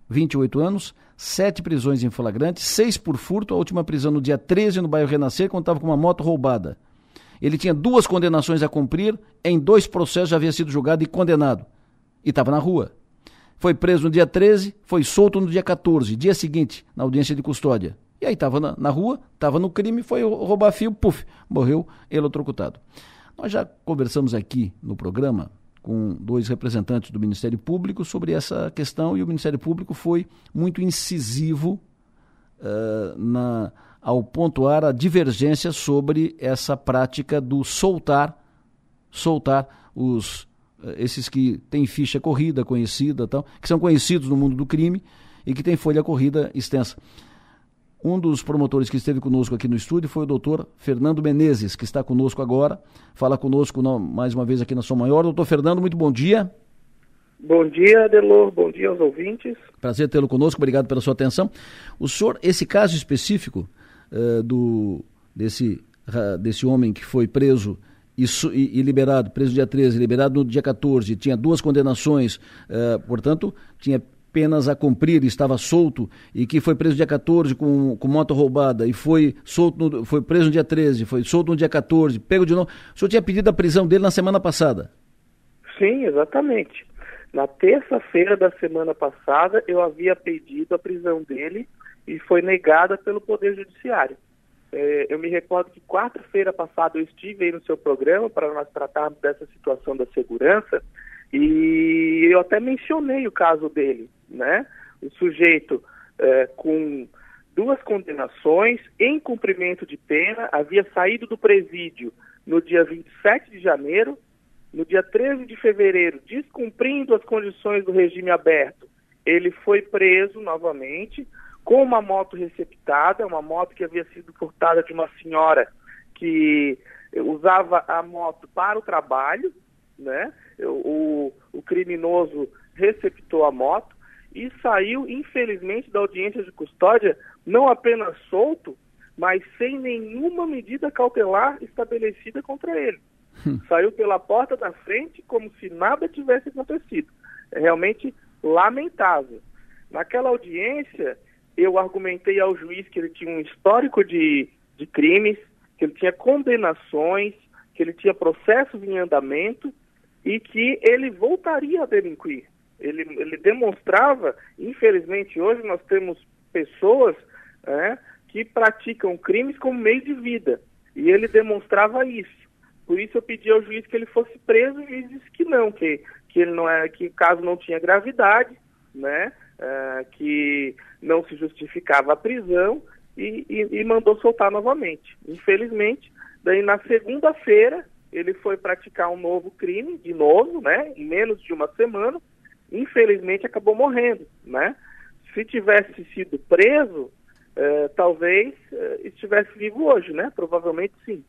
28 anos, sete prisões em flagrante, seis por furto, a última prisão no dia 13 no bairro Renascer, quando estava com uma moto roubada. Ele tinha duas condenações a cumprir, em dois processos já havia sido julgado e condenado. E estava na rua. Foi preso no dia 13, foi solto no dia 14, dia seguinte, na audiência de custódia. E aí estava na, na, rua, estava no crime, foi roubar fio, puf, morreu eletrocutado. Nós já conversamos aqui no programa com dois representantes do Ministério Público sobre essa questão e o Ministério Público foi muito incisivo uh, na, ao pontuar a divergência sobre essa prática do soltar, soltar os uh, esses que têm ficha corrida conhecida, tal, que são conhecidos no mundo do crime e que têm folha corrida extensa. Um dos promotores que esteve conosco aqui no estúdio foi o doutor Fernando Menezes, que está conosco agora, fala conosco mais uma vez aqui na Som Maior. Doutor Fernando, muito bom dia. Bom dia, Adelor. Bom dia aos ouvintes. Prazer tê-lo conosco, obrigado pela sua atenção. O senhor, esse caso específico uh, do, desse, uh, desse homem que foi preso e, liberado, preso dia 13, liberado no dia 14, tinha duas condenações, uh, portanto, tinha penas a cumprir, estava solto e que foi preso dia 14 com, com moto roubada e foi solto, no, foi preso no dia 13, foi solto no dia 14, pego de novo. O senhor tinha pedido a prisão dele na semana passada? Sim, exatamente. Na terça-feira da semana passada, eu havia pedido a prisão dele e foi negada pelo Poder Judiciário. É, eu me recordo que quarta-feira passada eu estive aí no seu programa para nós tratarmos dessa situação da segurança e eu até mencionei o caso dele, né? O sujeito é, com duas condenações em cumprimento de pena havia saído do presídio no dia 27 de janeiro, no dia 13 de fevereiro, descumprindo as condições do regime aberto, ele foi preso novamente com uma moto receptada, uma moto que havia sido furtada de uma senhora que usava a moto para o trabalho, né? O, o criminoso receptou a moto e saiu, infelizmente, da audiência de custódia não apenas solto, mas sem nenhuma medida cautelar estabelecida contra ele. Hum. Saiu pela porta da frente como se nada tivesse acontecido. É realmente lamentável. Naquela audiência, eu argumentei ao juiz que ele tinha um histórico de, de crimes, que ele tinha condenações, que ele tinha processos em andamento e que ele voltaria a delinquir. Ele, ele demonstrava, infelizmente hoje nós temos pessoas é, que praticam crimes como meio de vida. E ele demonstrava isso. Por isso eu pedi ao juiz que ele fosse preso e disse que não, que, que ele não era, que o caso não tinha gravidade, né? É, que não se justificava a prisão e, e, e mandou soltar novamente. Infelizmente, daí na segunda-feira ele foi praticar um novo crime, de novo, né, em menos de uma semana, infelizmente acabou morrendo, né? Se tivesse sido preso, eh, talvez eh, estivesse vivo hoje, né? Provavelmente sim.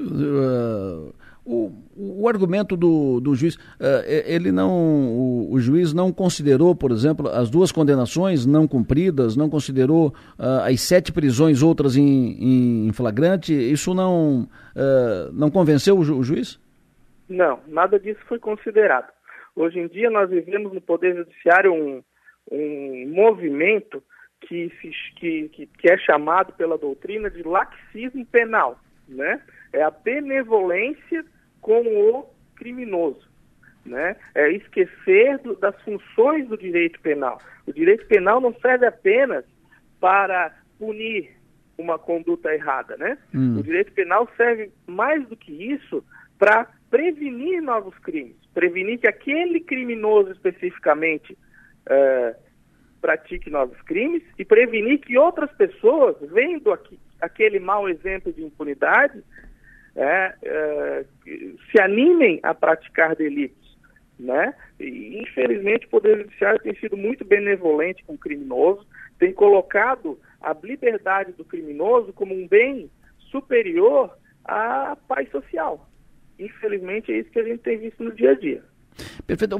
Uh, o, o argumento do, do juiz, uh, ele não, o, o, juiz não considerou, por exemplo, as duas condenações não cumpridas, não considerou uh, as sete prisões outras em, em flagrante, isso não, não convenceu o, ju, o, juiz? Não, nada disso foi considerado. Hoje em dia nós vivemos no Poder Judiciário um, um movimento que, se, que, que, que é chamado pela doutrina de laxismo penal, né? é a benevolência com o criminoso. Né? É esquecer do, das funções do direito penal. O direito penal não serve apenas para punir uma conduta errada, né? Hum. O direito penal serve mais do que isso para prevenir novos crimes, prevenir que aquele criminoso especificamente uh, pratique novos crimes e prevenir que outras pessoas, vendo aqui, aquele mau exemplo de impunidade, é, é, se animem a praticar delitos. Né? E, infelizmente, o Poder Judiciário tem sido muito benevolente com o criminoso, tem colocado a liberdade do criminoso como um bem superior à paz social. Infelizmente, é isso que a gente tem visto no dia a dia. Perfeito.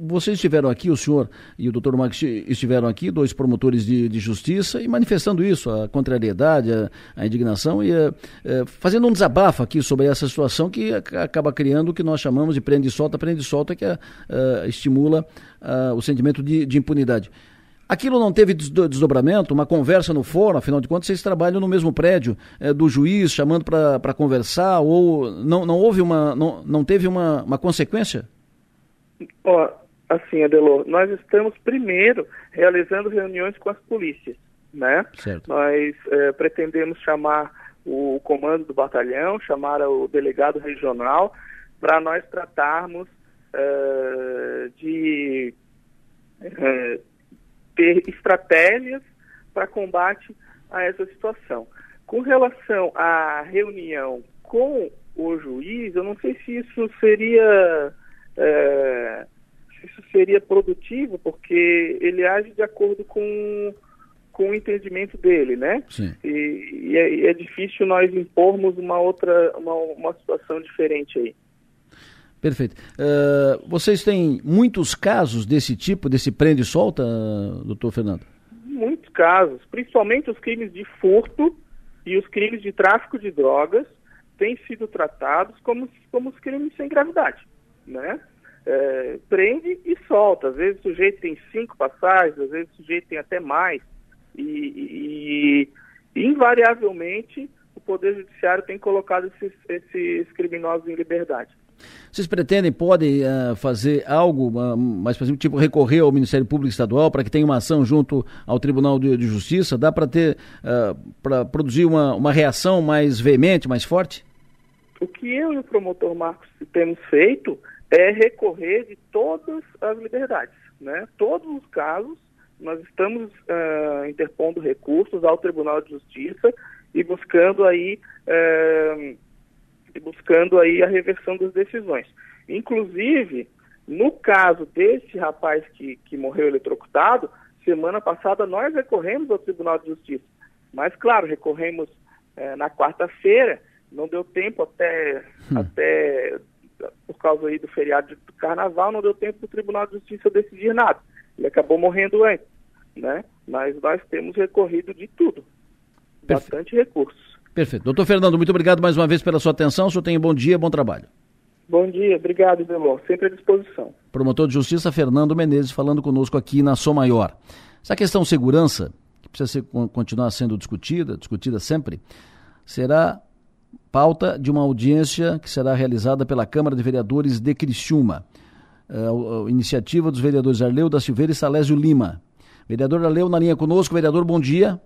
Vocês estiveram aqui, o senhor e o doutor Max estiveram aqui, dois promotores de, de justiça, e manifestando isso, a contrariedade, a, a indignação, e a, é, fazendo um desabafo aqui sobre essa situação que acaba criando o que nós chamamos de prende e solta, prende e solta, que é, é, estimula o sentimento de, de impunidade. Aquilo não teve desdobramento, uma conversa no fórum, afinal de contas, vocês trabalham no mesmo prédio é, do juiz, chamando para conversar, ou não, não houve uma. não, não teve uma, uma consequência? Ó, assim, Adelô, nós estamos primeiro realizando reuniões com as polícias, né? Certo. Nós é, pretendemos chamar o comando do batalhão, chamar o delegado regional, para nós tratarmos uh, de uh, ter estratégias para combate a essa situação. Com relação à reunião com o juiz, eu não sei se isso seria é, se isso seria produtivo, porque ele age de acordo com, com o entendimento dele, né? Sim. E, e, é, e é, difícil nós impormos uma outra, uma, uma situação diferente aí. Perfeito. Uh, vocês têm muitos casos desse tipo, desse prende e solta, doutor Fernando? Muitos casos, principalmente os crimes de furto e os crimes de tráfico de drogas têm sido tratados como, como os crimes sem gravidade, né? É, prende e solta. Às vezes o sujeito tem cinco passagens, às vezes o sujeito tem até mais. E, e, e invariavelmente o Poder Judiciário tem colocado esses, esses criminosos em liberdade. Vocês pretendem, podem uh, fazer algo, uh, por exemplo, tipo recorrer ao Ministério Público Estadual para que tenha uma ação junto ao Tribunal de, de Justiça? Dá para ter, uh, para produzir uma, uma reação mais veemente, mais forte? O que eu e o promotor Marcos temos feito é recorrer de todas as liberdades, né? Todos os casos nós estamos uh, interpondo recursos ao Tribunal de Justiça e buscando aí uh, buscando aí a reversão das decisões. Inclusive, no caso desse rapaz que, que morreu eletrocutado, semana passada nós recorremos ao Tribunal de Justiça. Mas, claro, recorremos uh, na quarta-feira, não deu tempo até, hum. até por causa aí do feriado do carnaval, não deu tempo para o Tribunal de Justiça decidir nada. Ele acabou morrendo antes, né? Mas nós temos recorrido de tudo. Perfeito. Bastante recursos. Perfeito. Doutor Fernando, muito obrigado mais uma vez pela sua atenção. O senhor tenha um bom dia, bom trabalho. Bom dia, obrigado, Delor. Sempre à disposição. Promotor de Justiça Fernando Menezes falando conosco aqui na Som Maior. Essa questão segurança, que precisa ser, continuar sendo discutida, discutida sempre, será pauta de uma audiência que será realizada pela Câmara de Vereadores de Criciúma. Uh, iniciativa dos vereadores Arleu da Silveira e Salésio Lima. Vereador Arleu na linha conosco. Vereador, bom dia.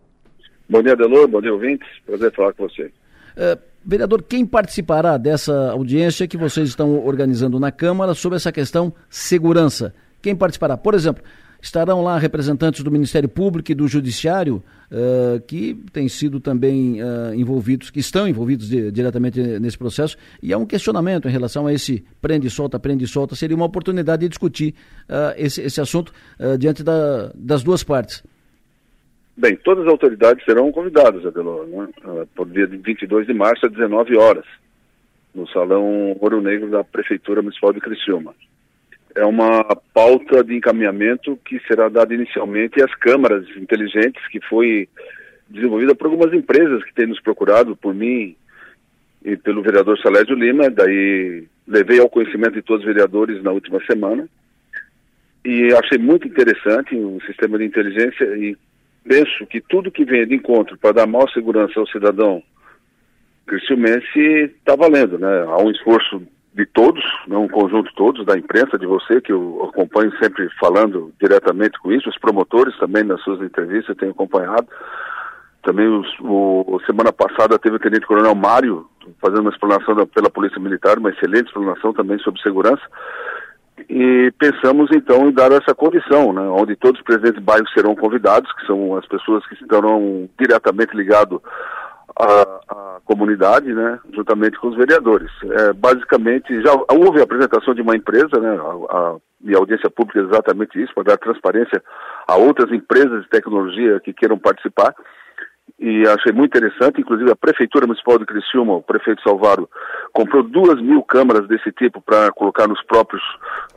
Bom dia, Delor. Bom dia, ouvintes. Prazer falar com você. Uh, vereador, quem participará dessa audiência que vocês estão organizando na Câmara sobre essa questão segurança? Quem participará? Por exemplo, Estarão lá representantes do Ministério Público e do Judiciário, uh, que têm sido também uh, envolvidos, que estão envolvidos de, diretamente nesse processo, e há um questionamento em relação a esse prende e solta, prende e solta. Seria uma oportunidade de discutir uh, esse, esse assunto diante da, das duas partes. Bem, todas as autoridades serão convidadas, Adelor, né? por dia de 22 de março, às 19 horas, no Salão Ouro Negro da Prefeitura Municipal de Criciúma. É uma pauta de encaminhamento que será dada inicialmente às câmaras inteligentes, que foi desenvolvida por algumas empresas que têm nos procurado, por mim e pelo vereador Salésio Lima, daí levei ao conhecimento de todos os vereadores na última semana, e achei muito interessante o sistema de inteligência e penso que tudo que vem de encontro para dar maior segurança ao cidadão cristiumense está valendo, né? Há um esforço de todos, né, um conjunto todos, da imprensa, de você, que eu acompanho sempre falando diretamente com isso, os promotores também nas suas entrevistas, tenho acompanhado. Também os, o, semana passada teve o Tenente Coronel Mário fazendo uma explanação da, pela Polícia Militar, uma excelente explanação também sobre segurança. E pensamos então em dar essa condição, né, onde todos os presidentes de bairros serão convidados, que são as pessoas que estarão diretamente ligados a, a, comunidade, né, juntamente com os vereadores. É, basicamente, já houve a apresentação de uma empresa, né, a, a, e a audiência pública é exatamente isso, para dar transparência a outras empresas de tecnologia que queiram participar. E achei muito interessante, inclusive a Prefeitura Municipal de Criciúma, o prefeito Salvaro, comprou duas mil câmaras desse tipo para colocar nos próprios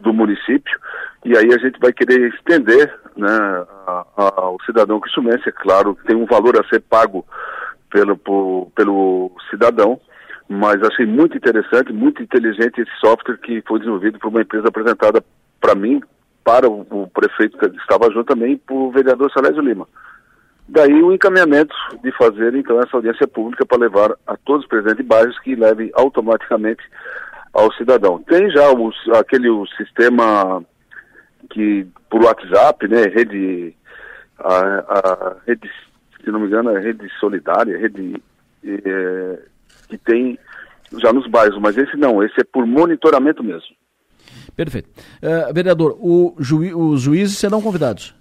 do município. E aí a gente vai querer estender né, ao cidadão criciumense, é claro, tem um valor a ser pago pelo, por, pelo cidadão, mas achei muito interessante, muito inteligente esse software que foi desenvolvido por uma empresa apresentada para mim, para o, o, prefeito que estava junto também, para o vereador Salésio Lima. Daí o encaminhamento de fazer então essa audiência pública para levar a todos os presidentes de bairros que levem automaticamente ao cidadão. Tem já o, aquele o sistema que por WhatsApp, né, rede a, a rede se não me engano, é a rede solidária, rede é, que tem já nos bairros, mas esse não, esse é por monitoramento mesmo. Perfeito. Uh, vereador, o juiz, os juízes serão convidados?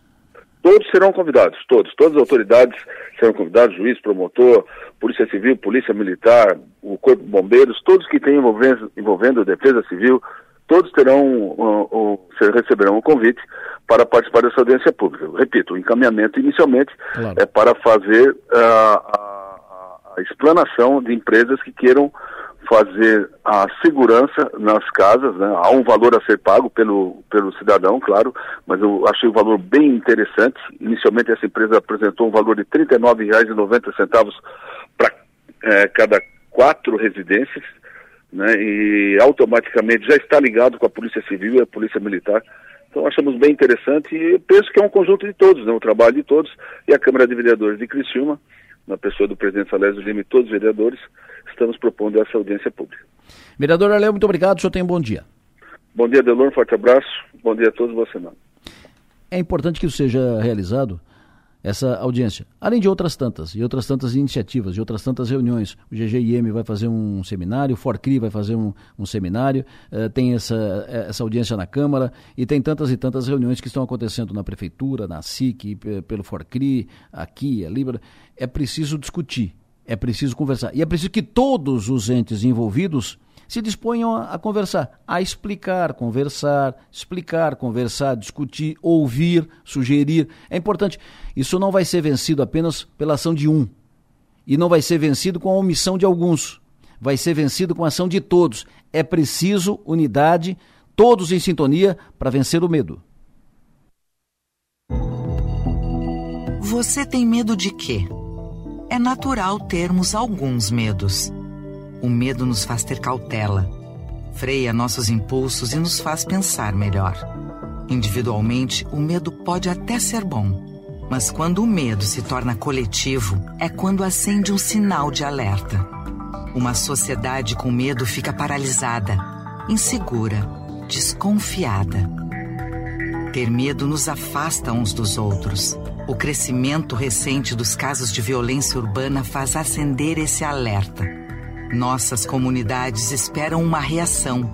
Todos serão convidados, todos. Todas as autoridades serão convidados, juiz, promotor, Polícia Civil, Polícia Militar, o Corpo de Bombeiros, todos que têm envolvendo, envolvendo a Defesa Civil, todos terão, uh, receberão o um convite para participar dessa audiência pública. repito, o encaminhamento inicialmente claro. é para fazer uh, a, a, explanação de empresas que queiram fazer a segurança nas casas, né? há um valor a ser pago pelo, pelo cidadão, claro, mas eu achei o valor bem interessante. Inicialmente essa empresa apresentou um valor de R$ 39,90 para é, cada quatro residências, né? e automaticamente já está ligado com a Polícia Civil e a Polícia Militar. Então achamos bem interessante e penso que é um conjunto de todos, né? o trabalho de todos, e a Câmara de Vereadores de Criciúma, na pessoa do presidente Salésio Lima e todos os vereadores, estamos propondo essa audiência pública. Vereador Arleu, muito obrigado, o senhor tem um bom dia. Bom dia, Delor, um forte abraço, bom dia a todos, boa semana. É importante que isso seja realizado essa audiência. Além de outras tantas, e outras tantas iniciativas, e outras tantas reuniões. O GGIM vai fazer um seminário, o Forcri vai fazer um, um seminário, uh, tem essa, eh, essa audiência na Câmara, e tem tantas e tantas reuniões que estão acontecendo na Prefeitura, na SIC, pelo Forcri, aqui, a Libra. É preciso discutir, é preciso conversar. E é preciso que todos os entes envolvidos se disponham a, a, conversar, a explicar, conversar, explicar, conversar, discutir, ouvir, sugerir. É importante. Isso não vai ser vencido apenas pela ação de um. E não vai ser vencido com a omissão de alguns. Vai ser vencido com a ação de todos. É preciso unidade, todos em sintonia para vencer o medo. Você tem medo de quê? É natural termos alguns medos. O medo nos faz ter cautela, freia nossos impulsos e nos faz pensar melhor. Individualmente, o medo pode até ser bom, mas quando o medo se torna coletivo, é quando acende um sinal de alerta. Uma sociedade com medo fica paralisada, insegura, desconfiada. Ter medo nos afasta uns dos outros. O crescimento recente dos casos de violência urbana faz acender esse alerta nossas comunidades esperam uma reação.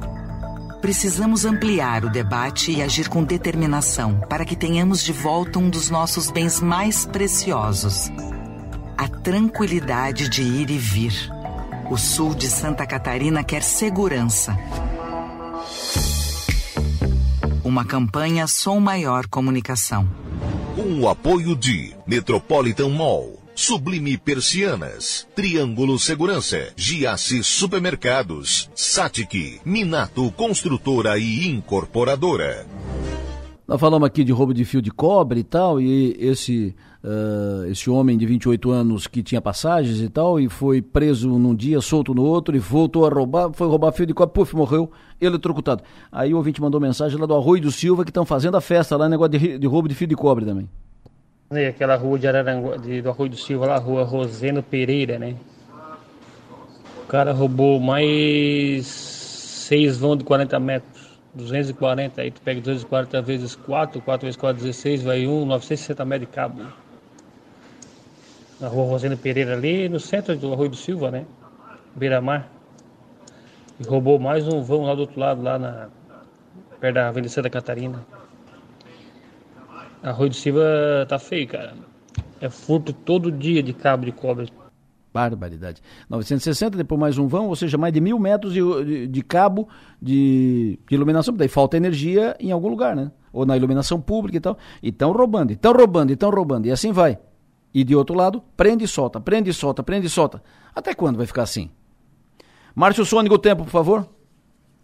Precisamos ampliar o debate e agir com determinação para que tenhamos de volta um dos nossos bens mais preciosos: a tranquilidade de ir e vir. O sul de Santa Catarina quer segurança. Uma campanha Som Maior Comunicação. Com o apoio de Metropolitan Mall. Sublime Persianas, Triângulo Segurança, Giasse Supermercados, Satic, Minato Construtora e Incorporadora. Nós falamos aqui de roubo de fio de cobre e tal, e esse, uh, esse homem de 28 anos que tinha passagens e tal, e foi preso num dia, solto no outro, e voltou a roubar, foi roubar fio de cobre, puf, morreu, eletrocutado. Aí o ouvinte mandou mensagem lá do Arroio do Silva, que estão fazendo a festa lá, negócio de, de roubo de fio de cobre também. Aquela rua de Araranguá, de, do Arroio do Silva, lá, rua Roseno Pereira, né? O cara roubou mais seis vão de 40 metros, 240, aí tu pega 240 vezes 4, 4 vezes 4, 16, vai 1, 960 metros de cabo. Né? Na rua Roseno Pereira ali, no centro do Arroio do Silva, né? Beira-Mar. E roubou mais um vão lá do outro lado, lá na, perto da Avenida Santa Catarina. Arroio do Silva tá feio, cara. É furto todo dia de cabo de cobre. Barbaridade. 960, depois mais um vão, ou seja, mais de mil metros de, de, de cabo de, de, iluminação. Daí falta energia em algum lugar, né? Ou na iluminação pública e tal. E estão roubando, estão roubando, estão roubando. E assim vai. E de outro lado, prende e solta, prende e solta, prende e solta. Até quando vai ficar assim? Márcio Sônico, o tempo, por favor.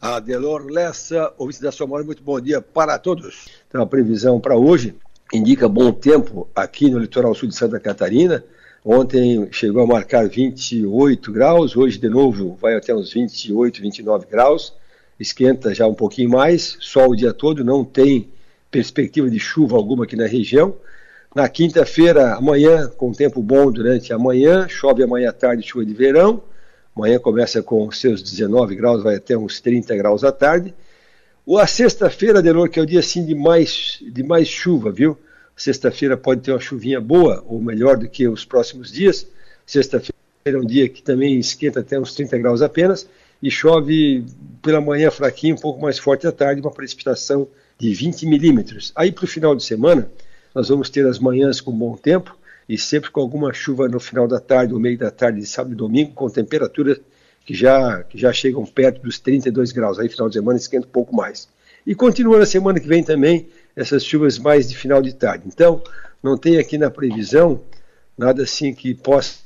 Adelor Lessa, ouvinte da sua muito bom dia para todos. Então, a previsão para hoje indica bom tempo aqui no litoral sul de Santa Catarina. Ontem chegou a marcar 28 graus, hoje de novo vai até uns 28, 29 graus. Esquenta já um pouquinho mais, sol o dia todo, não tem perspectiva de chuva alguma aqui na região. Na quinta-feira, amanhã, com tempo bom durante a manhã, chove amanhã à tarde, chuva de verão. Amanhã começa com seus 19 graus, vai até uns 30 graus à tarde. Ou a sexta-feira, Delor, que é o dia assim de mais, de mais chuva, viu? Sexta-feira pode ter uma chuvinha boa, ou melhor do que os próximos dias. Sexta-feira é um dia que também esquenta até uns 30 graus apenas. e chove pela manhã fraquinho, um pouco mais forte à tarde, uma precipitação de 20 milímetros. Aí para o final de semana, nós vamos ter as manhãs com bom tempo e sempre com alguma chuva no final da tarde, ou meio da tarde de sábado e domingo, com temperaturas que já, que já chegam perto dos 32 graus. Aí final de semana esquenta um pouco mais. E continua na semana que vem também essas chuvas mais de final de tarde. Então, não tem aqui na previsão nada assim que possa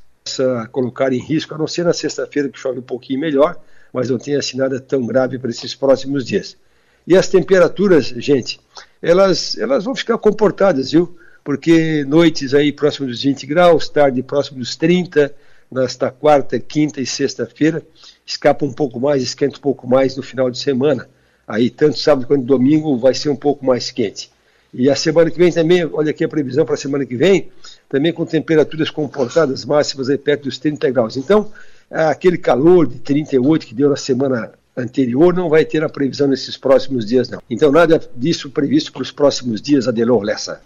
colocar em risco, a não ser na sexta-feira que chove um pouquinho melhor, mas não tem assim nada tão grave para esses próximos dias. E as temperaturas, gente, elas, elas vão ficar comportadas, viu? Porque noites aí próximo dos 20 graus, tarde próximo dos 30, nesta quarta, quinta e sexta-feira, escapa um pouco mais, esquenta um pouco mais no final de semana. Aí, tanto sábado quanto domingo, vai ser um pouco mais quente. E a semana que vem também, olha aqui a previsão para a semana que vem, também com temperaturas comportadas máximas aí perto dos 30 graus. Então, aquele calor de 38 que deu na semana anterior não vai ter a previsão nesses próximos dias, não. Então, nada disso previsto para os próximos dias, Adelor Lessa.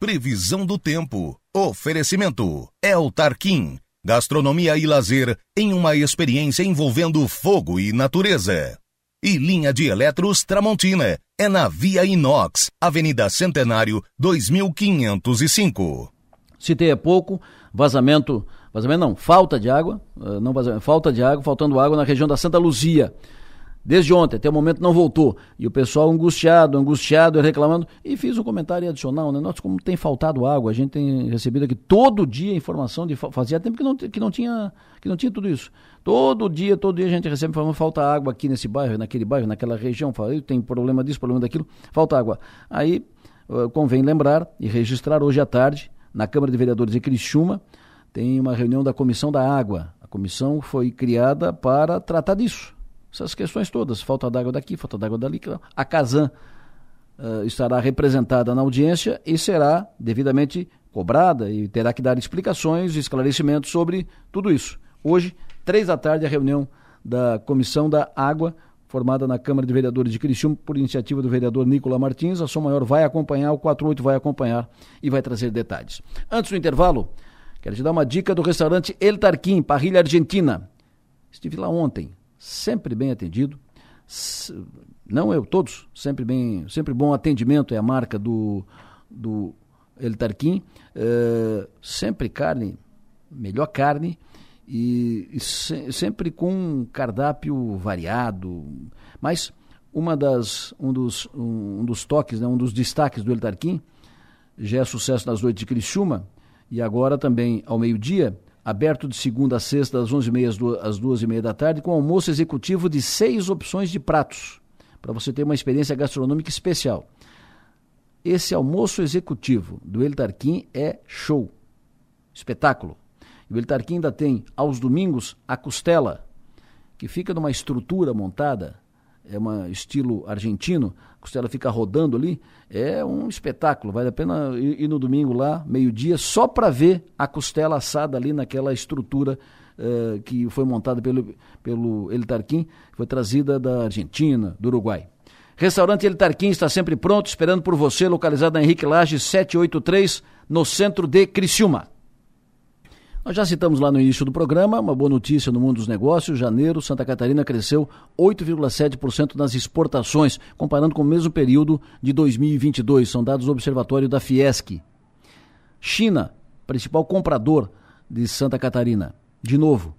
Previsão do tempo. Oferecimento. El Tarquim. Gastronomia e lazer em uma experiência envolvendo fogo e natureza. E linha de eletros Tramontina. É na Via Inox, Avenida Centenário, 2505. Citei há pouco, vazamento Vazamento não, falta de água, eh, não vazamento, falta de água, faltando água na região da Santa Luzia. Desde ontem, até o momento não voltou. E o pessoal angustiado, angustiado, reclamando. E fiz um comentário adicional, né? Nossa, como tem faltado água. A gente tem recebido aqui todo dia informação de. Fazia tempo que não, que não, tinha, que não tinha tudo isso. Todo dia, todo dia a gente recebe falando falta água aqui nesse bairro, naquele bairro, naquela região. Falei, tem problema disso, problema daquilo, falta água. Aí uh, convém lembrar e registrar hoje à tarde, na Câmara de Vereadores de Criciúma, tem uma reunião da Comissão da Água. A comissão foi criada para tratar disso. Essas questões todas. Falta d'água daqui, falta d'água dali. A Casan uh, estará representada na audiência e será devidamente cobrada e terá que dar explicações e esclarecimentos sobre tudo isso. Hoje, três da tarde, a reunião da Comissão da Água, formada na Câmara de Vereadores de Criciúma, por iniciativa do vereador Nicola Martins. A Som Maior vai acompanhar, o 48 vai acompanhar e vai trazer detalhes. Antes do intervalo, Quero te dar uma dica do restaurante El Tarquim, Parrilha Argentina. Estive lá ontem, sempre bem atendido. Não eu, todos, sempre bem, sempre bom atendimento é a marca do, do El Tarquim. Uh, sempre carne, melhor carne e, e se, sempre com um cardápio variado. Mas uma das, um, dos, um, um dos toques, né, um dos destaques do El Tarquim, já é sucesso nas noites de Criciúma, e agora também ao meio-dia, aberto de segunda a sexta, das 11h30 às 2h30 da tarde, com almoço executivo de seis opções de pratos, para você ter uma experiência gastronômica especial. Esse almoço executivo do El Tarquim é show, espetáculo. O El Tarquim ainda tem, aos domingos, a costela, que fica numa estrutura montada, é um estilo argentino, a costela fica rodando ali, é um espetáculo. Vale a pena ir, ir no domingo lá, meio-dia, só para ver a costela assada ali naquela estrutura uh, que foi montada pelo, pelo El Tarquim, foi trazida da Argentina, do Uruguai. Restaurante El Tarquim está sempre pronto, esperando por você, localizado na Henrique Laje 783, no centro de Criciúma. Nós já citamos lá no início do programa, uma boa notícia no mundo dos negócios. Janeiro, Santa Catarina cresceu 8,7% nas exportações, comparando com o mesmo período de 2022. São dados do Observatório da Fiesc. China, principal comprador de Santa Catarina. De novo.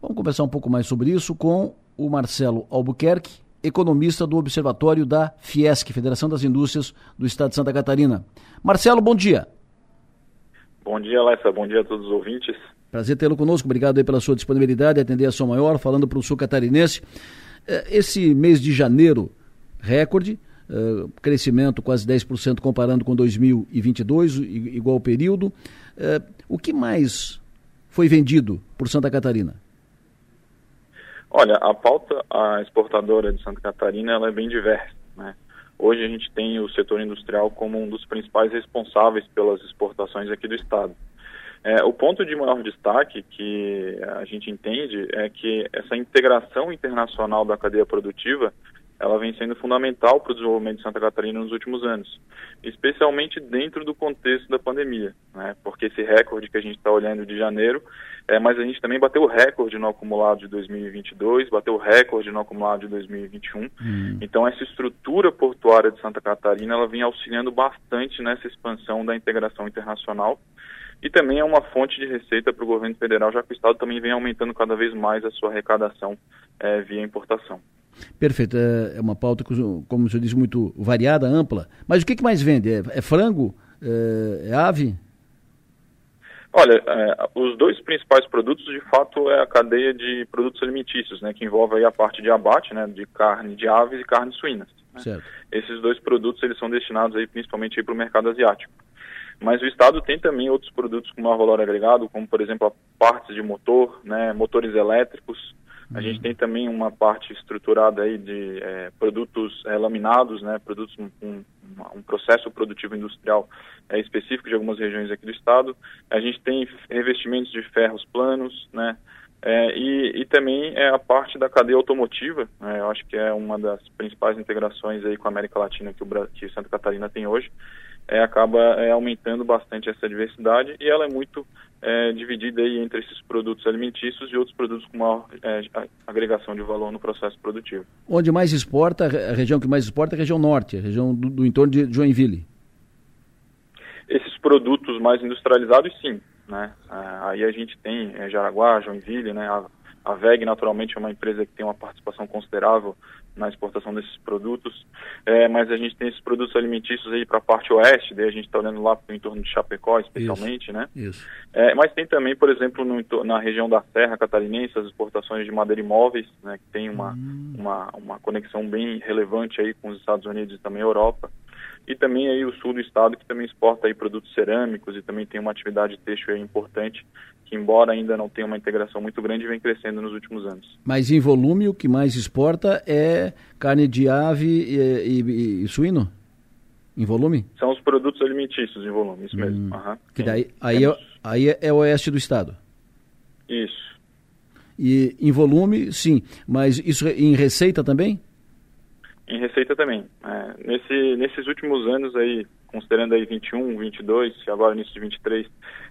Vamos conversar um pouco mais sobre isso com o Marcelo Albuquerque, economista do Observatório da Fiesc, Federação das Indústrias do Estado de Santa Catarina. Marcelo, bom dia. Bom dia, Alessa. Bom dia a todos os ouvintes. Prazer tê-lo conosco. Obrigado aí pela sua disponibilidade, atender a São Maior, falando para o sul catarinense. É, esse mês de janeiro, recorde, é, crescimento quase 10% comparando com 2022, igual período. É, o que mais foi vendido por Santa Catarina? Olha, a pauta a exportadora de Santa Catarina ela é bem diversa. Hoje a gente tem o setor industrial como um dos principais responsáveis pelas exportações aqui do estado. É, o ponto de maior destaque que a gente entende é que essa integração internacional da cadeia produtiva ela vem sendo fundamental para o desenvolvimento de Santa Catarina nos últimos anos, especialmente dentro do contexto da pandemia, né? porque esse recorde que a gente está olhando de janeiro, é, mas a gente também bateu o recorde no acumulado de 2022, bateu o recorde no acumulado de 2021. Hum. Então essa estrutura portuária de Santa Catarina, ela vem auxiliando bastante nessa expansão da integração internacional e também é uma fonte de receita para o governo federal, já que o Estado também vem aumentando cada vez mais a sua arrecadação é, via importação. Perfeito. É, é uma pauta, como o senhor disse, muito variada, ampla. Mas o que, que mais vende? É, é frango? É, é ave? Olha, é, os dois principais produtos, de fato, é a cadeia de produtos alimentícios, né, que envolve aí a parte de abate, né, de carne de aves e carne suínas. Né? Esses dois produtos, eles são destinados aí principalmente para o mercado asiático. Mas o Estado tem também outros produtos com maior valor agregado, como, por exemplo, partes de motor, né, motores elétricos, a gente tem também uma parte estruturada aí de é, produtos é, laminados, né, produtos com um, um, processo produtivo industrial é, específico de algumas regiões aqui do estado. A gente tem revestimentos de ferros planos, né, é, e, e, também é a parte da cadeia automotiva, né, eu acho que é uma das principais integrações aí com a América Latina que, o, que Santa Catarina tem hoje é, acaba é, aumentando bastante essa diversidade e ela é muito é, dividida aí entre esses produtos alimentícios e outros produtos com maior é, agregação de valor no processo produtivo. Onde mais exporta, a região que mais exporta é a região norte, a região do, do entorno de Joinville. Esses produtos mais industrializados, sim. Né? É, aí a gente tem é, Jaraguá, Joinville, né? a, a VEG, naturalmente, é uma empresa que tem uma participação considerável na exportação desses produtos, é, mas a gente tem esses produtos alimentícios aí para a parte oeste, daí a gente está olhando lá para o entorno de Chapecó, especialmente, isso, né? Isso. É, mas tem também, por exemplo, no, na região da Serra Catarinense, as exportações de madeira imóveis, né, que tem uma, hum. uma, uma conexão bem relevante aí com os Estados Unidos e também a Europa e também aí o sul do estado que também exporta aí produtos cerâmicos e também tem uma atividade têxtil importante que embora ainda não tenha uma integração muito grande vem crescendo nos últimos anos. Mas em volume o que mais exporta é carne de ave e, e, e suíno? Em volume? São os produtos alimentícios em volume, isso mesmo. Hum. Uhum. Que daí, aí, é, aí é, é oeste do estado? Isso. E em volume, sim. Mas isso em receita também? Em receita também. É, nesse, nesses últimos anos aí, considerando aí 21, 22 e agora início de 23,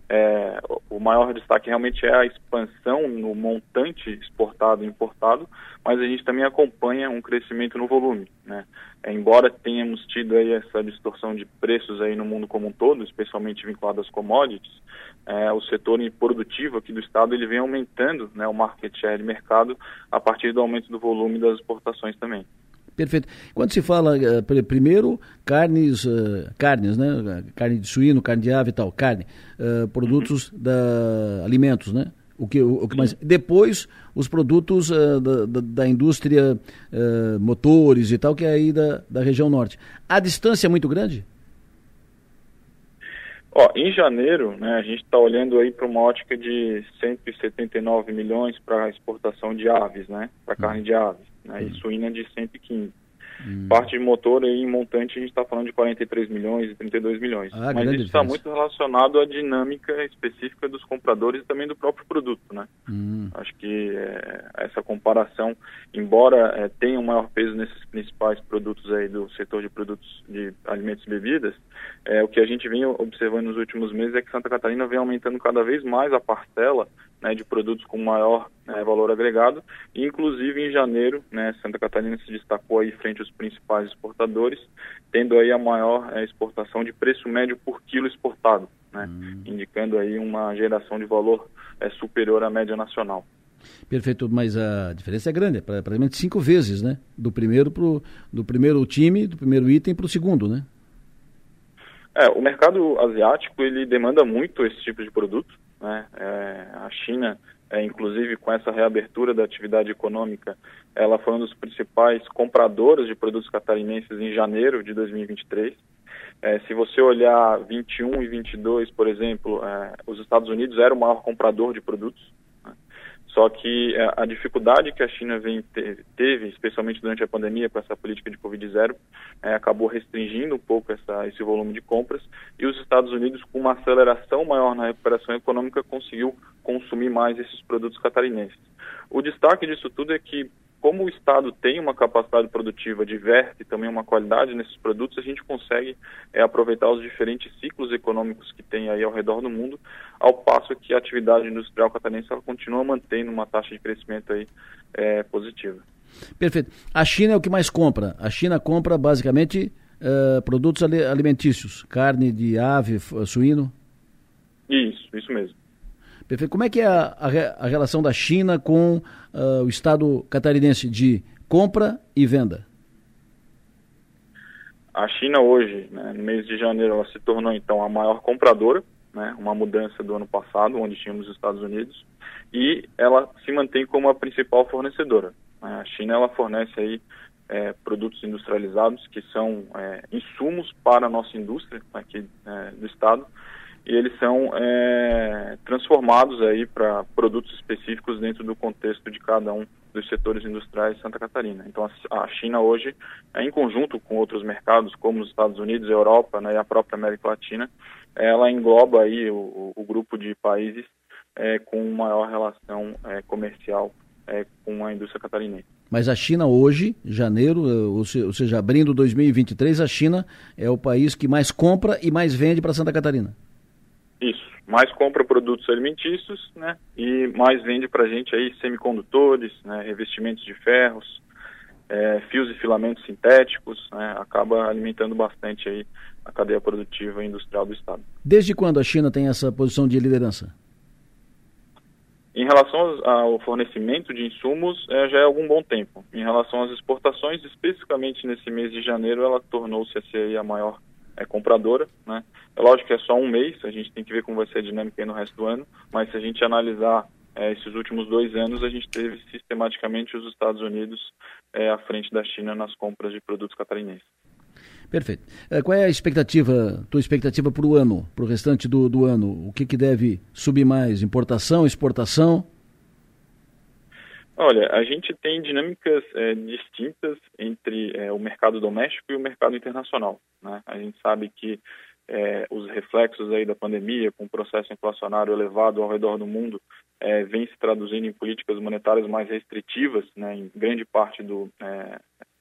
é, o maior destaque realmente é a expansão no montante exportado e importado, mas a gente também acompanha um crescimento no volume, né? É, embora tenhamos tido aí essa distorção de preços aí no mundo como um todo, especialmente vinculado às commodities, é, o setor produtivo aqui do estado ele vem aumentando, né, o market share de mercado a partir do aumento do volume das exportações também. Perfeito. Quando se fala, uh, primeiro, carnes, uh, carnes, né? Carne de suíno, carne de ave e tal, carne, uh, produtos uhum. da alimentos, né? O que, o, o que mais? Depois, os produtos da, da, da, indústria, motores e tal, que é aí da, da região norte. A distância é muito grande? Ó, em janeiro, né, a gente está olhando aí para uma ótica de 179 milhões para exportação de aves, né? Para carne de aves né, e suína de 115. Hum. Parte de motor aí em montante a gente está falando de 43 milhões e 32 milhões. Ah, Mas isso está muito relacionado à dinâmica específica dos compradores e também do próprio produto, né? Hum. Acho que é, essa comparação, embora é, tenha um maior peso nesses principais produtos aí do setor de produtos de alimentos e bebidas, é, o que a gente vem observando nos últimos meses é que Santa Catarina vem aumentando cada vez mais a parcela né, de produtos com maior né, valor agregado. E, inclusive, em janeiro, né, Santa Catarina se destacou aí frente aos principais exportadores, tendo aí a maior é, exportação de preço médio por quilo exportado, né, hum. indicando aí uma geração de valor é, superior à média nacional. Perfeito, mas a diferença é grande, é praticamente cinco vezes, né? Do primeiro pro, do primeiro time, do primeiro item para o segundo, né? É, o mercado asiático ele demanda muito esse tipo de produto, né? É, a China, é, inclusive com essa reabertura da atividade econômica, ela foi um dos principais compradores de produtos catarinenses em janeiro de 2023. É, se você olhar 21 e 22, por exemplo, é, os Estados Unidos era o maior comprador de produtos. Só que é, a dificuldade que a China vem teve, especialmente durante a pandemia, com essa política de Covid-0, é, acabou restringindo um pouco essa, esse volume de compras. E os Estados Unidos, com uma aceleração maior na recuperação econômica, conseguiu consumir mais esses produtos catarinenses. O destaque disso tudo é que como o Estado tem uma capacidade produtiva diversa e também uma qualidade nesses produtos, a gente consegue é, aproveitar os diferentes ciclos econômicos que tem aí ao redor do mundo, ao passo que a atividade industrial catarinense ela continua mantendo uma taxa de crescimento aí é, positiva. Perfeito. A China é o que mais compra. A China compra basicamente uh, produtos alimentícios, carne de ave, suíno. Isso, isso mesmo. Perfeito. Como é que é a, a, a relação da China com uh, o Estado catarinense de compra e venda? A China hoje, né, no mês de janeiro, ela se tornou então a maior compradora, né, uma mudança do ano passado, onde tínhamos os Estados Unidos, e ela se mantém como a principal fornecedora. Né. A China ela fornece aí é, produtos industrializados que são é, insumos para a nossa indústria aqui é, do estado e eles são é, transformados aí para produtos específicos dentro do contexto de cada um dos setores industriais de Santa Catarina. Então a China hoje, é, em conjunto com outros mercados como os Estados Unidos, Europa né, e a própria América Latina, ela engloba aí o, o grupo de países é, com maior relação é, comercial é, com a indústria catarinense. Mas a China hoje, janeiro, ou seja, abrindo 2023, a China é o país que mais compra e mais vende para Santa Catarina. Isso, mais compra produtos alimentícios, né, e mais vende para a gente aí semicondutores, né, revestimentos de ferros, é, fios e filamentos sintéticos, né, acaba alimentando bastante aí a cadeia produtiva e industrial do estado. Desde quando a China tem essa posição de liderança? Em relação ao fornecimento de insumos, é, já é algum bom tempo. Em relação às exportações, especificamente nesse mês de janeiro, ela tornou-se a ser a maior é, compradora, né? É lógico que é só um mês, a gente tem que ver como vai ser a dinâmica no resto do ano, mas se a gente analisar é, esses últimos dois anos, a gente teve sistematicamente os Estados Unidos é, à frente da China nas compras de produtos catarinenses. Perfeito. É, qual é a expectativa, tua expectativa para o ano, para o restante do, do ano? O que, que deve subir mais? Importação, exportação? Olha, a gente tem dinâmicas é, distintas entre é, o mercado doméstico e o mercado internacional. Né? A gente sabe que é, os reflexos aí da pandemia, com o processo inflacionário elevado ao redor do mundo, é, vem se traduzindo em políticas monetárias mais restritivas né, em grande parte do,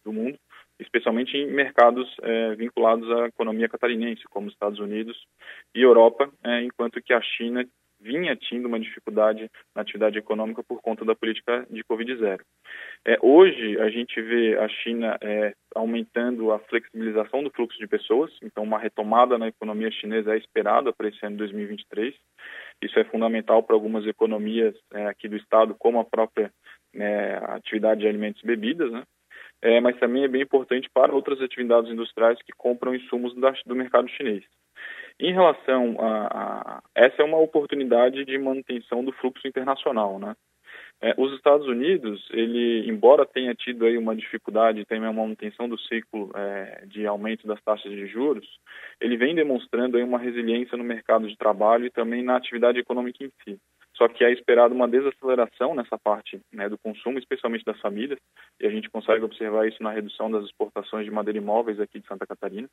do mundo, especialmente em mercados vinculados à economia catarinense, como Estados Unidos e Europa, enquanto que a China vinha tendo uma dificuldade na atividade econômica por conta da política de Covid-0. É, hoje, a gente vê a China é, aumentando a flexibilização do fluxo de pessoas, então uma retomada na economia chinesa é esperada para esse ano 2023. Isso é fundamental para algumas economias é, aqui do estado, como a própria né, atividade de alimentos e bebidas, né? É, mas também é bem importante para outras atividades industriais que compram insumos da, do mercado chinês. Em relação a, a, essa é uma oportunidade de manutenção do fluxo internacional, né? É, os Estados Unidos, ele, embora tenha tido aí uma dificuldade, tenha uma manutenção do ciclo é, de aumento das taxas de juros, ele vem demonstrando aí uma resiliência no mercado de trabalho e também na atividade econômica em si. Só que é esperado uma desaceleração nessa parte né, do consumo, especialmente das famílias, e a gente consegue observar isso na redução das exportações de madeira imóveis aqui de Santa Catarina.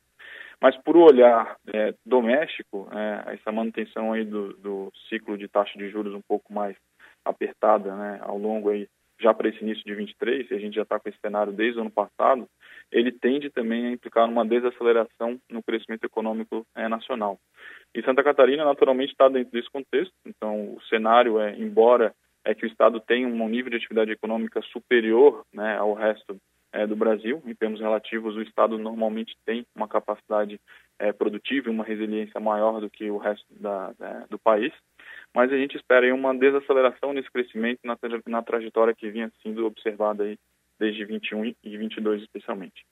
Mas por olhar é, doméstico, é, essa manutenção aí do, do, ciclo de taxa de juros um pouco mais apertada né, ao longo aí, já para esse início de 23, e a gente já está com esse cenário desde o ano passado, ele tende também a implicar numa desaceleração no crescimento econômico é, nacional. E Santa Catarina, naturalmente, está dentro desse contexto. Então, o cenário é, embora é que o Estado tenha um nível de atividade econômica superior né, ao resto é, do Brasil, em termos relativos, o Estado normalmente tem uma capacidade é, produtiva e uma resiliência maior do que o resto da, do país. Mas a gente espera aí uma desaceleração nesse crescimento na, na trajetória que vinha sendo observada aí desde 21 e 22 especialmente.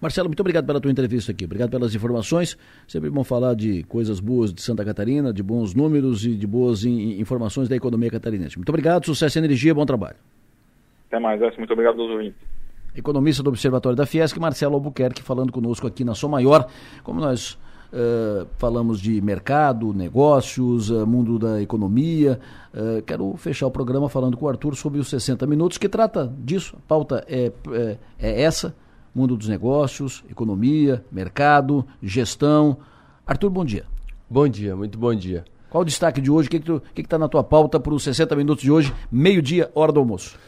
Marcelo, muito obrigado pela tua entrevista aqui. Obrigado pelas informações. Sempre bom falar de coisas boas de Santa Catarina, de bons números e de boas in informações da economia catarinense. Muito obrigado, sucesso e energia, bom trabalho. Até mais, Écio. Muito obrigado aos ouvintes. Economista do Observatório da Fiesc, Marcelo Albuquerque, falando conosco aqui na Som Maior, como nós Uh, falamos de mercado, negócios, uh, mundo da economia. Uh, quero fechar o programa falando com o Arthur sobre os 60 minutos, que trata disso. A pauta é, é, é essa: mundo dos negócios, economia, mercado, gestão. Arthur, bom dia. Bom dia, muito bom dia. Qual o destaque de hoje? O que está que que tá na tua pauta para os 60 minutos de hoje, meio-dia, hora do almoço?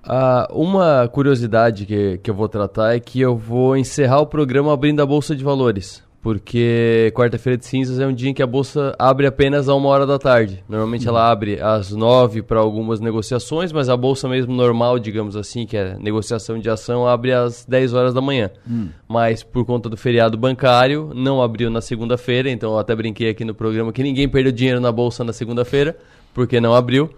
Ah, uma curiosidade que, que eu vou tratar é que eu vou encerrar o programa abrindo a Bolsa de Valores porque quarta-feira de cinzas é um dia em que a bolsa abre apenas a uma hora da tarde. Normalmente ela abre às nove para algumas negociações, mas a bolsa mesmo normal, digamos assim, que é negociação de ação, abre às 10 horas da manhã. Hum. Mas por conta do feriado bancário, não abriu na segunda-feira, então eu até brinquei aqui no programa que ninguém perdeu dinheiro na bolsa na segunda-feira, porque não abriu.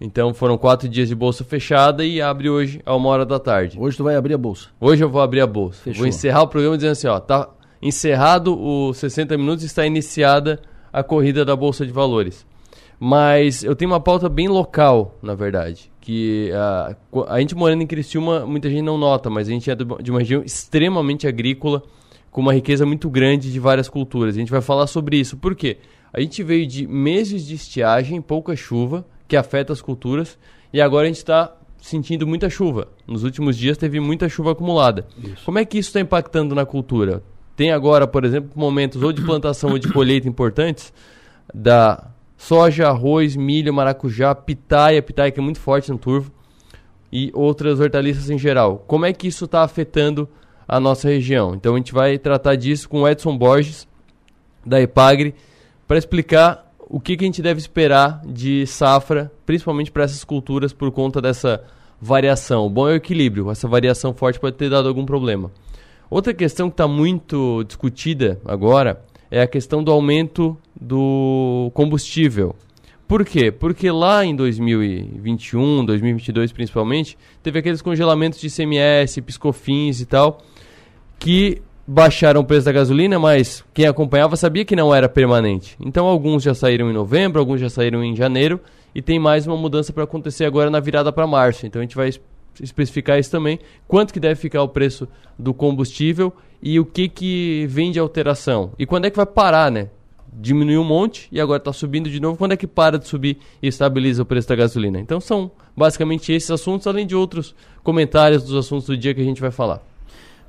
Então foram quatro dias de bolsa fechada e abre hoje a uma hora da tarde. Hoje tu vai abrir a bolsa? Hoje eu vou abrir a bolsa. Fechou. Vou encerrar o programa dizendo assim, ó, tá encerrado os 60 minutos, está iniciada a corrida da Bolsa de Valores. Mas eu tenho uma pauta bem local, na verdade. Que a, a gente morando em Criciúma, muita gente não nota, mas a gente é de uma região extremamente agrícola, com uma riqueza muito grande de várias culturas. A gente vai falar sobre isso. Por quê? A gente veio de meses de estiagem, pouca chuva, que afeta as culturas, e agora a gente está sentindo muita chuva. Nos últimos dias teve muita chuva acumulada. Isso. Como é que isso está impactando na cultura? Tem agora, por exemplo, momentos ou de plantação ou de colheita importantes da soja, arroz, milho, maracujá, pitaia, pitaia que é muito forte no turvo, e outras hortaliças em geral. Como é que isso está afetando a nossa região? Então a gente vai tratar disso com o Edson Borges, da Epagre, para explicar o que, que a gente deve esperar de safra, principalmente para essas culturas, por conta dessa variação. O bom é o equilíbrio, essa variação forte pode ter dado algum problema. Outra questão que está muito discutida agora é a questão do aumento do combustível. Por quê? Porque lá em 2021, 2022 principalmente, teve aqueles congelamentos de ICMS, piscofins e tal, que baixaram o preço da gasolina, mas quem acompanhava sabia que não era permanente. Então alguns já saíram em novembro, alguns já saíram em janeiro e tem mais uma mudança para acontecer agora na virada para março. Então a gente vai especificar isso também, quanto que deve ficar o preço do combustível e o que que vem de alteração. E quando é que vai parar, né? Diminuiu um monte e agora está subindo de novo. Quando é que para de subir e estabiliza o preço da gasolina? Então são basicamente esses assuntos, além de outros comentários dos assuntos do dia que a gente vai falar.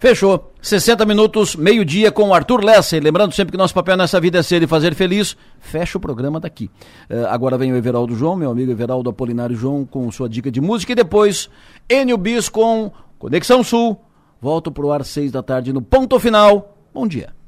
Fechou. 60 minutos, meio-dia com o Arthur Lessa. lembrando sempre que nosso papel nessa vida é ser e fazer feliz. Fecha o programa daqui. Uh, agora vem o Everaldo João, meu amigo Everaldo Apolinário João, com sua dica de música. E depois, Enio Bis com Conexão Sul. Volto pro ar seis da tarde no ponto final. Bom dia.